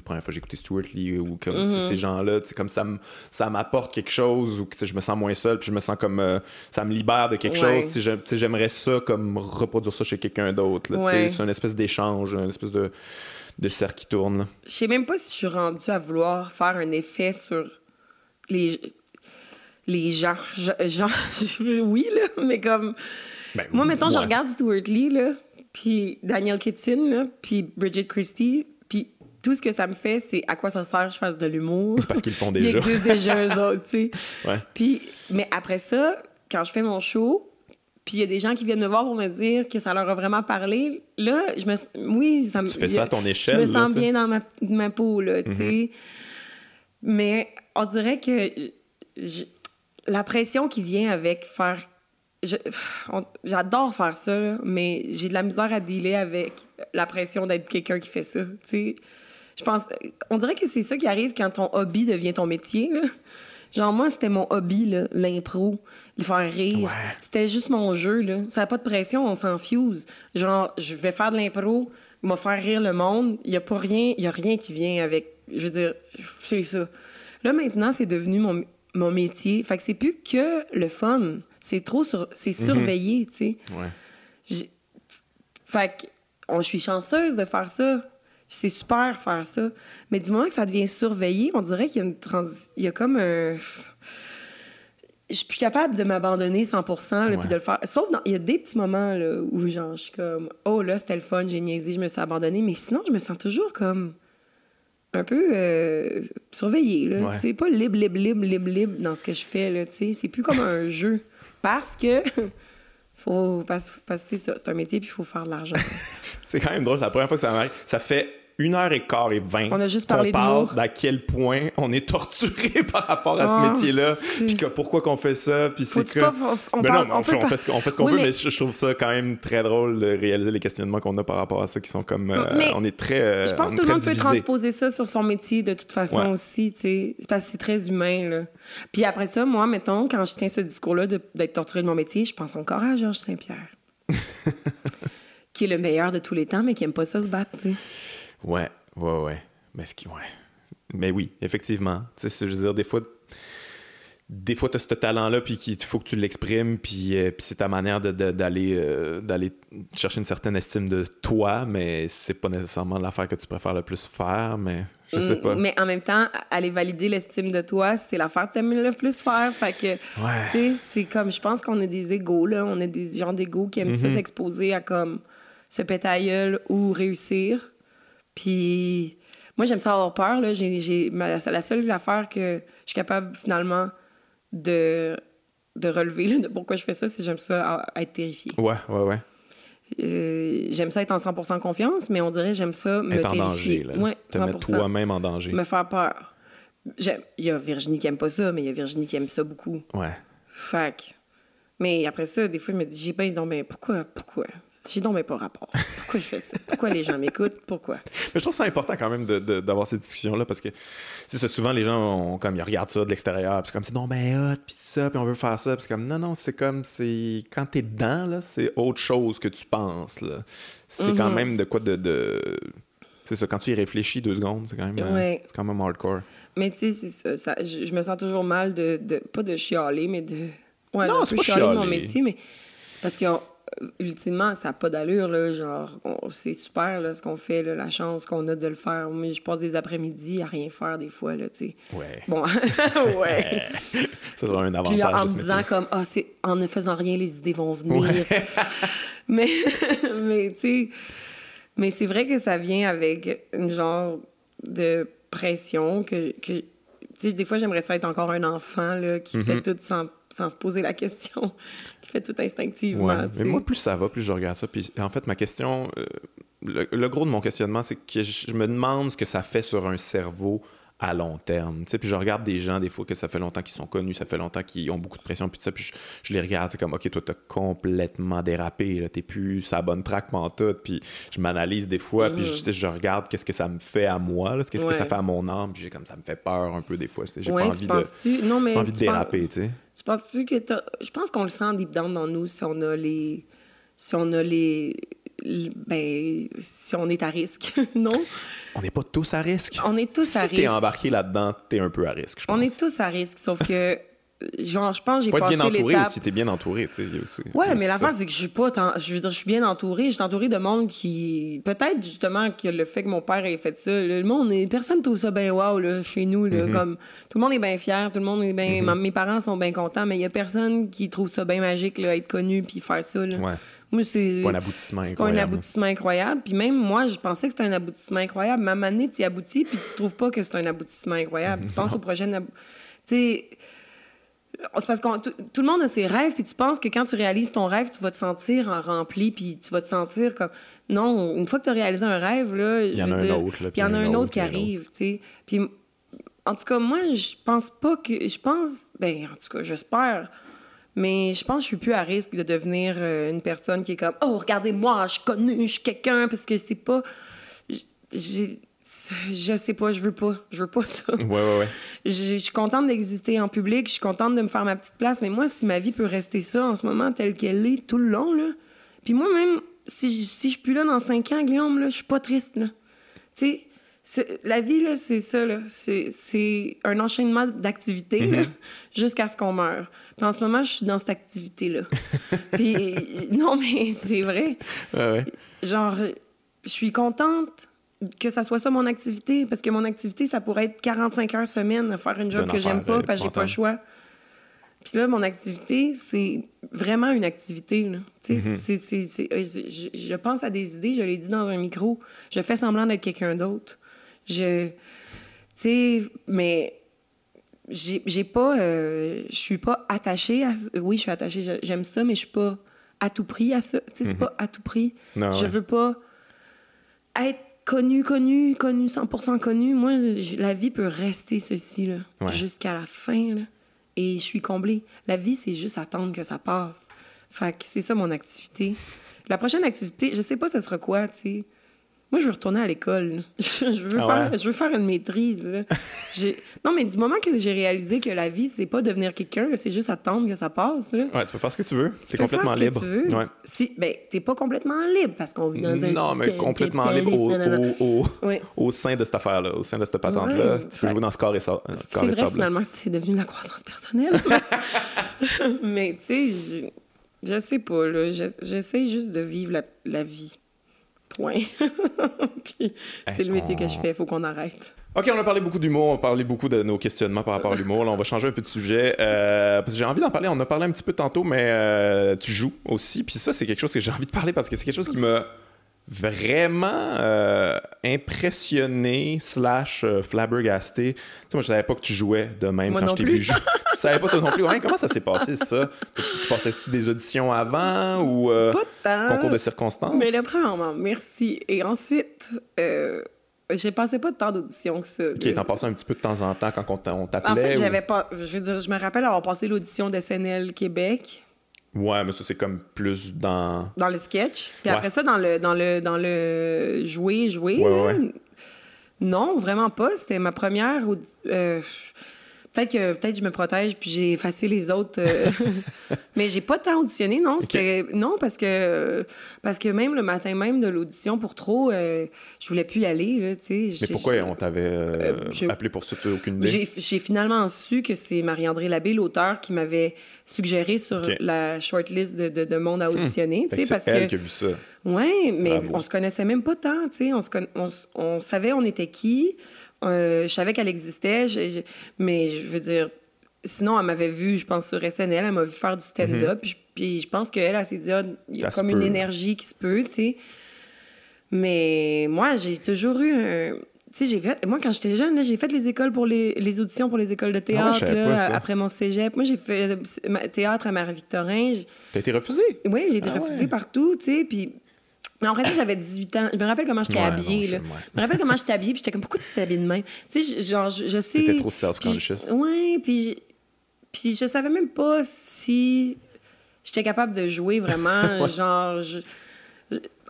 première fois j'ai écouté Stuart Lee ou comme Mhm. ces gens-là, comme ça, me- ça m'apporte quelque chose ou que je me sens moins seul, puis je me sens comme euh, ça me libère de quelque Ouais. chose. J'aimerais ça comme reproduire ça chez quelqu'un d'autre. Ouais. C'est une espèce d'échange, une espèce de, de cercle qui tourne. Je sais même pas si je suis rendue à vouloir faire un effet sur les, les gens. Je- genre, je- oui, là, mais comme. Ben, Moi, mettons, je ouais. regarde Stuart Lee, là, puis Daniel Kitson, là, puis Bridget Christie, puis tout ce que ça me fait, c'est à quoi ça sert que je fasse de l'humour. Parce qu'ils font déjà. existe déjà eux autres, tu sais. Ouais. Puis, mais après ça, quand je fais mon show, puis il y a des gens qui viennent me voir pour me dire que ça leur a vraiment parlé, là, je me... Oui, ça me... Tu fais ça à ton Je échelle. me là, sens bien dans ma, ma peau, là, tu sais. Mais on dirait que je- la pression qui vient avec faire... J'adore faire ça, là, mais j'ai de la misère à dealer avec la pression d'être quelqu'un qui fait ça, tu sais. Je pense... On dirait que c'est ça qui arrive quand ton hobby devient ton métier, là. Genre, moi, c'était mon hobby, l'impro, le faire rire. Ouais. C'était juste mon jeu, là. Ça n'a pas de pression, on s'en fuse. Genre, je vais faire de l'impro, me faire rire le monde. Il n'y a pas rien, il y a rien qui vient avec. Je veux dire, c'est ça. Là, maintenant, c'est devenu mon, mon métier. Fait que c'est plus que le fun. C'est trop sur, c'est surveillé, tu sais. Ouais. Fait que on- je suis chanceuse de faire ça. C'est super faire ça. Mais du moment que ça devient surveillé, on dirait qu'il y a une transi- Il y a comme un. Je suis plus capable de m'abandonner 100 là, Ouais. puis de le faire. Sauf dans. Il y a des petits moments là, où genre, je suis comme. Oh là, c'était le fun, j'ai niaisé, je me suis abandonnée. Mais sinon, je me sens toujours comme. Un peu euh, surveillée, là. Ouais. Tu sais, pas libre, libre, libre, libre, libre dans ce que je fais, là. Tu sais, c'est plus comme un jeu. Parce que. Faut, parce, parce que c'est un métier, puis il faut faire de l'argent. C'est quand même drôle, c'est la première fois que ça m'arrive. Ça fait une heure et quart et vingt On a juste parlé parle d'à quel point on est torturé par rapport à ce Ah, métier-là, puis que pourquoi qu'on fait ça, puis c'est que... pas- on Ben parle- non, on, on fait, on fait ce qu'on Oui, veut, mais- mais je, je trouve ça quand même très drôle de réaliser les questionnements qu'on a par rapport à ça, qui sont comme... euh, Mais on est très euh, Je pense que tout le monde peut transposer ça sur son métier de toute façon Ouais. aussi, tu sais. C'est parce que c'est très humain, là. Puis après ça, moi, mettons, quand je tiens ce discours-là d'être torturé de mon métier, je pense encore à Georges Saint-Pierre. qui est le meilleur de tous les temps, mais qui aime pas ça se battre, tu sais. Ouais, ouais, ouais. Mais ce qui... Ouais. Mais oui, effectivement. Tu sais, je veux dire, des fois... Des fois, tu as ce talent-là, puis il faut que tu l'exprimes, puis, euh, puis c'est ta manière de- de- d'aller euh, d'aller chercher une certaine estime de toi, mais c'est pas nécessairement l'affaire que tu préfères le plus faire, mais je sais pas. Mm, Mais en même temps, aller valider l'estime de toi, c'est l'affaire que t'aimes le plus faire. Fait que, Ouais. tu sais, c'est comme, je pense qu'on a des égaux, là. On a des gens d'égaux qui aiment Mhm. ça s'exposer à, comme, se péter à gueule ou réussir. Puis, moi, j'aime ça avoir peur, là. J'ai, j'ai, ma- la seule affaire que je suis capable, finalement, de, de relever, là, de pourquoi je fais ça, c'est que j'aime ça à- à être terrifiée. Ouais, ouais, ouais. Euh, j'aime ça être en 100% confiance, mais on dirait j'aime ça me Être en terrifier. danger, là. Ouais, Te mettre 100%. toi-même en danger. Me faire peur. J'aime- Il y a Virginie qui aime pas ça, mais il y a Virginie qui aime ça beaucoup. Ouais. Fait que- Mais après ça, des fois, il me dit, j'ai bien, non, mais pourquoi, pourquoi? J'ai donc pas rapport. Pourquoi je fais ça? Pourquoi les gens m'écoutent? Pourquoi? Mais je trouve ça important quand même d'avoir cette discussion-là parce que, c'est souvent les gens, ont, comme, ils regardent ça de l'extérieur, puis c'est comme, c'est non, ben hot, puis ça, puis on veut faire ça, puis c'est comme, non, non, c'est comme, c'est quand t'es dedans, là, c'est autre chose que tu penses. C'est quand mm-hmm. même de quoi de. de... C'est ça, quand tu y réfléchis deux secondes, c'est quand même, euh, quand même hardcore. Mais tu sais, ça, ça je, me sens toujours mal de, de, Pas de chialer, mais de. Ouais, non, c'est pas chialer, mon métier, mais. Parce que ultimement, ça n'a pas d'allure, là. Genre, c'est super, là, ce qu'on fait, là, la chance qu'on a de le faire. Mais je passe des après-midi à rien faire, des fois, là, tu sais. Ouais. Bon, ouais. ça sera un avantage. Puis en me disant, comme, ah, c'est en ne faisant rien, les idées vont venir. mais, mais, tu sais, mais c'est vrai que ça vient avec une genre de pression que, que tu sais, des fois, j'aimerais ça être encore un enfant, là, qui fait mm-hmm. tout sans sans se poser la question, tout instinctivement. Mais moi, plus ça va, plus je regarde ça. Puis en fait, ma question, euh, le, gros de mon questionnement, c'est que je, me demande ce que ça fait sur un cerveau à long terme. Tu sais, puis je regarde des gens, des fois, que ça fait longtemps qu'ils sont connus, ça fait longtemps qu'ils ont beaucoup de pression, puis ça, puis je, les regarde, c'est comme, OK, toi, t'as complètement dérapé, t'es plus sa bonne track tout, puis je m'analyse des fois, puis je, mm-hmm. je, regarde qu'est-ce que ça me fait à moi, qu'est-ce que ça fait à mon âme, puis j'ai comme, ça me fait peur un peu des fois, j'ai pas envie de, non, mais envie de déraper, tu sais. Tu penses-tu que Je pense qu'on le sent deep down dans nous si on a les... Si on a les ben, si on est à risque, non? On n'est pas tous à risque. On est tous à risque. Si t'es embarqué là-dedans, t'es un peu à risque, je pense. On est tous à risque, sauf que genre je pense j'ai passé être bien entouré aussi t'es bien entouré tu sais aussi ouais mais l'affaire c'est que je suis pas je veux dire je suis bien entouré je suis entouré de monde qui peut-être justement que le fait que mon père ait fait ça le monde personne trouve ça bien wow là, chez nous là, mm-hmm. comme tout le monde est bien fier tout le monde est bien mm-hmm. mes parents sont bien contents mais il y a personne qui trouve ça bien magique là, être connu puis faire ça là. ouais c'est pas un aboutissement incroyable. C'est pas un aboutissement incroyable. Puis même moi, je pensais que c'était un aboutissement incroyable. Ma année, tu y aboutis, puis tu trouves pas que c'est un aboutissement incroyable. tu penses au prochain... Tu sais... C'est parce que tout le monde a ses rêves, puis tu penses que quand tu réalises ton rêve, tu vas te sentir en rempli, puis tu vas te sentir comme... Non, une fois que tu as réalisé un rêve, là, il y en a un autre. il y en a un autre qui arrive, tu sais. Puis en tout cas, moi, je pense pas que... Je pense... Ben, en tout cas, j'espère mais je pense que je suis plus à risque de devenir euh, une personne qui est comme Oh, regardez-moi, je connue, je suis quelqu'un, parce que c'est pas. J'ai. Je sais pas, je veux pas. Je veux pas ça. Ouais, ouais, ouais. Je suis contente d'exister en public, je suis contente de me faire ma petite place, mais moi, si ma vie peut rester ça en ce moment, telle qu'elle est, tout le long, là. Puis moi-même, si, si je suis plus là dans cinq ans, Guillaume, là, je suis pas triste, là. Tu sais, la vie, là, c'est ça, là. C'est un enchaînement d'activités, mm-hmm. jusqu'à ce qu'on meure. Puis en ce moment, je suis dans cette activité-là. Puis, non, mais c'est vrai. Genre, je suis contente que ça soit ça mon activité, parce que mon activité, ça pourrait être 45 heures semaine à faire une job que j'aime pas, parce que j'ai pas le choix. Puis là, mon activité, c'est vraiment une activité. Là. Euh, je, je, pense à des idées, je l'ai dit dans un micro, je fais semblant d'être quelqu'un d'autre. Je. Tu sais, mais j'ai pas. Euh, je suis pas attachée à. Oui, je suis attachée, j'aime ça, mais je suis pas à tout prix à ça. Tu sais, c'est mhm. pas à tout prix. je veux pas être connu, connu, connu, 100% connu. Moi, la vie peut rester ceci, là, jusqu'à la fin, là. Et je suis comblée. La vie, c'est juste attendre que ça passe. Fait que c'est ça mon activité. La prochaine activité, je sais pas ce sera quoi, tu sais. Moi, je veux retourner à l'école. je, veux ah faire, je veux faire une maîtrise. non, mais du moment que j'ai réalisé que la vie, c'est pas devenir quelqu'un, c'est juste attendre que ça passe. Là. Ouais, tu peux faire ce que tu veux. C'est complètement faire ce libre. Que tu veux. Ouais. Si, ben, t'es pas complètement libre parce qu'on vit dans un Non, mais complètement libre au, au, au, sein de cette affaire-là, au sein de cette patente-là. Tu peux jouer dans ce corps et ça. C'est vrai, finalement, c'est devenu de la croissance personnelle. mais tu sais, je, je sais pas. J'essaie juste de vivre la, la vie. Point. c'est le métier que je fais, il faut qu'on arrête. OK, on a parlé beaucoup d'humour, on a parlé beaucoup de nos questionnements par rapport à l'humour. Là, on va changer un peu de sujet. Euh, parce que j'ai envie d'en parler, on en a parlé un petit peu tantôt, mais euh, tu joues aussi. Puis ça, c'est quelque chose que j'ai envie de parler parce que c'est quelque chose qui m'a vraiment euh, impressionné slash euh, flabbergasté. Tu sais, moi, je savais pas que tu jouais de même quand je t'ai vu jouer. tu savais pas toi non plus. comment ça s'est passé, ça? Tu, tu passais-tu des auditions avant ou euh, concours de circonstances? Mais le premièrement, merci. Et ensuite, euh, j'ai passé pas de temps d'audition que ça. OK, t'en passais un petit peu de temps en temps quand on t'appelait? En fait, j'avais pas... Je veux dire, je me rappelle avoir passé l'audition d'SNL Québec Ouais, mais ça, c'est comme plus dans. Dans le sketch. Puis après ça, dans le, dans le, dans le jouer, jouer. non, vraiment pas. C'était ma première. Euh, Peut-être que peut-être je me protège puis j'ai effacé les autres. Euh, mais j'ai pas tant auditionné, non. Non, parce que parce que même le matin même de l'audition pour trop, euh, je voulais plus y aller. Là, mais pourquoi on t'avait euh, appelé pour ça? aucune idée? J'ai finalement su que c'est Marie-André Labbé, l'auteur, qui m'avait suggéré sur la shortlist de, de, monde à hmm. auditionner. C'est parce elle qui a vu ça. Oui, mais on se connaissait même pas tant. On, on, on savait on était qui. Euh, je savais qu'elle existait, mais je veux dire, sinon, elle m'avait vu, je pense, sur SNL, elle m'a vu faire du stand-up, mhm. puis je pense qu'elle, elle, s'est dit, ah, il y a comme une énergie qui se peut, tu sais. Mais moi, j'ai toujours eu un. Tu sais, j'ai fait. Moi, quand j'étais jeune, j'ai fait les écoles pour les, les, auditions pour les écoles de ah théâtre, là, après mon cégep. Moi, j'ai fait théâtre à Marie-Victorin. T'as été refusée? Oui, j'ai été ah refusée partout, tu sais. Puis mais en vrai, j'avais 18 ans. Je me rappelle comment j'étais habillée. là. Je me rappelle comment j'étais habillée, puis j'étais comme, pourquoi tu t'habilles de même? Tu sais, genre, je, je sais. T'étais trop self-conscious. Ouais, puis, puis je savais même pas si j'étais capable de jouer vraiment. genre,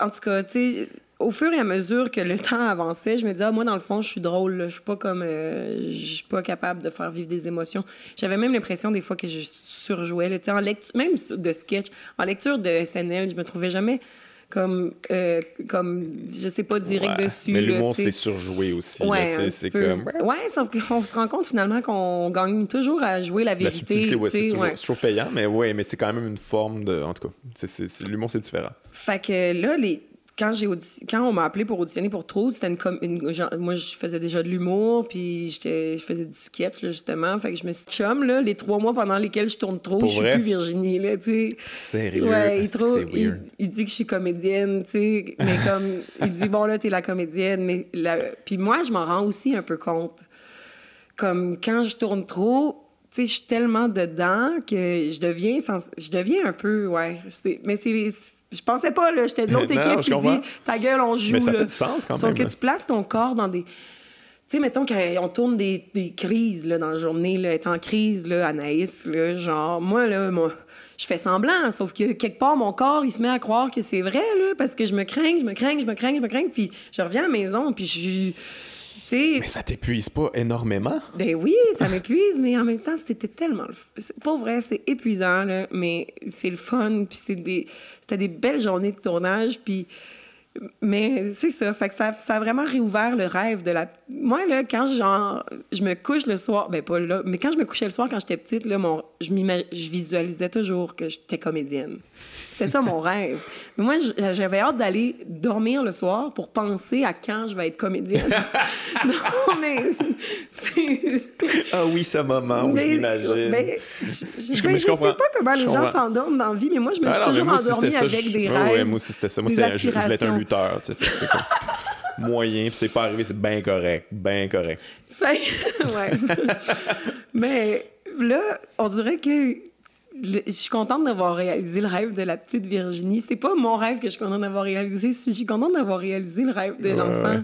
en tout cas, tu sais, au fur et à mesure que le temps avançait, je me disais, ah, moi, dans le fond, je suis drôle. Je suis pas comme. Euh, je suis pas capable de faire vivre des émotions. J'avais même l'impression, des fois, que je surjouais. Là, en lecture, même de sketch, en lecture de SNL, je me trouvais jamais comme, euh, comme je sais pas, direct dessus. Mais l'humour, c'est surjoué aussi. Ouais, c'est comme... ouais, sauf qu'on se rend compte finalement qu'on gagne toujours à jouer la vérité. La subtilité, ouais, c'est toujours, toujours, payant, mais ouais, mais c'est quand même une forme de... En tout cas, l'humour, c'est différent. Fait que là, les quand j'ai quand on m'a appelé pour auditionner pour Trop, c'était une, une moi je faisais déjà de l'humour puis je faisais du sketch justement, fait que je me suis chum là les trois mois pendant lesquels je tourne trop, je suis plus Virginie là, tu sais. Sérieux? Ouais, il, trop, il, dit que je suis comédienne, tu sais, mais comme il dit bon là t'es la comédienne, mais puis moi je m'en rends aussi un peu compte. Comme quand je tourne trop, tu sais, je suis tellement dedans que je deviens je deviens un peu ouais, mais c'est je pensais pas, là. J'étais de l'autre équipe qui dit ta gueule, on joue. Mais ça fait du sens quand même. Sauf que tu places ton corps dans des. Tu sais, mettons qu'on tourne des, des, crises là, dans la journée, là, être en crise, là, Anaïs, là, genre, moi, là, moi, je fais semblant, sauf que quelque part, mon corps, il se met à croire que c'est vrai, là, parce que je me crains, je me crains, je me crains, je me crains, puis je reviens à la maison, puis je mais ça t'épuise pas énormément? Ben oui, ça m'épuise, mais en même temps, c'était tellement... Pour vrai, c'est épuisant, là, mais c'est le fun, puis c'est des... c'était des belles journées de tournage, puis... Mais c'est ça, fait que ça, ça, a vraiment réouvert le rêve de la... Moi, là, quand genre, je me couche le soir, ben pas là, mais quand je me couchais le soir quand j'étais petite, là, mon, je, je visualisais toujours que j'étais comédienne. C'est ça mon rêve. Mais moi, j'avais hâte d'aller dormir le soir pour penser à quand je vais être comédienne. non, mais Ah oui, ce moment, oui, j'imagine. Mais, je, je, ben, sais pas comment les gens s'endorment dans la vie, mais moi, je me suis ah toujours endormie avec des rêves. Ouais, moi aussi, c'était ça. Moi, je, voulais être un lutteur. Tu sais, c'est moyen, puis c'est pas arrivé, c'est bien correct. Bien correct. Fait, ouais. mais là, on dirait que je suis contente d'avoir réalisé le rêve de la petite Virginie. C'est pas mon rêve que je suis contente d'avoir réalisé, je suis contente d'avoir réalisé le rêve de l'enfant.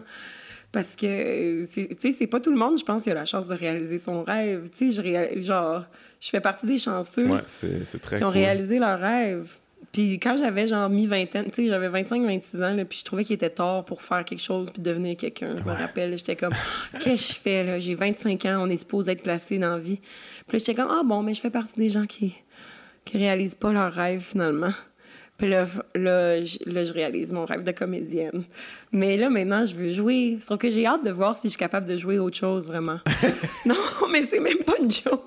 Parce que, tu sais, c'est pas tout le monde, je pense, qui a la chance de réaliser son rêve. Tu sais, je genre, je fais partie des chanceux qui ont réalisé leur rêve. Puis quand j'avais genre mi vingtaine, tu sais, j'avais 25-26 ans, là, puis je trouvais qu'il était tard pour faire quelque chose puis devenir quelqu'un. Je me rappelle, j'étais comme, qu'est-ce que je fais là? J'ai 25 ans, on est supposé être placé dans la vie. Puis j'étais comme, ah bon, mais je fais partie des gens qui qui réalisent pas leur rêve finalement. Puis là, là, je, là, je réalise mon rêve de comédienne. Mais là, maintenant, je veux jouer. Sauf que j'ai hâte de voir si je suis capable de jouer autre chose, vraiment. non, mais c'est même pas une joke.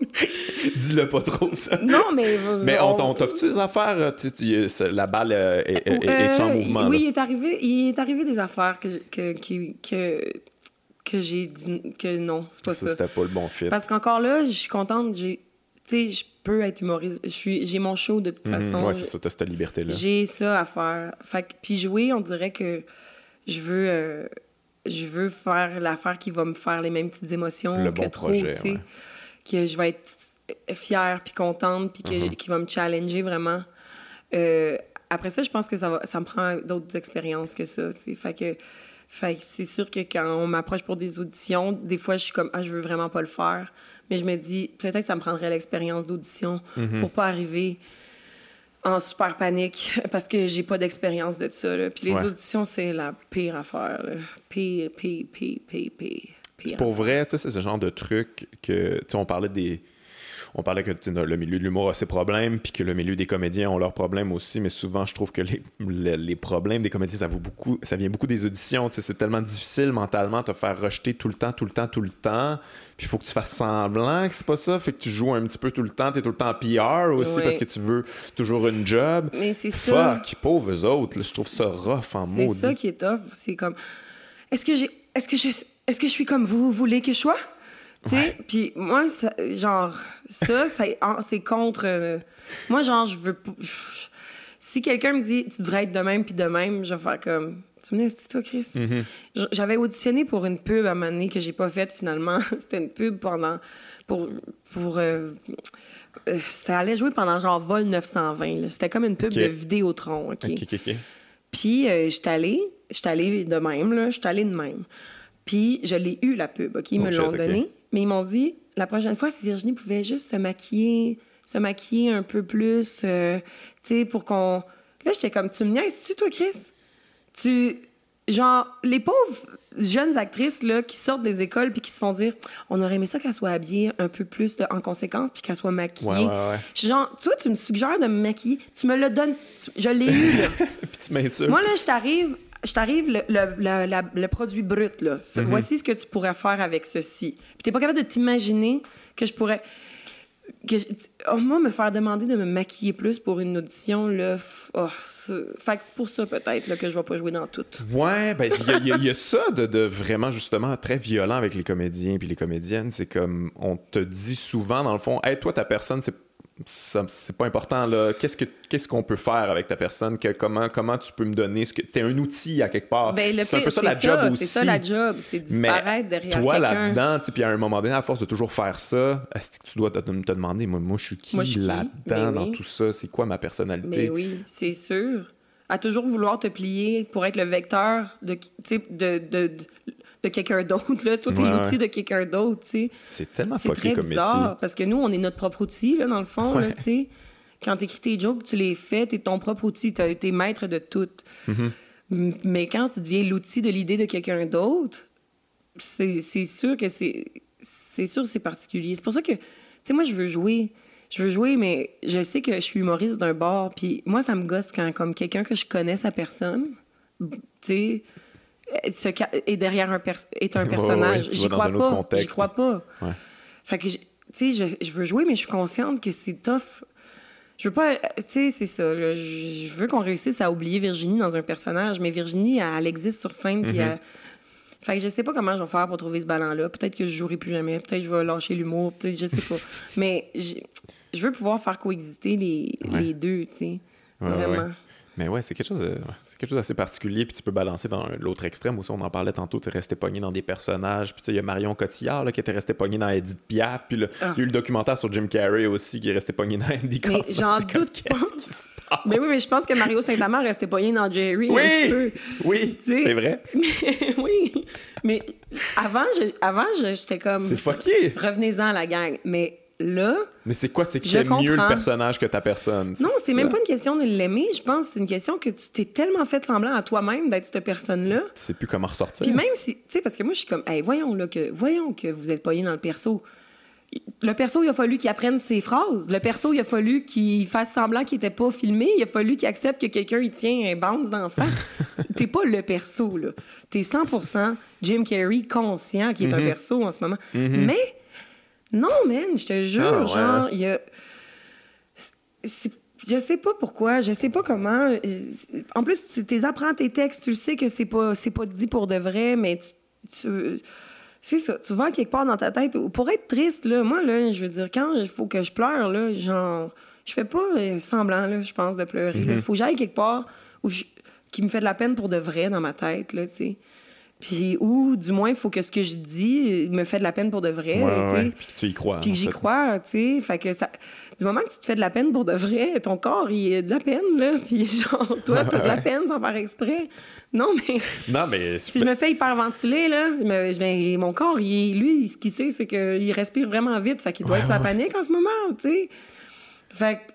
Dis-le pas trop, ça. Non, mais... Mais on, on t'offre-tu des affaires? la balle euh, est, est, en euh, mouvement? Oui, il est, arrivé, il est arrivé des affaires que, que, que, que, j'ai dit que non, c'est pas ça. Ça, c'était pas le bon fit. Parce qu'encore là, je suis contente. J'ai tu sais, peux être humoriste. J'ai mon show de toute mhm. façon. Ouais, c'est ça, t'as cette liberté-là. J'ai ça à faire. Fait puis jouer, on dirait que je veux, euh, je veux faire l'affaire qui va me faire les mêmes petites émotions Le que bon trop, projet, sais. Que je vais être fière puis contente puis que, mhm. qui va me challenger vraiment. Euh, après ça, je pense que ça, va, ça me prend d'autres expériences que ça, tu sais. Fait que, fait c'est sûr que quand on m'approche pour des auditions, des fois, je suis comme, ah, je veux vraiment pas le faire. Mais je me dis, peut-être que ça me prendrait l'expérience d'audition mhm. pour pas arriver en super panique parce que j'ai pas d'expérience de ça. Là. Puis les auditions, c'est la pire affaire. Là. Pire, pire, pire, pire, pire. Pour vrai, tu sais, c'est ce genre de truc que, tu sais, on parlait des on parlait que le milieu de l'humour a ses problèmes, puis que le milieu des comédiens ont leurs problèmes aussi, mais souvent, je trouve que les, les, problèmes des comédiens, ça, vaut beaucoup, ça vient beaucoup des auditions. C'est tellement difficile mentalement de te faire rejeter tout le temps, tout le temps, tout le temps. Puis il faut que tu fasses semblant que c'est pas ça. Fait que tu joues un petit peu tout le temps. Tu es tout le temps PR aussi parce que tu veux toujours une job. Mais c'est ça. Fuck, pauvres autres. je trouve ça rough en maudit. C'est ça qui est tough. C'est comme. Est-ce que j'ai. Est-ce que je. Est-ce que je suis comme vous, vous voulez que je sois? Tu sais, puis moi, genre, ça, c'est contre. Euh, moi, genre, je veux. Si quelqu'un me dit, tu devrais être de même, puis de même, je vais faire comme. Tu me dis, toi, Chris? Mm-hmm. J'avais auditionné pour une pub à un moment donné que j'ai pas faite finalement. C'était une pub pendant. Pour. pour euh, euh, ça allait jouer pendant genre Vol 920. C'était comme une pub de Vidéotron. OK? OK, OK, Puis, j'étais allée. J'étais allée de même, là. J'étais allée de même. Puis, je l'ai eu, la pub. OK? Ils me l'ont donnée. Mais ils m'ont dit, la prochaine fois, si Virginie pouvait juste se maquiller, se maquiller un peu plus, euh, tu sais, pour qu'on... Là, j'étais comme, tu me niaises-tu, toi, Chris? Tu... Genre, les pauvres jeunes actrices là, qui sortent des écoles puis qui se font dire on aurait aimé ça qu'elle soit habillée un peu plus en conséquence puis qu'elle soit maquillée. Ouais, ouais, Genre, tu vois, tu me suggères de me maquiller, tu me le donnes, je l'ai eu. Là. puis tu m'insultes. Moi, là, je t'arrive je t'arrive le, le, produit brut, là. Mhm. Voici ce que tu pourrais faire avec ceci. Puis t'es pas capable de t'imaginer que je pourrais... Que oh, moi, me faire demander de me maquiller plus pour une audition, là... Oh, fait que c'est pour ça, peut-être, que je vais pas jouer dans tout. Ouais, ben, il y, a ça de, vraiment, justement, très violent avec les comédiens puis les comédiennes. C'est comme, on te dit souvent, dans le fond, « Hey, toi, ta personne, c'est c'est pas important là. Qu'est-ce que qu'est-ce qu'on peut faire avec ta personne? Que, comment comment tu peux me donner ce que t'es un outil à quelque part. Ben, c'est un peu ça la job aussi c'est ça la job c'est disparaître derrière toi là-dedans puis à un moment donné à force de toujours faire ça est-ce que tu dois te, demander moi, moi je suis qui là-dedans ben dans tout ça? C'est quoi ma personnalité? Mais ben oui c'est sûr. À toujours vouloir te plier pour être le vecteur de, de, de, de de quelqu'un d'autre. Là. Toi, t'es l'outil de quelqu'un d'autre. C'est tellement C'est très bizarre parce que nous, on est notre propre outil, là, dans le fond. Là, quand t'écris tes jokes, tu les fais, t'es ton propre outil, t'es maître de tout. Mm-hmm. Mais quand tu deviens l'outil de l'idée de quelqu'un d'autre, c'est sûr que c'est. C'est sûr c'est particulier. C'est pour ça que, tu sais, moi, je veux jouer. Je veux jouer, mais je sais que je suis humoriste d'un bord. Puis moi, ça me gosse quand, comme quelqu'un que je connais sa personne, tu sais, est derrière un est un personnage. J'y crois, pas. J'y crois pas. Fait que, tu sais, je, veux jouer, mais je suis consciente que c'est tough. Je veux pas. Tu sais, c'est ça. je, veux qu'on réussisse à oublier Virginie dans un personnage, mais Virginie, elle, existe sur scène. Puis mm-hmm. Fait que je sais pas comment je vais faire pour trouver ce ballon-là. Peut-être que je jouerai plus jamais. Peut-être que je vais lâcher l'humour. Peut-être, je sais pas. mais je veux pouvoir faire coexister les, les deux, tu sais. Vraiment. Mais ouais, c'est quelque chose c'est quelque chose d'assez particulier, puis tu peux balancer dans l'autre extrême aussi. On en parlait tantôt, tu es resté pogné dans des personnages. Puis il y a Marion Cotillard là, qui était resté pogné dans Edith Piaf, puis ah. il y a eu le documentaire sur Jim Carrey aussi qui est resté pogné dans Andy Mais j'en doute pas. Mais oui, mais je pense que Mario Saint-Amand restait pogné dans Jerry. Oui, oui, c'est vrai. oui, mais avant, avant j'étais comme. C'est fucké. Revenez-en la gang. Mais là. Mais c'est quoi? C'est que t'aimes mieux le personnage que ta personne? Non, c'est même pas une question de l'aimer. Je pense c'est une question que tu t'es tellement fait semblant à toi-même d'être cette personne-là. Tu sais plus comment ressortir. Puis même si, tu sais, parce que moi, je suis comme, hey, voyons, là, que, voyons que vous êtes payé dans le perso. Le perso, il a fallu qu'il apprenne ses phrases. Le perso, il a fallu qu'il fasse semblant qu'il était pas filmé. Il a fallu qu'il accepte que quelqu'un il tient un bande d'enfants. T'es pas le perso, là. T'es 100% Jim Carrey conscient qu'il est un mm-hmm. perso en ce moment. Mm-hmm. Mais non, man, je te jure, ah, genre, il y a. Je sais pas pourquoi, je sais pas comment. En plus, tu apprends tes textes, tu sais que c'est pas, pas dit pour de vrai, mais tu. c'est ça, tu vas quelque part dans ta tête. Pour être triste, là, moi, là, je veux dire, quand il faut que je pleure, là, genre, je fais pas euh, semblant, là, je pense, de pleurer. Il mm-hmm. faut que j'aille quelque part où qui me fait de la peine pour de vrai dans ma tête, là, tu sais. Puis, ou du moins, il faut que ce que je dis me fait de la peine pour de vrai. Ouais, Puis que tu y crois. Puis que j'y crois, tu sais. Fait que ça... du moment que tu te fais de la peine pour de vrai, ton corps, il a de la peine, là. Puis genre, toi, t'as de la peine sans faire exprès. Non, mais. Non, mais. Si je me fais hyperventiler, là, ben, mon corps, il, lui, ce qu'il sait, c'est qu'il respire vraiment vite. Fait qu'il doit être sa panique en ce moment, tu sais. Fait que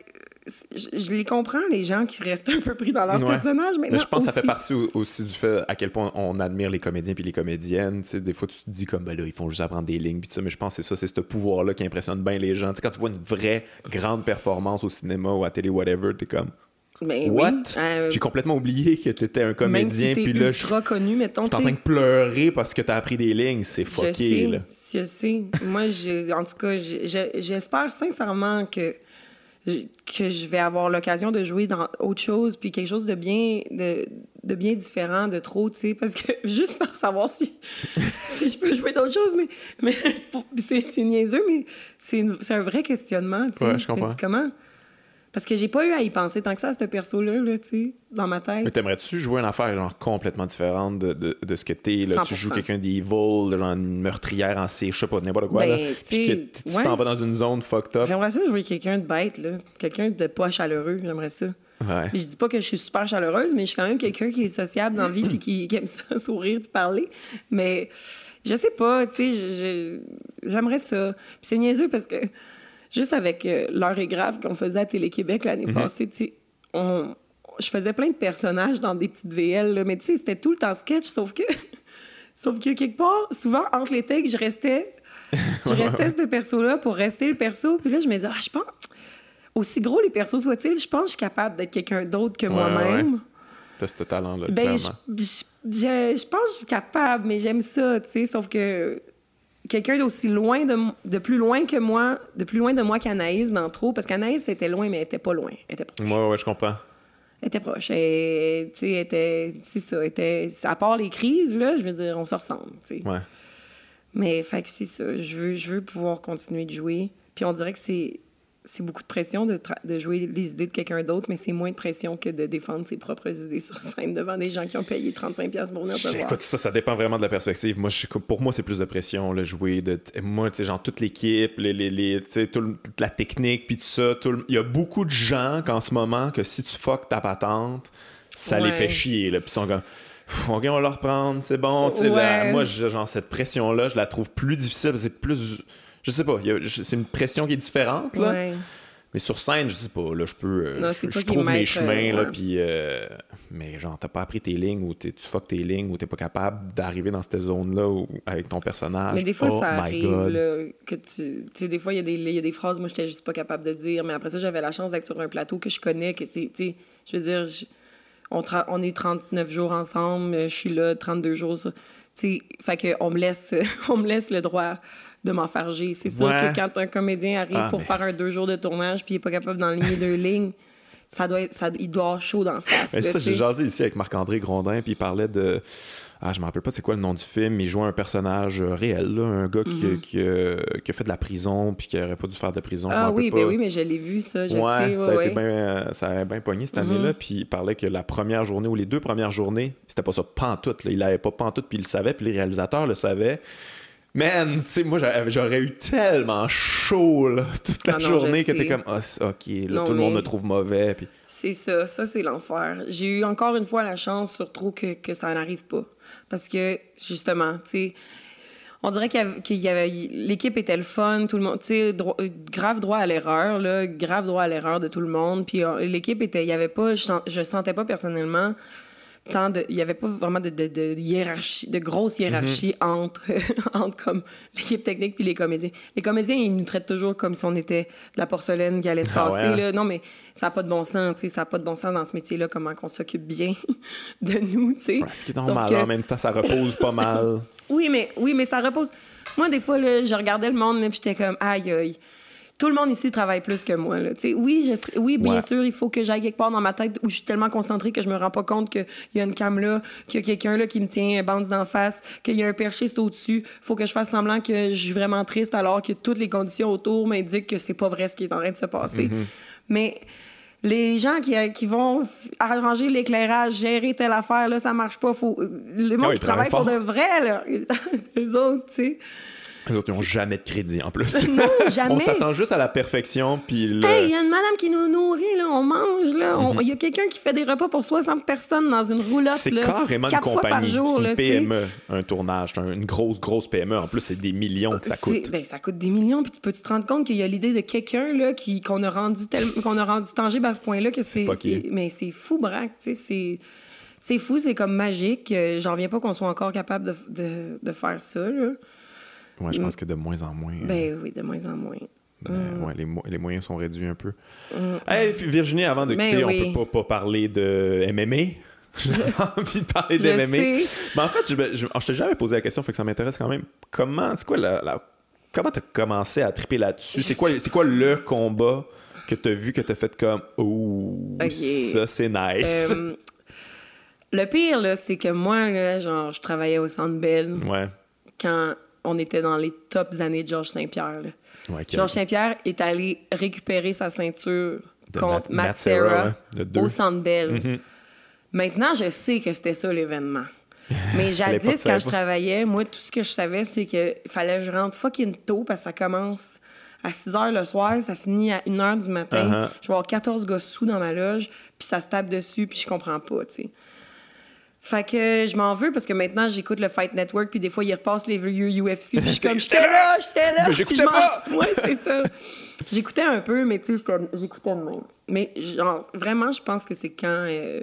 je, les comprends, les gens qui restent un peu pris dans leur personnage. Mais je pense que ça fait partie aussi du fait à quel point on admire les comédiens puis les comédiennes. des fois, tu te dis comme, ben là, ils font juste apprendre des lignes puis ça. Mais je pense que c'est ça, c'est ce pouvoir-là qui impressionne bien les gens. quand tu vois une vraie grande performance au cinéma ou à télé, whatever, t'es comme, mais What? Euh, J'ai complètement oublié que tu étais un comédien. Même si puis là, ultra connu, mettons. Je suis en train de pleurer parce que tu as appris des lignes. C'est fucké, je sais, là. Je sais. Moi, en tout cas, j'espère sincèrement que que je vais avoir l'occasion de jouer dans autre chose, puis quelque chose de bien, de, de bien différent de trop, tu sais, parce que juste pour savoir si, si je peux jouer d'autres choses, mais, mais c'est niaiseux, mais c'est un vrai questionnement, tu sais. Ouais, je comprends. comment? Parce que j'ai pas eu à y penser tant que ça, à ce perso-là, là, tu sais, dans ma tête. Mais t'aimerais-tu jouer une affaire genre complètement différente de, de, de ce que t'es, là? Tu joues quelqu'un d'evil, genre une meurtrière en C, je sais pas, n'importe quoi, là. Ben, Puis que tu t'en vas dans une zone fucked up. J'aimerais ça jouer quelqu'un de bête, là. Quelqu'un de pas chaleureux, j'aimerais ça. Ouais. Je dis pas que je suis super chaleureuse, mais je suis quand même quelqu'un qui est sociable dans la vie puis qui, aime ça, sourire puis parler. Mais je sais pas, tu sais, j'aimerais ça. Puis c'est niaiseux parce que juste avec euh, l'heure est grave qu'on faisait à Télé-Québec l'année mhm. passée, tu sais, on, je faisais plein de personnages dans des petites VL, mais tu sais, c'était tout le temps sketch, sauf que, sauf que quelque part, souvent, entre les takes, je restais, je restais ce perso-là pour rester le perso, puis là, je me disais, ah, je pense, aussi gros les persos soient-ils, je pense que je suis capable d'être quelqu'un d'autre que moi-même. T'as ce talent-là, ben, je, je, pense que je suis capable, mais j'aime ça, tu sais, sauf que quelqu'un d'aussi loin de, de, plus loin que moi, de plus loin de moi qu'Anaïs dans trop, parce qu'Anaïs était loin, mais elle était pas loin. Elle était proche. Ouais, ouais, je comprends. Elle était proche. Elle, sais, était, c'est ça, était, à part les crises, là, je veux dire, on se ressemble. Ouais. Mais, fait que c'est ça, je veux, je veux pouvoir continuer de jouer. Puis on dirait que c'est, c'est beaucoup de pression de, de, jouer les idées de quelqu'un d'autre, mais c'est moins de pression que de défendre ses propres idées sur scène devant des gens qui ont payé 35$ pour venir te voir. Écoute, ça, ça dépend vraiment de la perspective. Moi, je, pour moi, c'est plus de pression, le jouer. De, moi, tu sais, genre, toute l'équipe, les, les, les toute la technique, puis tout ça. il y a beaucoup de gens qu'en ce moment, que si tu fuck ta patente, ça les fait chier. Là, puis ils sont comme... OK, on va le reprendre, c'est bon. Ouais. moi, genre, cette pression-là, je la trouve plus difficile. C'est plus je sais pas, c'est une pression qui est différente, là. Mais sur scène, je sais pas, là, je peux. Euh, je, trouve mes chemins, là, puis. Euh, mais genre, t'as pas appris tes lignes ou tu fuck tes lignes ou t'es pas capable d'arriver dans cette zone-là avec ton personnage. Mais des fois, oh ça arrive, là, que tu. Tu sais, des fois, il y, y, a des phrases, moi, j'étais juste pas capable de dire, mais après ça, j'avais la chance d'être sur un plateau que je connais, que c'est. Tu sais, je veux dire, on, on, est 39 jours ensemble, je suis là 32 jours. Tu sais, fait qu'on me laisse, on me laisse le droit de m'enfarger. C'est sûr que quand un comédien arrive ah, pour faire un deux jours de tournage puis il n'est pas capable d'enligner deux lignes, ça doit être, ça, il doit avoir chaud dans le face. Mais ça, j'ai jasé ici avec Marc-André Grondin, puis il parlait de. Ah, je me rappelle pas c'est quoi le nom du film, mais il jouait un personnage réel, un gars qui, mm-hmm. qui, qui, a fait de la prison puis qui aurait pas dû faire de prison. Ah oui, ben oui, mais je l'ai vu, ça, je ouais, sais. Ça, a été ça a bien pogné cette mm-hmm. année-là, puis il parlait que la première journée ou les deux premières journées, c'était pas ça pantoute. Là. Il avait pas pantoute, puis il le savait, puis les réalisateurs le savaient. Man, tu sais, moi, j'aurais eu tellement chaud là, toute la ah journée que t'es comme, ah, ok, là, tout le monde me trouve mauvais. Puis... C'est ça, ça, c'est l'enfer. J'ai eu encore une fois la chance, surtout, que, que ça n'arrive pas. Parce que, justement, tu sais, on dirait qu'il y avait, l'équipe était le fun, tout le monde, tu sais, grave droit à l'erreur, là, grave droit à l'erreur de tout le monde. Puis euh, l'équipe était, il y avait pas, je, je sentais pas personnellement il n'y avait pas vraiment de, de, hiérarchie, de grosse hiérarchie mhm. entre, entre comme l'équipe technique puis les comédiens. Les comédiens, ils nous traitent toujours comme si on était de la porcelaine qui allait se ah passer. Hein? là. Non, mais ça n'a pas de bon sens, tu sais, ça n'a pas de bon sens dans ce métier-là, comment on s'occupe bien de nous, tu sais. ce qui est normal, en même temps, ça repose pas mal. oui, mais, oui, mais ça repose. Moi, des fois, là, je regardais le monde, puis j'étais comme, aïe, aïe tout le monde ici travaille plus que moi. Là. Oui, je, oui, bien sûr, il faut que j'aille quelque part dans ma tête où je suis tellement concentrée que je me rends pas compte qu'il y a une cam là, qu'il y a quelqu'un là qui me tient bande d'en face, qu'il y a un perchiste au-dessus. faut que je fasse semblant que je suis vraiment triste alors que toutes les conditions autour m'indiquent que c'est pas vrai ce qui est en train de se passer. Mm-hmm. Mais les gens qui, qui vont arranger l'éclairage, gérer telle affaire, là, ça marche pas. Faut... Le monde qui travaille pour de vrai, là, les autres, tu sais. Les autres, ils n'ont jamais de crédit en plus. non, jamais. on s'attend juste à la perfection, puis le... Hey, il y a une madame qui nous nourrit, là, on mange, là. Il y a quelqu'un qui fait des repas pour 60 personnes dans une roulotte, C'est carrément une compagnie. C'est une tu. PME, un tournage. Un- une grosse, grosse PME. En plus, c'est des millions que ça coûte. Ben, ça coûte des millions, puis tu peux te rendre compte qu'il y a l'idée de quelqu'un qu'on a rendu tel- qu'on a rendu tangible à ce point-là que c'est mais c'est fou braque, tu sais, c'est c'est fou, c'est comme magique. Euh, J'en reviens pas qu'on soit encore capable de, de, de faire ça. Là. Ouais, je pense que de moins en moins. euh, Ben oui, de moins en moins. ben, ouais, les, mo- les moyens sont réduits un peu. Hey, puis Virginie, avant de Ben quitter, oui. on peut pas, pas parler de MMA. J'ai envie de parler de Je MMA. sais. Mais en fait, je, je, je t'ai jamais posé la question, fait que ça m'intéresse quand même. Comment, c'est quoi la, la- comment t'as commencé à triper là-dessus? C'est quoi, c'est quoi le combat que t'as vu que t'as fait comme, oh, ça c'est nice. Euh, le pire, là, c'est que moi, là, genre, je travaillais au Centre Bell ouais. quand on était dans les tops années de Georges Saint-Pierre. Ouais, Georges Saint-Pierre est allé récupérer sa ceinture De contre Matt- Matt, Serra, au Centre Bell. Mhm. Maintenant, je sais que c'était ça l'événement. Mais jadis, quand je travaillais, moi, tout ce que je savais, c'est qu'il fallait que je rentre fucking tôt parce que ça commence à 6 h le soir, ça finit à 1 h du matin. Uh-huh. Je vais avoir 14 gars sous dans ma loge, puis ça se tape dessus, puis je comprends pas, tu sais. Fait que je m'en veux parce que maintenant j'écoute le Fight Network puis des fois ils repassent les vieux UFC puis je suis comme j'étais là, j'étais là. Mais j'écoutais pas. Ouais, c'est ça. J'écoutais un peu mais tu sais j'écoutais de même. Mais genre vraiment je pense que c'est quand euh,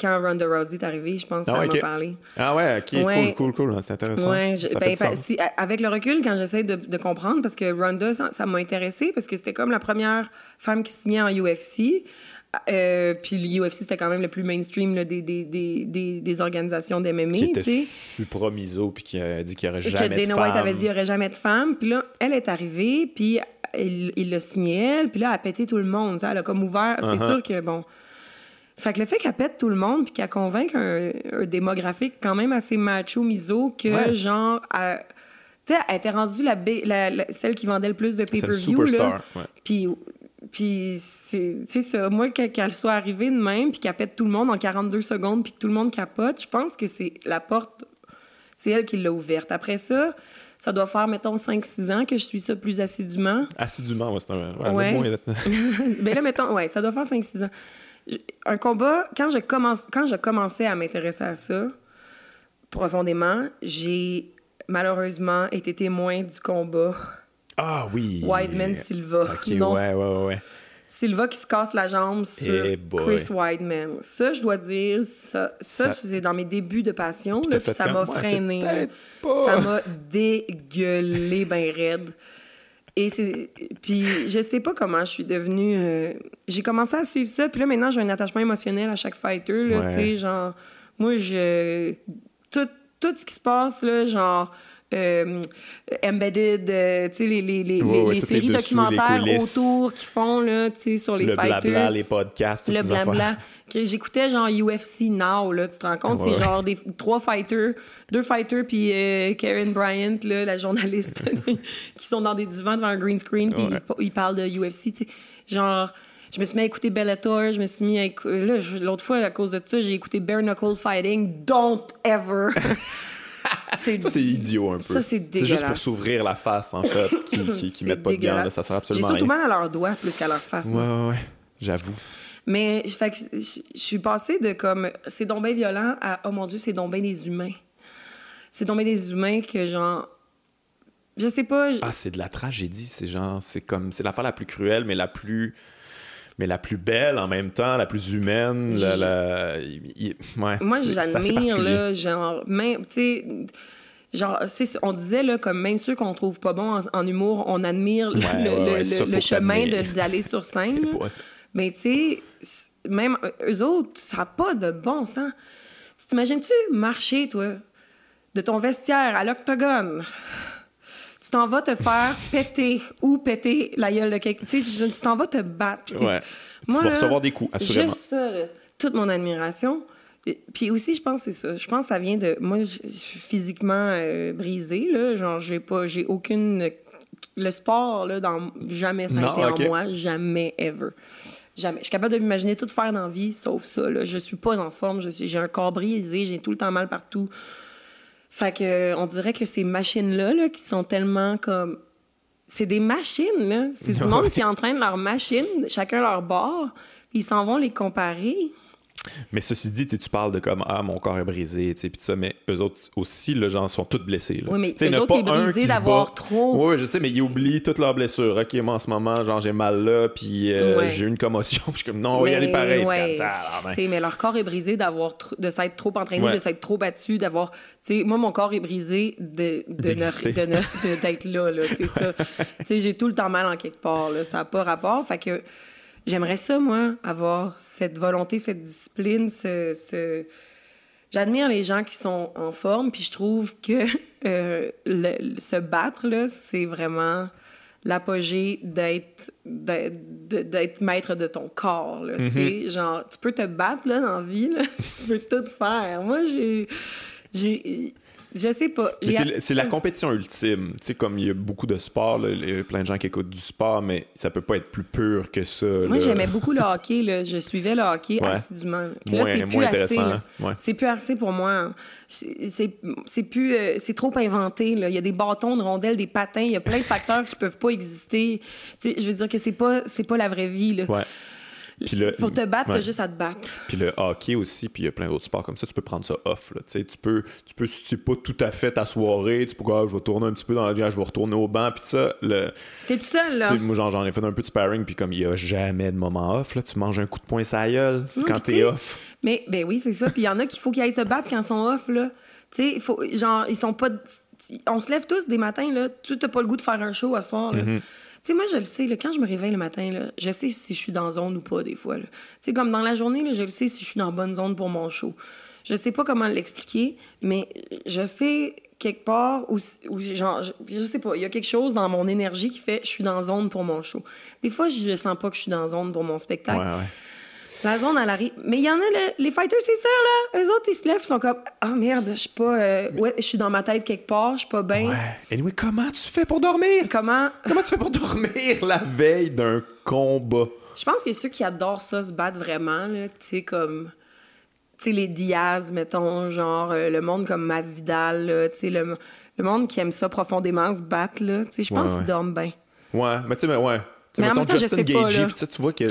quand Ronda Rousey est arrivée, je pense que Ah ça m'a parlé. Ah ouais, ok, Ouais. cool, cool, cool. C'est intéressant. Ouais, je- ben, si- avec le recul, quand j'essaie de, de comprendre, parce que Ronda, ça ça m'a intéressée, parce que c'était comme la première femme qui signait en UFC. Euh, puis l'UFC, c'était quand même le plus mainstream là, des, des, des, des, des organisations d'MMA. qui était supra miso puis qui a dit qu'il n'y aurait que jamais de Dana femme. White avait dit qu'il n'y aurait jamais de femme. Puis là, elle est arrivée, puis il il l'a signé, elle, puis là, elle a pété tout le monde. Elle a comme ouvert. C'est Uh-huh. sûr que, bon. Fait que le fait qu'elle pète tout le monde, puis qu'elle convainc un, un démographique quand même assez macho-miso, que Ouais. genre. elle- tu sais, elle était rendue la, la- la- celle qui vendait le plus de pay-per-view. superstar. là. ouais. Puis, puis c'est tu sais ça, moi, que- qu'elle soit arrivée de même, puis qu'elle pète tout le monde en 42 secondes, puis que tout le monde capote, je pense que c'est la porte, c'est elle qui l'a ouverte. Après ça, ça doit faire, mettons, 5-6 ans que je suis ça plus assidûment. Assidûment, ouais, c'est un. Ouais, Ouais. est- ben là, mettons, ouais, ça doit faire 5-6 ans. Un combat, quand je, commence, quand je commençais à m'intéresser à ça, profondément, j'ai malheureusement été témoin du combat Ah oui. Weidman-Silva. Ok, Non. ouais, ouais. Silva qui se casse la jambe sur Eh boy. Chris Weidman. Ça, je dois dire, ça, ça, Ça- c'est dans mes débuts de passion. Là, puis ça m'a freiné. Ça m'a dégueulé ben raide. Et. Puis je sais pas comment je suis devenue... euh, J'ai commencé à suivre ça, puis là, maintenant, j'ai un attachement émotionnel à chaque fighter. Là, Ouais. tu sais, genre... Moi, je... Tout, tout ce qui se passe, là, genre... euh, embedded, euh, tu sais, les, les, les, Ouais, séries documentaires autour qui font, là, tu sais, sur les le fighters. blabla, les podcasts, toutes Le blabla. J'écoutais genre UFC Now, là, tu te rends compte? Ouais, c'est genre des trois fighters, deux fighters, puis euh, Karen Bryant, là, la journaliste, qui sont dans des divans devant un green screen, puis Ouais. ils, ils parlent de UFC, tu sais. Genre, je me suis mis à écouter Bellator, je me suis mis à écouter... L'autre fois, à cause de ça, j'ai écouté Bare Knuckle Fighting. Don't ever! c'est Ça, c'est idiot un peu. Ça, c'est C'est juste pour dégueulasse. s'ouvrir la face, en fait, qui, qui, mettent pas de gants. là. dégueulasse. Ça sert J'ai absolument à surtout mal à leurs doigts plus qu'à leur face. Ouais, ouais, ouais. J'avoue. Mais fait que je suis passée de comme c'est donc bien violent à oh mon dieu, c'est donc bien des humains. C'est donc bien des humains que genre je sais pas, Ah, c'est de la tragédie. C'est genre, c'est comme, c'est l'affaire la plus cruelle, mais la plus, mais la plus belle en même temps, la plus humaine. La, la- ouais, moi j'admire là genre même tu sais genre on disait là comme même ceux qu'on trouve pas bons en, en humour, on admire le, Ouais, le- ouais, le- ouais, ça, le faut chemin d'aller sur scène. Mais tu sais, même eux autres, ça n'a pas de bon sens. Tu t'imagines-tu marcher, toi, de ton vestiaire à l'octogone? Tu t'en vas te faire péter ou péter la gueule de quelqu'un. Tu sais, je- tu t'en vas te battre. Ouais. Tu vas là, recevoir des coups, assurément. Juste ça, là, toute mon admiration. Puis aussi, je pense que c'est ça. Je pense que ça vient de. Moi, je suis physiquement euh, brisée, là. Genre, j'ai pas. J'ai aucune. Le sport, là, dans... jamais ça a Non, été ok. en moi. Jamais, ever. Jamais. Je suis capable de m'imaginer tout faire dans la vie, sauf ça. Là. Je suis pas en forme. Je suis... J'ai un corps brisé. J'ai tout le temps mal partout. Fait que on dirait que ces machines-là, là, qui sont tellement comme. C'est des machines, là. C'est du monde qui entraîne leurs machines, chacun leur bord, ils s'en vont les comparer. Mais ceci dit, tu parles de comme Ah, mon corps est brisé, tu sais, puis ça, mais eux autres aussi, les gens sont tous blessés. Là. Oui, mais eux autres, ils sont brisés d'avoir trop. Oui, je sais, mais ils oublient toutes leurs blessures. Ok, moi en ce moment, genre, j'ai mal là, puis euh, j'ai eu une commotion, puis je suis comme Non, on va y aller pareil. Ouais, je sais, mais leur corps est brisé d'avoir de s'être trop entraîné, de s'être trop battu, d'avoir. Tu sais, moi, mon corps est brisé de, de, d'être là, là, c'est ça. tu sais, j'ai tout le temps mal en quelque part, là, ça n'a pas rapport. Fait que J'aimerais ça, moi, avoir cette volonté, cette discipline, ce... J'admire les gens qui sont en forme, puis je trouve que euh, se battre, là, c'est vraiment l'apogée d'être d'être maître de ton corps là, tu sais mm-hmm. genre tu peux te battre là dans la vie là, tu peux tout faire moi j'ai j'ai je sais pas. C'est la compétition ultime. Tu sais, comme il y a beaucoup de sports, il y a plein de gens qui écoutent du sport, mais ça peut pas être plus pur que ça. Moi, j'aimais beaucoup le hockey. Là. Je suivais le hockey assidûment. Puis là, c'est plus assez. C'est plus assez pour moi. C'est plus... Euh, c'est trop inventé. Là. Il y a des bâtons de rondelles, des patins. Il y a plein de facteurs qui peuvent pas exister. Tu sais, je veux dire que c'est pas, pas la vraie vie. Là. Le, Pour te battre, t'as juste à te battre. Puis le hockey aussi, puis il y a plein d'autres sports comme ça, tu peux prendre ça off. Là. Tu peux, tu peux, si tu pas tout à fait ta soirée, tu peux, ah, je vais tourner un petit peu dans la vie, je vais retourner au banc, puis ça. Le, T'es tout seul, là. Moi, j'en ai fait un peu de sparring, puis comme il y a jamais de moment off, là, tu manges un coup de poing la gueule quand t'es off. Mais, ben oui, c'est ça. Puis il y en a qu'il faut qu'ils aillent se battre quand ils sont off, là. Tu sais, genre, ils sont pas. On se lève tous des matins, là. Tu n'as pas le goût de faire un show à soir, là. Mm-hmm. Sais, moi, je le sais, là, quand je me réveille le matin, je sais si je suis dans zone ou pas, des fois. Tu sais, comme dans la journée, je le sais si je suis dans bonne zone pour mon show. Je sais pas comment l'expliquer, mais je sais quelque part où, genre, je, sais pas, il y a quelque chose dans mon énergie qui fait je suis dans zone pour mon show. Des fois, je sens pas que je suis dans zone pour mon spectacle. Ouais, ouais. La zone, elle arrive. Mais il y en a, les fighters, c'est ça, là. Eux autres, ils se lèvent, ils sont comme, ah oh, merde, je suis pas. Euh, ouais, je suis dans ma tête quelque part, je suis pas bien. Ouais. Anyway, comment tu fais pour dormir? Comment? Comment tu fais pour dormir la veille d'un combat? Je pense que ceux qui adorent ça se battent vraiment, là. Tu sais, comme. Tu sais, les Diaz, mettons, genre, euh, le monde comme Masvidal, tu sais, le, le, monde qui aime ça profondément se battre, là. Tu sais, je pense qu'ils dorment bien. Ouais, mais tu sais, mais ouais. Mais en même temps, Justin je sais pas, là. tu vois que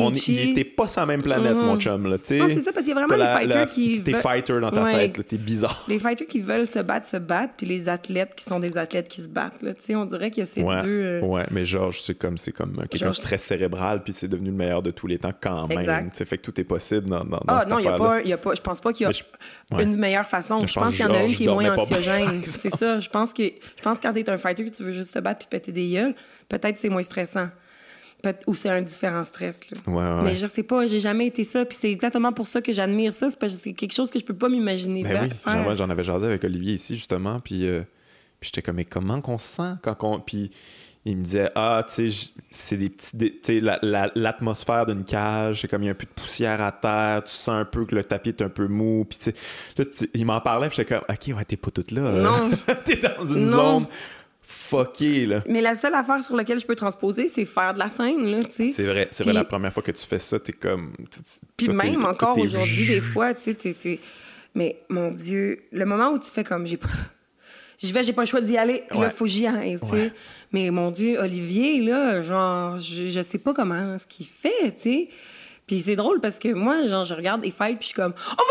on, il était pas sur la même planète, mon mhm. chum. Là, non, c'est ça, parce qu'il y a vraiment les fighters qui... T'es fighter dans ta tête, t'es bizarre. Les fighters qui veulent se battre, se battent, puis les athlètes qui sont des athlètes qui se battent. Là. on dirait qu'il y a ces deux... Euh, ouais, mais Georges, c'est comme, c'est comme quelqu'un de très cérébral, puis c'est devenu le meilleur de tous les temps quand même. Exact. Fait que tout est possible dans, dans, ah, non, il y a pas... Je pense pas qu'il y a une meilleure façon. Je pense qu'il y en a une qui est moins anxiogène. C'est ça. Je pense que quand t'es un fighter, que tu veux juste te battre puis péter des gueules, peut-être c'est moins stressant ou c'est un différent stress. Là. Mais je sais pas, j'ai jamais été ça. Puis c'est exactement pour ça que j'admire ça. C'est parce que c'est quelque chose que je peux pas m'imaginer ben faire. Oui, j'en avais jasé avec Olivier ici, justement. Puis, euh, puis j'étais comme, mais comment qu'on se sent quand on. Puis il me disait, ah, tu sais, c'est des petits. Tu sais, l'atmosphère d'une cage, c'est comme il y a un peu de poussière à terre, tu sens un peu que le tapis est un peu mou. Puis, tu sais, là, il m'en parlait, puis j'étais comme, ok, ouais, t'es pas toute là. Non. t'es dans une zone fucké, là. Mais la seule affaire sur laquelle je peux transposer, c'est faire de la scène, là, tu sais. C'est vrai, c'est vrai, la première fois que tu fais ça, t'es comme... Puis même encore aujourd'hui, des fois, tu sais, Mais, mon Dieu, le moment où tu fais comme, j'ai pas... J'y vais, j'ai pas le choix d'y aller, puis là, faut que j'y aille, tu sais. Mais, mon Dieu, Olivier, là, genre, je, je sais pas comment, ce qu'il fait, tu sais. Puis c'est drôle parce que moi, genre, je regarde des fights, puis je suis comme... Oh,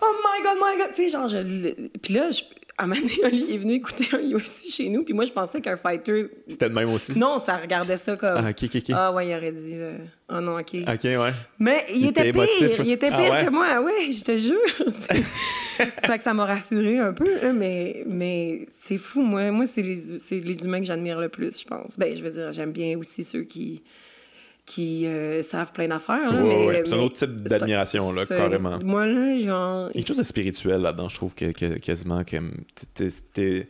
oh my God, my God! Tu sais, genre, je... Puis là, je à moment il est venu écouter un UFC chez nous, puis moi, je pensais qu'un fighter. C'était le même aussi? Non, ça regardait ça comme. Ah, ok, ok, ok. Ah, ouais, il aurait dû. Euh, ah, non, ok. Ok, ouais. Mais il, était, pire. Il était ah, pire que moi, ouais, je te jure. fait que ça m'a rassuré un peu, mais, mais c'est fou. Moi, moi c'est les, les humains que j'admire le plus, je pense. Ben, je veux dire, j'aime bien aussi ceux qui qui euh, savent plein d'affaires. mais, c'est un autre type d'admiration, là, carrément. Moi, là, genre. Il y a quelque chose de spirituel là-dedans, je trouve, que, quasiment. Que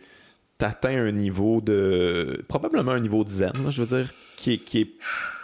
t'atteins un niveau de. Probablement un niveau de zen, je veux dire, qui est, qui est,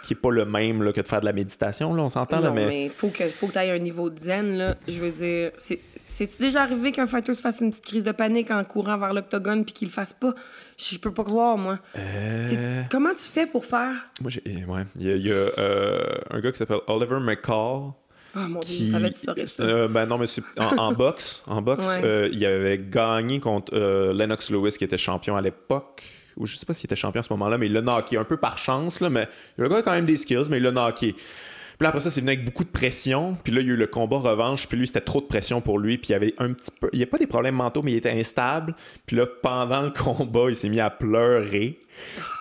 qui est pas le même là, que de faire de la méditation, là, on s'entend, là, mais. mais faut que, faut que t'ailles un niveau de zen, là. Je veux dire, c'est c'est-tu déjà arrivé qu'un fighter se fasse une petite crise de panique en courant vers l'octogone puis qu'il le fasse pas? Je peux pas croire, moi. Euh. Comment tu fais pour faire? Moi, j'ai. Ouais. Il y a, euh, un gars qui s'appelle Oliver McCall. Ah, mon Dieu, savais que tu saurais ça. Euh, ben non, mais en, en boxe, en boxe Ouais. il avait gagné contre Lennox Lewis, qui était champion à l'époque. Ou je sais pas s'il était champion à ce moment-là, mais il l'a knocké un peu par chance, là, mais le gars a quand même des skills, mais il l'a knocké. Puis là, après ça, c'est venu avec beaucoup de pression. Puis là, il y a eu le combat revanche. Puis lui, c'était trop de pression pour lui. Puis il y avait un petit peu. Il n'y a pas des problèmes mentaux, mais il était instable. Puis là, pendant le combat, il s'est mis à pleurer.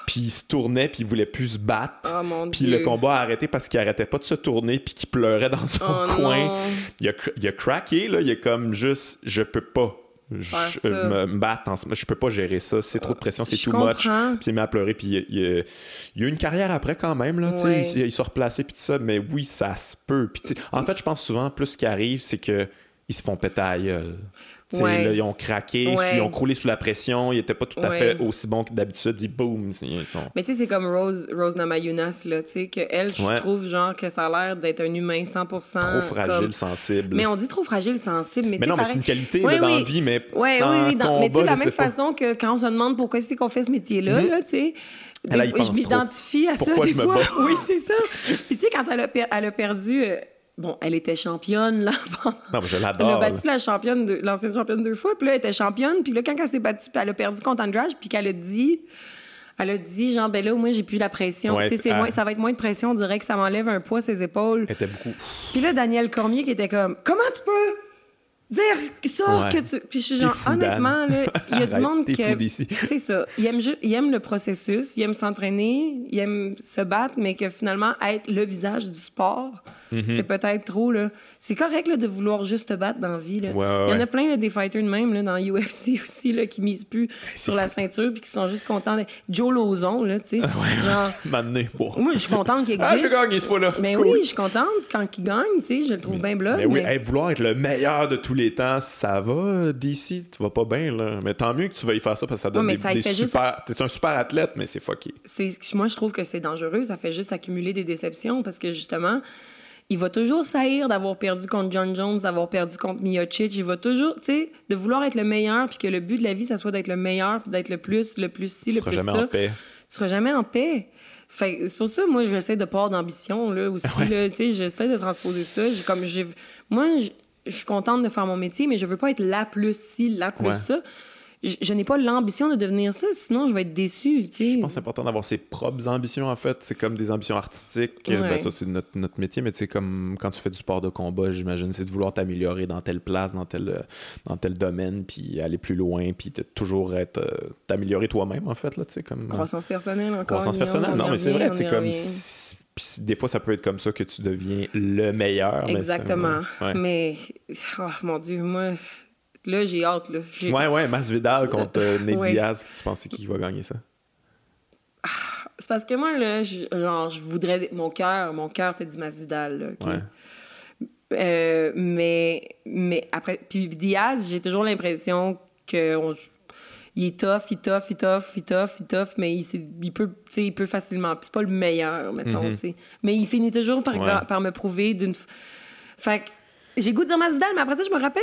Puis il se tournait, puis il voulait plus se battre. Oh mon Puis Dieu. le combat a arrêté parce qu'il arrêtait pas de se tourner, puis qu'il pleurait dans son Oh coin. Il a, il a craqué, là. Il est comme juste, je peux pas. Je, Faire ça. me, me battre en ce je peux pas gérer ça c'est trop de pression c'est too much puis il à pleurer puis il, il- il a eu une carrière après quand même là. Ouais. il, il s'est replacé puis tout ça mais oui ça se peut puis en fait je pense souvent plus ce qui arrive c'est que ils se font péter à la gueule. Ouais. là, ils ont craqué, Ouais. ils ont croulé sous la pression, ils étaient pas tout à Ouais. fait aussi bons que d'habitude, puis boum, ils sont... Mais tu sais, c'est comme Rose, Rose Namajunas, là, tu sais, qu'elle, je trouve, genre, que ça a l'air d'être un humain 100%. trop fragile, comme- sensible. Mais on dit trop fragile, sensible, mais, Mais tu sais, non, mais c'est une qualité là, dans oui. la vie, mais Ouais, dans oui, oui, mais tu sais, de la même pas. façon que quand on se demande pourquoi c'est qu'on fait ce métier-là, là, tu sais, des- je m'identifie à Pourquoi ça des fois. oui, c'est ça. Puis tu sais, quand elle a, per- elle a perdu, euh, bon, elle était championne, là, Non, mais je Elle a l'adore. battu la championne, de- l'ancienne championne deux fois, puis là, elle était championne, puis là, quand elle s'est battue, puis elle a perdu contre Andrade, puis qu'elle a dit, elle a dit, genre, ben là, moi, j'ai plus la pression. Ouais, tu sais, c'est moins- ça va être moins de pression, on dirait que ça m'enlève un poids ses épaules. Elle était beaucoup... Puis là, Daniel Cormier qui était comme, comment tu peux dire ça Ouais. que tu. Puis je suis genre, fou, honnêtement, là, il y a du monde qui. C'est ça. Il aime, ju- il aime le processus, il aime s'entraîner, il aime se battre, mais que finalement, être le visage du sport, Mhm. c'est peut-être trop, là. C'est correct, là, de vouloir juste te battre dans la vie, là. Ouais, ouais, il y en a plein, là, des fighters de même, là, dans UFC aussi, là, qui misent plus sur la ceinture, puis qui sont juste contents. d'être- Joe Lozon, là, tu sais. Genre, M'amener. Bon. moi, je suis contente qu'il existe. Ah, j'ai gagné ce fois-là. Mais Cool. oui, je suis contente quand il gagne, tu sais, je le trouve bien. Mais oui, mais- hey, vouloir être le meilleur de tous les temps, ça va, DC, tu vas pas bien, là. Mais tant mieux que tu y faire ça parce que ça donne Ouais, mais des, ça des fait juste- super... T'es un super athlète, mais c'est fucké. moi je trouve que c'est dangereux ça fait juste accumuler des déceptions parce que justement il va toujours saillir d'avoir perdu contre John Jones d'avoir perdu contre Miocic. Il va toujours tu sais de vouloir être le meilleur puis que le but de la vie ça soit d'être le meilleur puis d'être le plus le plus ci Tu le seras plus jamais ça. en paix. tu seras jamais en paix. Fait que c'est pour ça moi j'essaie de pas avoir d'ambition là aussi là. Tu sais j'essaie de transposer ça. J'ai comme j'ai moi je je suis contente de faire mon métier mais je veux pas être la plus ci la plus Ouais. ça je, je n'ai pas l'ambition de devenir ça sinon je vais être sais Je pense que c'est important d'avoir ses propres ambitions, en fait. C'est comme des ambitions artistiques. Ouais. Ben, ça, c'est notre, notre métier, mais sais, comme quand tu fais du sport de combat, j'imagine, c'est de vouloir t'améliorer dans telle place, dans tel, euh, dans tel domaine, puis aller plus loin, puis de toujours être... euh, t'améliorer toi-même, en fait, là, comme... Croissance personnelle encore. Croissance personnelle, non, mais c'est vrai, c'est comme... revient. si- puis des fois, ça peut être comme ça que tu deviens le meilleur. mais c'est- Exactement. Ouais. Mais, oh mon Dieu, moi, là, j'ai hâte. Là. Ouais, ouais, Masvidal contre euh, Nate Ouais. Diaz, tu pensais qui va gagner ça? C'est parce que moi, là, je, genre, je voudrais. Mon cœur, mon cœur te dit Masvidal. Là? Ouais. Euh, mais, mais après. Puis Diaz, j'ai toujours l'impression que. on- il est tough, il tough, il tough, il tough, il tough, mais il, il peut, il peut facilement. Puis c'est pas le meilleur, mettons, sais. Mais il finit toujours par, Mhm. Ouais. par me prouver d'une. Fait que j'ai goût de dire Masvidal, mais après ça, je me rappelle.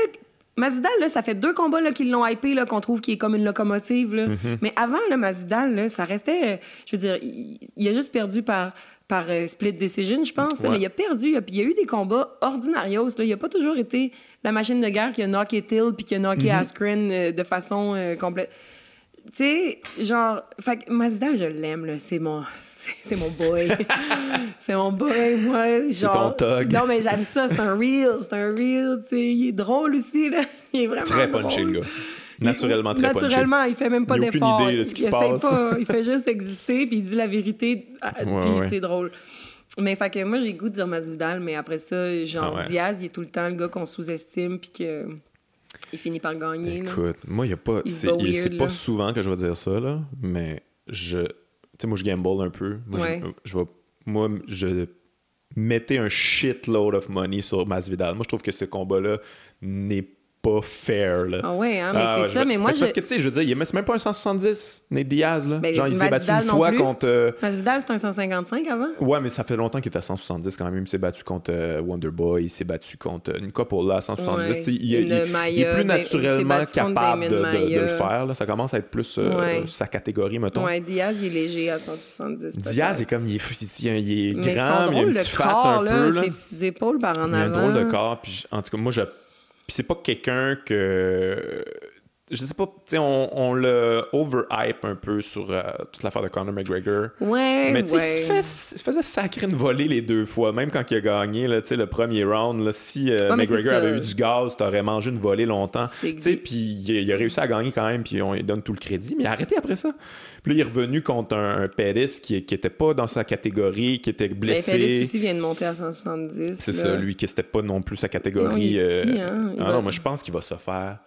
Masvidal, là, ça fait deux combats là, qu'ils l'ont hypé, là, qu'on trouve qu'il est comme une locomotive. Là. Mhm. Mais avant, là, Masvidal, là, ça restait. euh, je veux dire, il, il a juste perdu par, par euh, split decision, je pense. Ouais. mais il a perdu. Il a, puis il y a eu des combats ordinarios. Là. Il a pas toujours été la machine de guerre qui a knocké Till puis qui a knocké Askren euh, de façon complète. Tu sais, genre, fait que Masvidal, je l'aime, là. C'est mon, c'est mon boy. c'est mon boy, moi. Genre, ton thug. Non, mais j'aime ça. C'est un real. C'est un real. Tu sais, il est drôle aussi, là. Il est vraiment. Très drôle. le gars. Naturellement très punché. Naturellement, il fait même pas Il a aucune d'effort. idée de ce qui il se passe. pas. Il fait juste exister, puis il dit la vérité, ah, Ouais, puis ouais. c'est drôle. Mais fait que moi, j'ai goût de dire Masvidal, mais après ça, genre, Ah ouais. Diaz, il est tout le temps le gars qu'on sous-estime, puis que il finit par gagner. là. Écoute, moi, il y a pas. C'est pas souvent que je vais dire ça, là, mais je. Tu sais, moi, je gamble un peu. Moi, Ouais. je, je vais. Moi, je mettais un shitload of money sur Masvidal. Moi, je trouve que ce combat-là n'est pas fair. Là. Ah ouais, hein, mais ah, c'est ça. Mais moi, je... Parce que, tu sais, je veux dire, il c'est même pas un 170, Nate Diaz. Là. Ben, Genre, il s'est battu une fois contre. Euh... Masvidal, c'était un 155 avant. Ouais, mais ça fait longtemps qu'il était à 170 quand même. Il s'est battu contre euh, Wonderboy, il s'est battu contre une Coppola à 170. Ouais. Il, il, il, est plus naturellement capable de, de, le faire. Là. Ça commence à être plus euh, sa catégorie, mettons. Ouais, Diaz, il est léger à 170. Diaz, est comme, il est, il est grand, il a un petit fat un peu. Ses petites épaules par en avant. Il a un drôle de corps. Puis, en tout cas, moi, je puis c'est pas quelqu'un que. Je sais pas, tu sais, on, on le overhype un peu sur euh, toute l'affaire de Conor McGregor. Ouais. Mais tu sais, ouais. il, faisait sacré une volée les deux fois, même quand il a gagné, tu sais, le premier round. Là, si euh, McGregor avait eu du gaz, t'aurais mangé une volée longtemps. Tu sais, puis il, a réussi à gagner quand même, puis on lui donne tout le crédit, mais il a arrêté après ça. Puis là, il est revenu contre un, un Pettis qui, qui était pas dans sa catégorie, qui était blessé. Mais Pettis aussi vient de monter à 170. C'est ça, lui, qui c'était pas non plus sa catégorie. Non, il est petit, euh, hein? ah, non, moi, je pense qu'il va se faire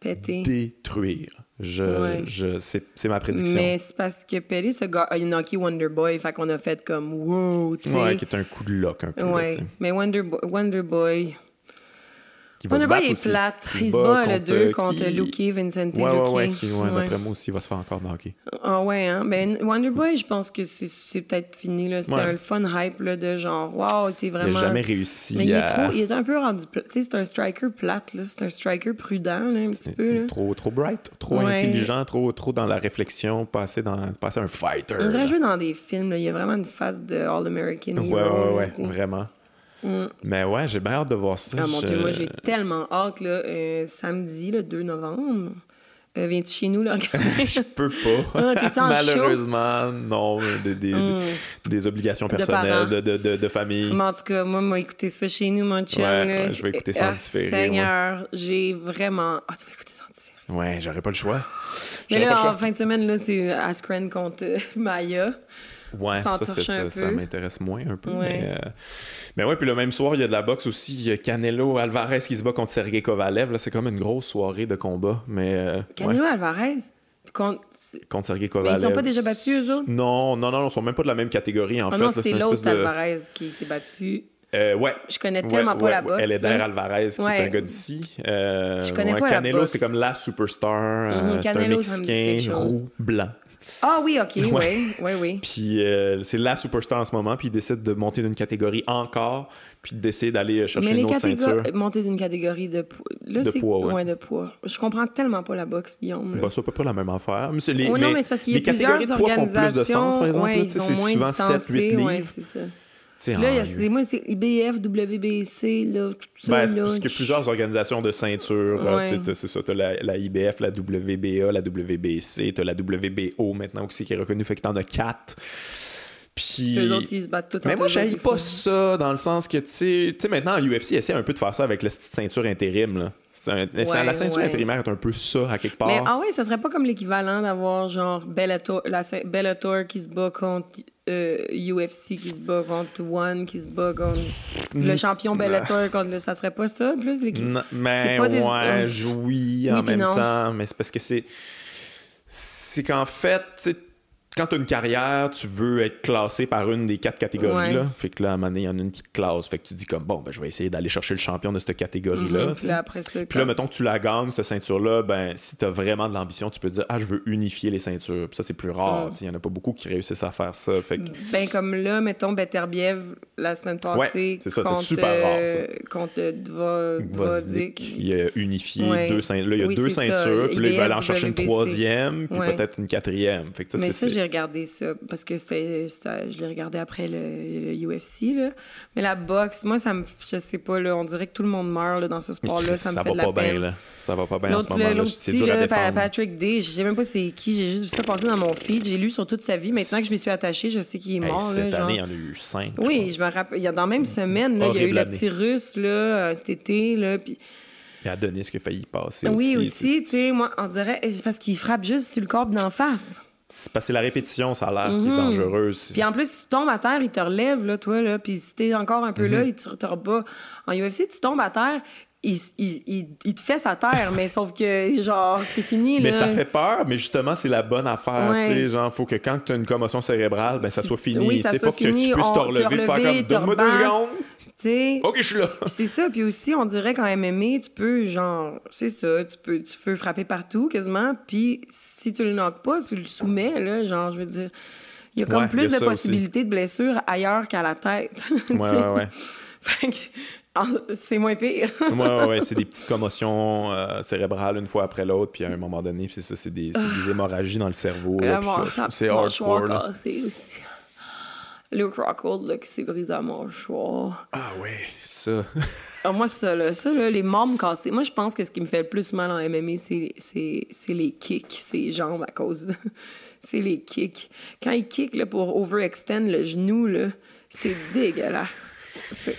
Péter. détruire. Je, je, c'est ma prédiction. Mais c'est parce que Pettis a, a knocké Wonder Boy, fait qu'on a fait comme wow, tu sais. Ouais, qui est un coup de lock un peu. Ouais, là, mais Wonder, Wonder Boy qui va Wonderboy est plate. Il, se bat, le 2 contre euh, Luki, Vincent ouais, ouais, ouais, qui, ouais, D'après moi aussi, il va se faire encore knocker. Ah ouais, hein. Ben, Wonderboy, je pense que c'est peut-être fini. C'était un fun hype là, de genre, wow, t'es vraiment. Il n'a jamais réussi. Mais il, est trop, il est un peu rendu. Tu sais, c'est un striker plate. C'est un striker prudent, là, un petit peu. Là. Trop, trop bright, trop intelligent, trop, trop dans la réflexion, passer, dans, passer un fighter. On dirait jouer dans des films. Là. Il y a vraiment une face de All-American. Ouais, ouais, ouais, vraiment. Mm. Mais ouais, j'ai bien hâte de voir ça. Ah mon Dieu, moi j'ai tellement hâte, là, euh, samedi, le 2 novembre. Euh, Viens-tu chez nous, là? je peux pas. Ah, Malheureusement, non. Des, des, mm. des, obligations personnelles de, de, de, de, famille. Mais en tout cas, moi, moi, écouter ça chez nous, mon chum. Ouais, je vais écouter ça en ah, différé. Seigneur, j'ai vraiment. Ah, tu vas écouter ça en différé. Ouais, j'aurais pas le choix. Mais là, en fin de semaine, là, c'est Askren contre Maya. Ouais, ça, ça, ça, m'intéresse moins un peu. Mais, euh... mais, ouais, puis le même soir, il y a de la boxe aussi. Il y a Canelo Alvarez qui se bat contre Sergei Kovalev. Là, c'est comme une grosse soirée de combat. Mais, euh, Canelo Alvarez? Contre... contre Sergei Kovalev. Mais ils sont pas déjà battus, eux autres? Non, non, non, ils sont même pas de la même catégorie, en ah fait. Non, c'est l'autre Alvarez qui s'est battu. Euh, ouais. Je connais tellement pas la boxe. Elle est derrière Alvarez, qui est un gars d'ici. Euh, je connais pas Canelo, la boxe. c'est comme la superstar. Mm -hmm. c'est un Mexicain roux, blanc. Ah oui, ok, oui, oui, oui. puis euh, c'est la superstar en ce moment, puis il décide de monter d'une catégorie encore, puis d'essayer d'aller chercher Mais une autre ceinture. monter d'une catégorie de, poids. Là, de poids. Ouais. ouais. de poids. Je comprends tellement pas la boxe, Guillaume. Bah, c'est à peu près la même affaire. Mais les, oh, non, mais c'est parce qu'il y a les catégories de poids font plus de sens, par exemple. Ouais, ils sont moins souvent 7, 8 livres. C'est ça. Là, il y a, moi, c'est IBF, WBC, là, tout ça. Ben, c'est parce qu'il y a plusieurs organisations de ceinture. Ouais. c'est ça, t'as la, la, IBF, la WBA, la WBC, t'as la WBO maintenant aussi qui est reconnue, fait que t'en as quatre. Puis... Les autres, ils se battent tout Mais moi, j'aille pas ça dans le sens que, tu sais, maintenant, l'UFC essaie un peu de faire ça avec la ceinture intérim, là. Un, ouais, la ceinture ouais. intérimaire est un peu ça, à quelque part. Mais ah ouais, ça serait pas comme l'équivalent d'avoir, genre, Bellator, la, Bellator qui se bat contre euh, UFC qui se bat contre One, qui se bat contre le mm. champion Bellator contre le... Ça serait pas ça, plus, l'équipe? Mais pas des... ouais, oui, en même non. temps, mais c'est parce que c'est... C'est qu'en fait, quand tu as une carrière, tu veux être classé par une des quatre catégories. Ouais. Là. Fait que là, à un moment donné, il y en a une qui te classe. Fait que tu dis comme, bon, ben, je vais essayer d'aller chercher le champion de cette catégorie-là. -hmm. Puis là, après ça, Puis là, mettons que tu la gagnes, cette ceinture-là, ben, si tu as vraiment de l'ambition, tu peux dire, ah, je veux unifier les ceintures. Puis ça, c'est plus rare. Il mm. y en a pas beaucoup qui réussissent à faire ça. Fait que... Ben, comme là, mettons, Beterbiev, la semaine passée, ouais, c'est ça, c'est super rare, ça. contre Dva... Dvodik. Il a unifié ouais. deux ceintures. Là, il y a oui, deux ceintures. Puis là, il va aller en chercher une troisième, puis peut-être une quatrième. Fait que ça, j'ai regardé ça parce que je l'ai regardé après le, le, UFC. Là. Mais la boxe, moi, ça me, je sais pas, là, on dirait que tout le monde meurt là, dans ce sport-là. Ça, ça me fait de la pas peine. Bien, là. Ça va pas bien en ce moment-là. L'autre petit, là, Patrick Day, je sais même pas c'est qui. J'ai juste vu ça passer dans mon feed. J'ai lu sur toute sa vie. Maintenant que je me suis attachée, je sais qu'il est mort. Hey, cette là, année, genre... il y en a eu cinq. Oui, je, me rappelle. Il y a dans la même semaine, là, il y a eu le petit russe là, euh, cet été. Là, puis... Il y a Adonis qui a failli passer oui, aussi. aussi, tu sais, moi, on dirait, parce qu'il frappe juste sur le corps d'en face. C'est parce que la répétition, ça a l'air mm -hmm. qui est mhm. dangereuse. Puis en plus, si tu tombes à terre, il te relève, là, toi, là. Puis si t'es encore un peu mm -hmm. là, il te, te rebat. En UFC, tu tombes à terre, il, il, il, il, te fait sa terre, mais sauf que, genre, c'est fini. Là. Mais ça fait peur, mais justement, c'est la bonne affaire. Ouais. Tu sais, genre, faut que quand tu as une commotion cérébrale, ben, ça soit fini. Oui, ça soit pas fini, que tu puisses te relever, faire comme donne-moi deux secondes. sais. Ok, je suis là. c'est ça. Puis aussi, on dirait qu'en MMA, tu peux, genre, c'est ça, tu peux, tu peux frapper partout quasiment. Puis si tu le knockes pas, tu le soumets, là, genre, je veux dire. Il y a comme Ouais, plus il y a de possibilités de blessures ailleurs qu'à la tête. Ouais, ouais, ouais. Fait que, c'est moins pire. ouais, ouais, c'est des petites commotions euh, cérébrales une fois après l'autre, puis à un moment donné, c'est ça, c'est des, des hémorragies dans le cerveau. c'est hardcore. aussi. Luke Rockhold, là, qui s'est brisé la mâchoire. Ah ouais, ça. Ah, moi, ça, là, ça là, les membres cassés. Moi, je pense que ce qui me fait le plus mal en MMA, c'est, les kicks, ses jambes à cause. de- c'est les kicks. Quand ils kick là, pour overextend le genou, là, c'est dégueulasse.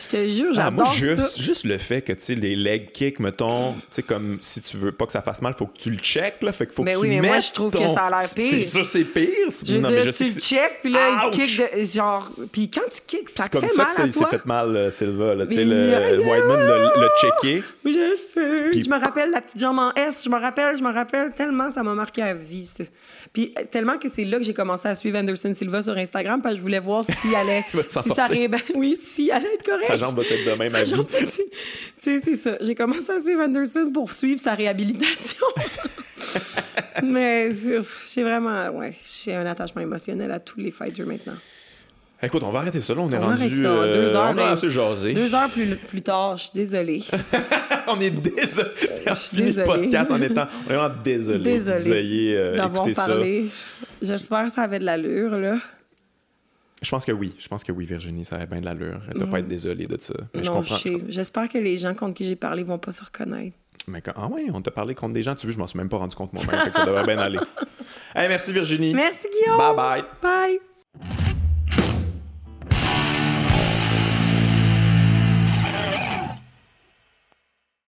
C'est- Je te jure, Ah, j'adore moi, juste, ça. juste le fait que, tu sais, les leg kicks, mettons, tu sais, comme si tu veux pas que ça fasse mal, faut que tu le checkes, là. Fait qu'il faut Mais que oui, tu mais moi, mettes je trouve que ton- ça a l'air C'est- pire. Ça, c'est pire. Je non, dire, mais je tu sais le que c'est- check, puis là, Ouch! il kick de, genre... Puis quand tu kicks, ça c'est te comme fait ça mal que ça, à il s'est fait mal, euh, Silva, là. Tu sais, le, aïe, Whiteman l'a checké. Oui, Je sais. Puis- Je me rappelle la petite jambe en S. Je me rappelle, je me rappelle tellement, ça m'a marqué à vie. ça. Puis euh, tellement que c'est là que j'ai commencé à suivre Anderson Silva sur Instagram parce que je voulais voir s'il allait, si ça allait, ben oui, s'il allait être correct. Sa jambe va être de même Sa jambe Tu sais, c'est ça. J'ai commencé à suivre Anderson pour suivre sa réhabilitation. Mais j'ai vraiment, ouais, j'ai un attachement émotionnel à tous les fighters maintenant. Écoute, on va arrêter ça, là. On est On rendu. ça, deux heures, on a assez jasé. Deux heures plus, plus tard, je suis désolée. on est désolé. On suis finit le désolée. podcast en étant vraiment désolé. Désolée que Vous ayez euh, D'avoir parlé. J'espère que ça avait de l'allure, là. Je pense que oui. Je pense que oui, Virginie, ça avait bien de l'allure. Elle doit pas être désolée de ça. Mais non, je. J'espère que les gens contre qui j'ai parlé vont pas se reconnaître. Mais quand... Ah ouais, on t'a parlé contre des gens, tu veux, je m'en suis même pas rendu compte moi-même. ça devrait bien aller. Hey, merci Virginie. Merci, Guillaume! Bye bye. Bye!